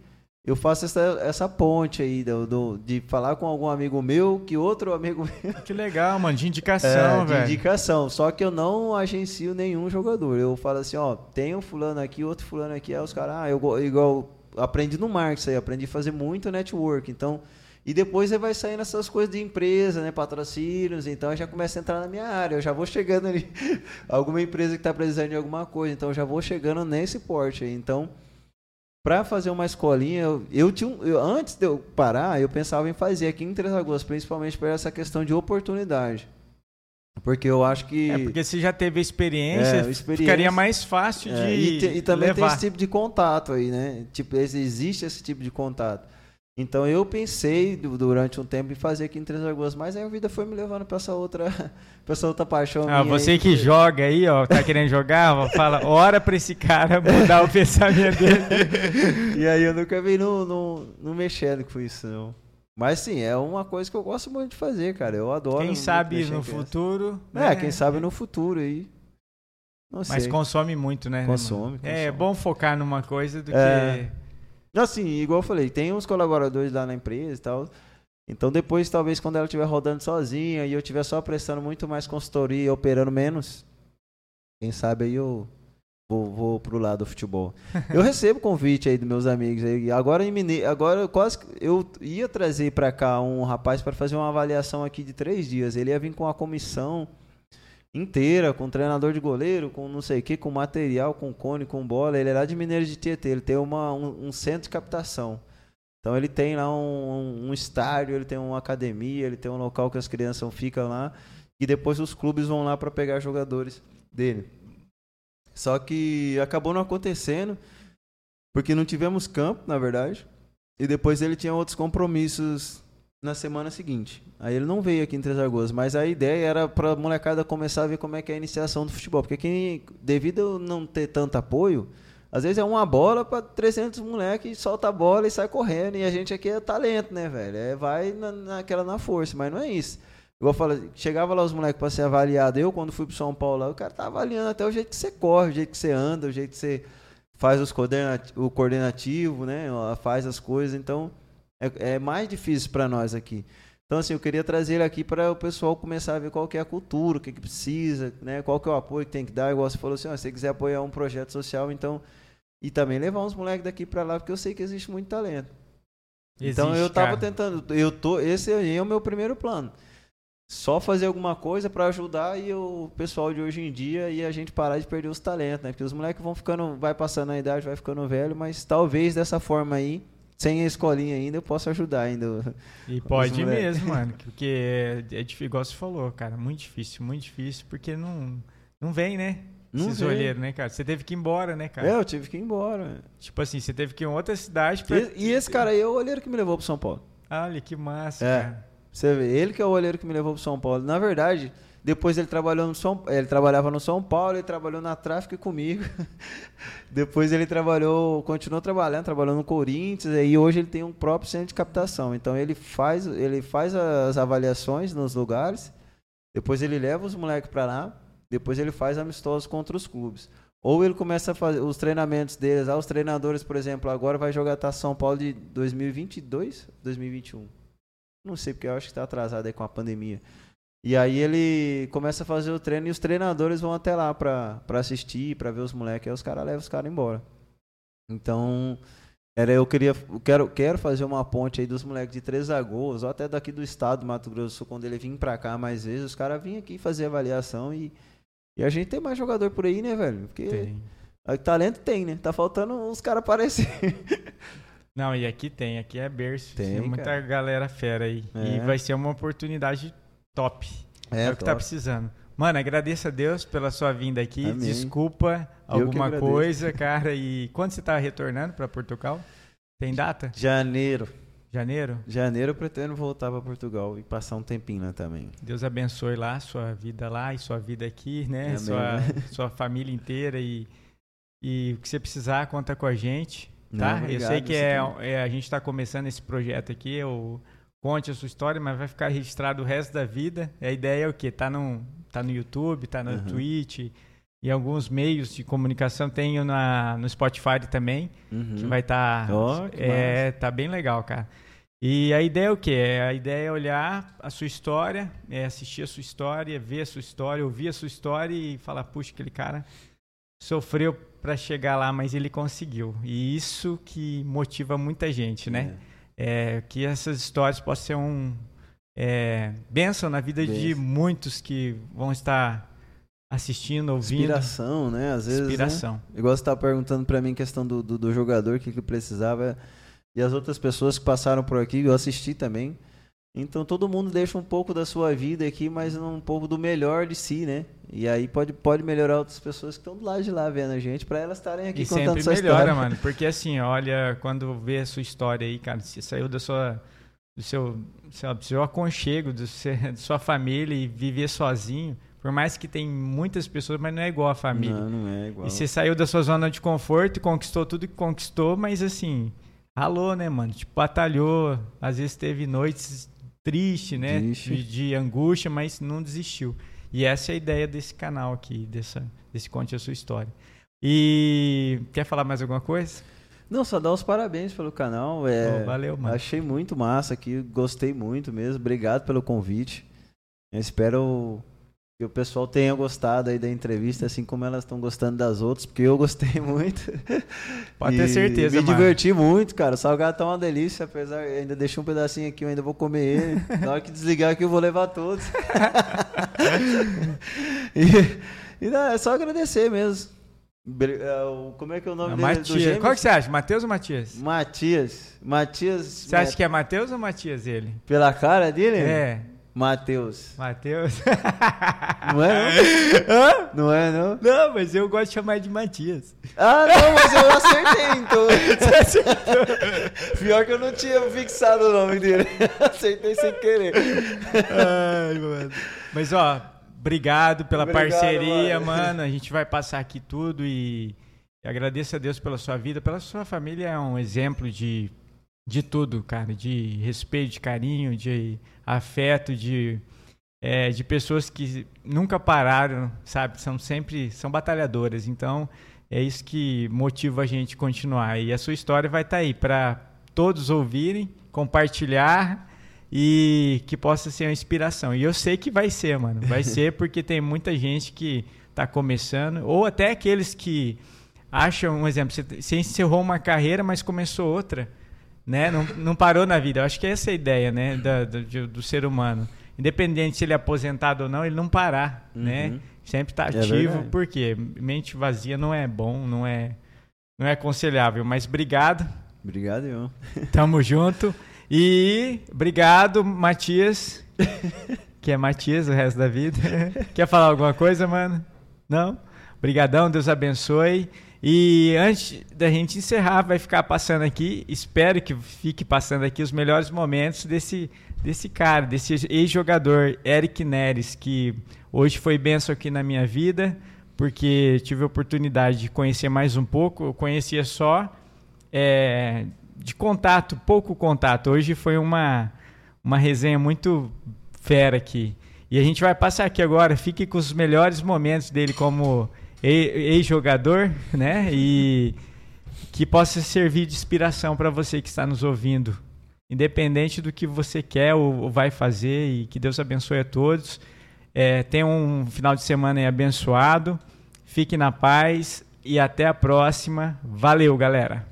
eu faço essa, essa ponte aí do, do- de falar com algum amigo meu que outro amigo [laughs] meu Que legal, mano, de indicação, é, de velho. indicação. Só que eu não agencio nenhum jogador. Eu falo assim, ó, tem um fulano aqui, outro fulano aqui, aí os caras, ah, eu igual aprendi no marketing aí, aprendi a fazer muito network. Então, e depois você vai saindo essas coisas de empresa, né, patrocínios, então já começa a entrar na minha área, eu já vou chegando ali [laughs] alguma empresa que está precisando de alguma coisa, então eu já vou chegando nesse porte aí. Então, para fazer uma escolinha, eu, eu tinha eu- antes de eu parar, eu pensava em fazer aqui em Três Lagoas, principalmente por essa questão de oportunidade. Porque eu acho que. É porque você já teve experiência, É, experiência. ficaria mais fácil de É, e, te- e também tem levar. esse tipo de contato aí, né? Tipo, existe esse tipo de contato. Então eu pensei du- durante um tempo em fazer aqui em Três Lagoas, mas aí a vida foi me levando para essa outra, [laughs] pra essa outra paixão Ah, você aí, que joga aí, ó, tá querendo jogar, fala, ora pra esse cara mudar o pensamento dele. [laughs] E aí eu nunca vi no mexendo com isso, não. Mas sim, é uma coisa que eu gosto muito de fazer, cara. Eu adoro. Quem sabe no futuro. É, né? quem sabe no futuro aí. Não Mas sei. consome muito, né? né, Consome? É consome. bom focar numa coisa do É. que. Assim, igual eu falei, tem uns colaboradores lá na empresa e tal. Então depois, talvez, quando ela estiver rodando sozinha e eu estiver só prestando muito mais consultoria e operando menos, quem sabe aí eu vou, vou pro lado do futebol. [laughs] Eu recebo convite aí dos meus amigos aí. Agora em Mineiro, agora eu quase eu ia trazer para cá um rapaz para fazer uma avaliação aqui de três dias. Ele ia vir com a comissão inteira, com treinador de goleiro, com não sei o que, com material, com cone, com bola. Ele é lá de Mineiro de Tietê, ele tem uma, um, um centro de captação. Então ele tem lá um, um estádio, ele tem uma academia, ele tem um local que as crianças ficam lá e depois os clubes vão lá para pegar jogadores dele. Só que acabou não acontecendo porque não tivemos campo, na verdade. E depois ele tinha outros compromissos na semana seguinte. Aí ele não veio aqui em Três Lagoas, mas a ideia era para a molecada começar a ver como é que é a iniciação do futebol, porque quem devido a não ter tanto apoio, às vezes é uma bola para 300 moleques, solta a bola e sai correndo, e a gente aqui é talento, né, velho? É vai na, naquela na força, mas não é isso. Igual eu falo, chegava lá os moleques para ser avaliado, eu quando fui pro São Paulo, lá, o cara tá avaliando até o jeito que você corre, o jeito que você anda, o jeito que você faz os o coordenativo, né? Faz as coisas, então é, é mais difícil para nós aqui. Então, assim, eu queria trazer ele aqui para o pessoal começar a ver qual que é a cultura, o que, que precisa, né? Qual que é o apoio que tem que dar. Igual você falou assim, ó, se você quiser apoiar um projeto social, então... E também levar uns moleques daqui para lá, porque eu sei que existe muito talento. então Existe, eu tava cara. tentando, eu tô, esse aí é o meu primeiro plano. Só fazer alguma coisa para ajudar e o pessoal de hoje em dia e a gente parar de perder os talentos, né? Porque os moleques vão ficando, vai passando a idade, vai ficando velho, mas talvez dessa forma aí, sem a escolinha ainda, eu possa ajudar ainda. E pode mesmo, mano. [laughs] Porque é, é difícil, igual você falou, cara. Muito difícil, muito difícil, porque não, não vem, né? Não Esses olheiros, né, cara? Você teve que ir embora, né, cara? É, eu tive que ir embora. Tipo assim, você teve que ir em outra cidade pra. E, e esse cara aí é o olheiro que me levou pro São Paulo. Olha que massa, É. cara. Você vê, ele que é o olheiro que me levou pro São Paulo. Na verdade, depois ele trabalhou no São ele trabalhava no São Paulo, ele trabalhou na Tráfico comigo. [laughs] depois ele trabalhou, continuou trabalhando, trabalhou no Corinthians e hoje ele tem um próprio centro de captação. Então ele faz, ele faz as avaliações nos lugares, depois ele leva os moleques para lá, depois ele faz amistosos contra os clubes. Ou ele começa a fazer os treinamentos deles, ah, os treinadores, por exemplo, agora vai jogar Taça São Paulo de 2022, 2021. Não sei, porque eu acho que está atrasado aí com a pandemia. E aí ele começa a fazer o treino e os treinadores vão até lá pra, pra assistir, pra ver os moleques. Aí os caras levam os caras embora. Então, era, eu queria, eu quero, quero fazer uma ponte aí dos moleques de Três Lagoas, ou até daqui do estado do Mato Grosso do Sul, quando ele vir pra cá mais vezes, os caras vinham aqui fazer avaliação e, e a gente tem mais jogador por aí, né, velho? Porque Tem. talento tem, né? Tá faltando uns caras aparecer. Não, e aqui tem, aqui é berço. Tem, Tem, muita cara. galera fera aí. E É. vai ser uma oportunidade top. É, o que tá precisando. Mano, agradeço a Deus pela sua vinda aqui. Amém. Desculpa Eu alguma coisa, cara. E quando você tá retornando pra Portugal? Tem data? Janeiro. Janeiro? Janeiro eu pretendo voltar pra Portugal e passar um tempinho lá também. Deus abençoe lá, sua vida lá e sua vida aqui, né? Amém, Sua, [laughs] sua família inteira e, e o que você precisar, conta com a gente, tá? Não, eu obrigado, sei que é, é- a gente está começando esse projeto aqui, eu conte a sua história, mas vai ficar registrado o resto da vida. A ideia é o quê? Tá no, tá no YouTube, tá no Uhum. Twitch e alguns meios de comunicação. Tenho na, no Spotify também Uhum. que vai estar. Ó, que é, tá bem legal, cara. E a ideia é o quê? A ideia é olhar a sua história, é assistir a sua história, ver a sua história, ouvir a sua história e falar, puxa, aquele cara sofreu para chegar lá, mas ele conseguiu. E isso que motiva muita gente, né? É, que essas histórias possam ser um é, bênção na vida de Bênção. muitos que vão estar assistindo, ouvindo. Inspiração, né? Às vezes. né? Inspiração. Igual você tá perguntando pra mim questão do, do, do jogador, o que, que precisava. E as outras pessoas que passaram por aqui, eu assisti também. Então todo mundo deixa um pouco da sua vida aqui, mas um pouco do melhor de si, né? E aí pode, pode melhorar outras pessoas que estão do lado de lá vendo a gente, pra elas estarem aqui E contando sempre sua melhora, história. mano. [laughs] Porque assim, olha, quando vê a sua história aí, cara, você saiu da sua, do seu, lá, do seu aconchego, do seu, [laughs] da sua família e viver sozinho. Por mais que tem muitas pessoas, mas não é igual a família. Não, não é igual. E você saiu da sua zona de conforto e conquistou tudo que conquistou, mas assim, ralou, né, mano? Tipo, batalhou. Às vezes teve noites tristes, né? Triste. De, de angústia, mas não desistiu. E essa é a ideia desse canal aqui, dessa, desse Conte a Sua História. E quer falar mais alguma coisa? Não, só dar os parabéns pelo canal. É, Ô, valeu, mano. Achei muito massa aqui, gostei muito mesmo. Obrigado pelo convite. Eu espero que o pessoal tenha gostado aí da entrevista, assim como elas estão gostando das outras, porque eu gostei [laughs] muito. Pode E ter certeza, Me mano. diverti muito, cara. O salgado tá uma delícia, apesar ainda deixei um pedacinho aqui, eu ainda vou comer ele. Na hora que desligar aqui eu vou levar todos. [laughs] e, e não, é só agradecer mesmo. É, Como é que é o nome Ah, dele? Do Matias. Qual que você acha? Matheus ou Matias? Matias. Matias. Você acha que é Matheus ou Matias ele? Pela cara dele? É, Matheus. Matheus. Não é, [laughs] Hã? não? Não é, não? Não, mas eu gosto de chamar de Matias. Ah, não, mas eu acertei, então. [laughs] Pior que eu não tinha fixado o nome dele. [laughs] Acertei sem querer. Ai, mano. Mas, ó, obrigado pela Obrigado, parceria, mano. mano. A gente vai passar aqui tudo e agradeço a Deus pela sua vida, pela sua família. É um exemplo de, de tudo, cara. De respeito, de carinho, de afeto, de, é, de pessoas que nunca pararam, sabe? São sempre, são batalhadoras. Então, é isso que motiva a gente continuar. E a sua história vai estar aí para todos ouvirem, compartilhar e que possa ser uma inspiração. E eu sei que vai ser, mano. Vai [laughs] ser porque tem muita gente que está começando, ou até aqueles que acham, um exemplo, você encerrou uma carreira, mas começou outra, né? Não, não parou na vida. Eu acho que essa é a ideia, né, da, do, do ser humano. Independente se ele é aposentado ou não, ele não parar, né? Uhum. Sempre está É ativo, verdade. porque mente vazia não é bom, não é, não é aconselhável. Mas obrigado, Obrigado, irmão. tamo junto. E obrigado, Matias, que é Matias o resto da vida. [laughs] Quer falar alguma coisa, mano? Não? Obrigadão, Deus abençoe. E antes da gente encerrar, vai ficar passando aqui, espero que fique passando aqui os melhores momentos desse, desse cara, desse ex-jogador, Eric Neres, que hoje foi benção aqui na minha vida, porque tive a oportunidade de conhecer mais um pouco. Eu conhecia só é, de contato, pouco contato. Hoje foi uma, uma resenha muito fera aqui. E a gente vai passar aqui agora. Fique com os melhores momentos dele como ex-jogador, né? E que possa servir de inspiração para você que está nos ouvindo. Independente do que você quer ou vai fazer, e que Deus abençoe a todos. É, tenha um final de semana aí abençoado. Fique na paz e até a próxima. Valeu, galera!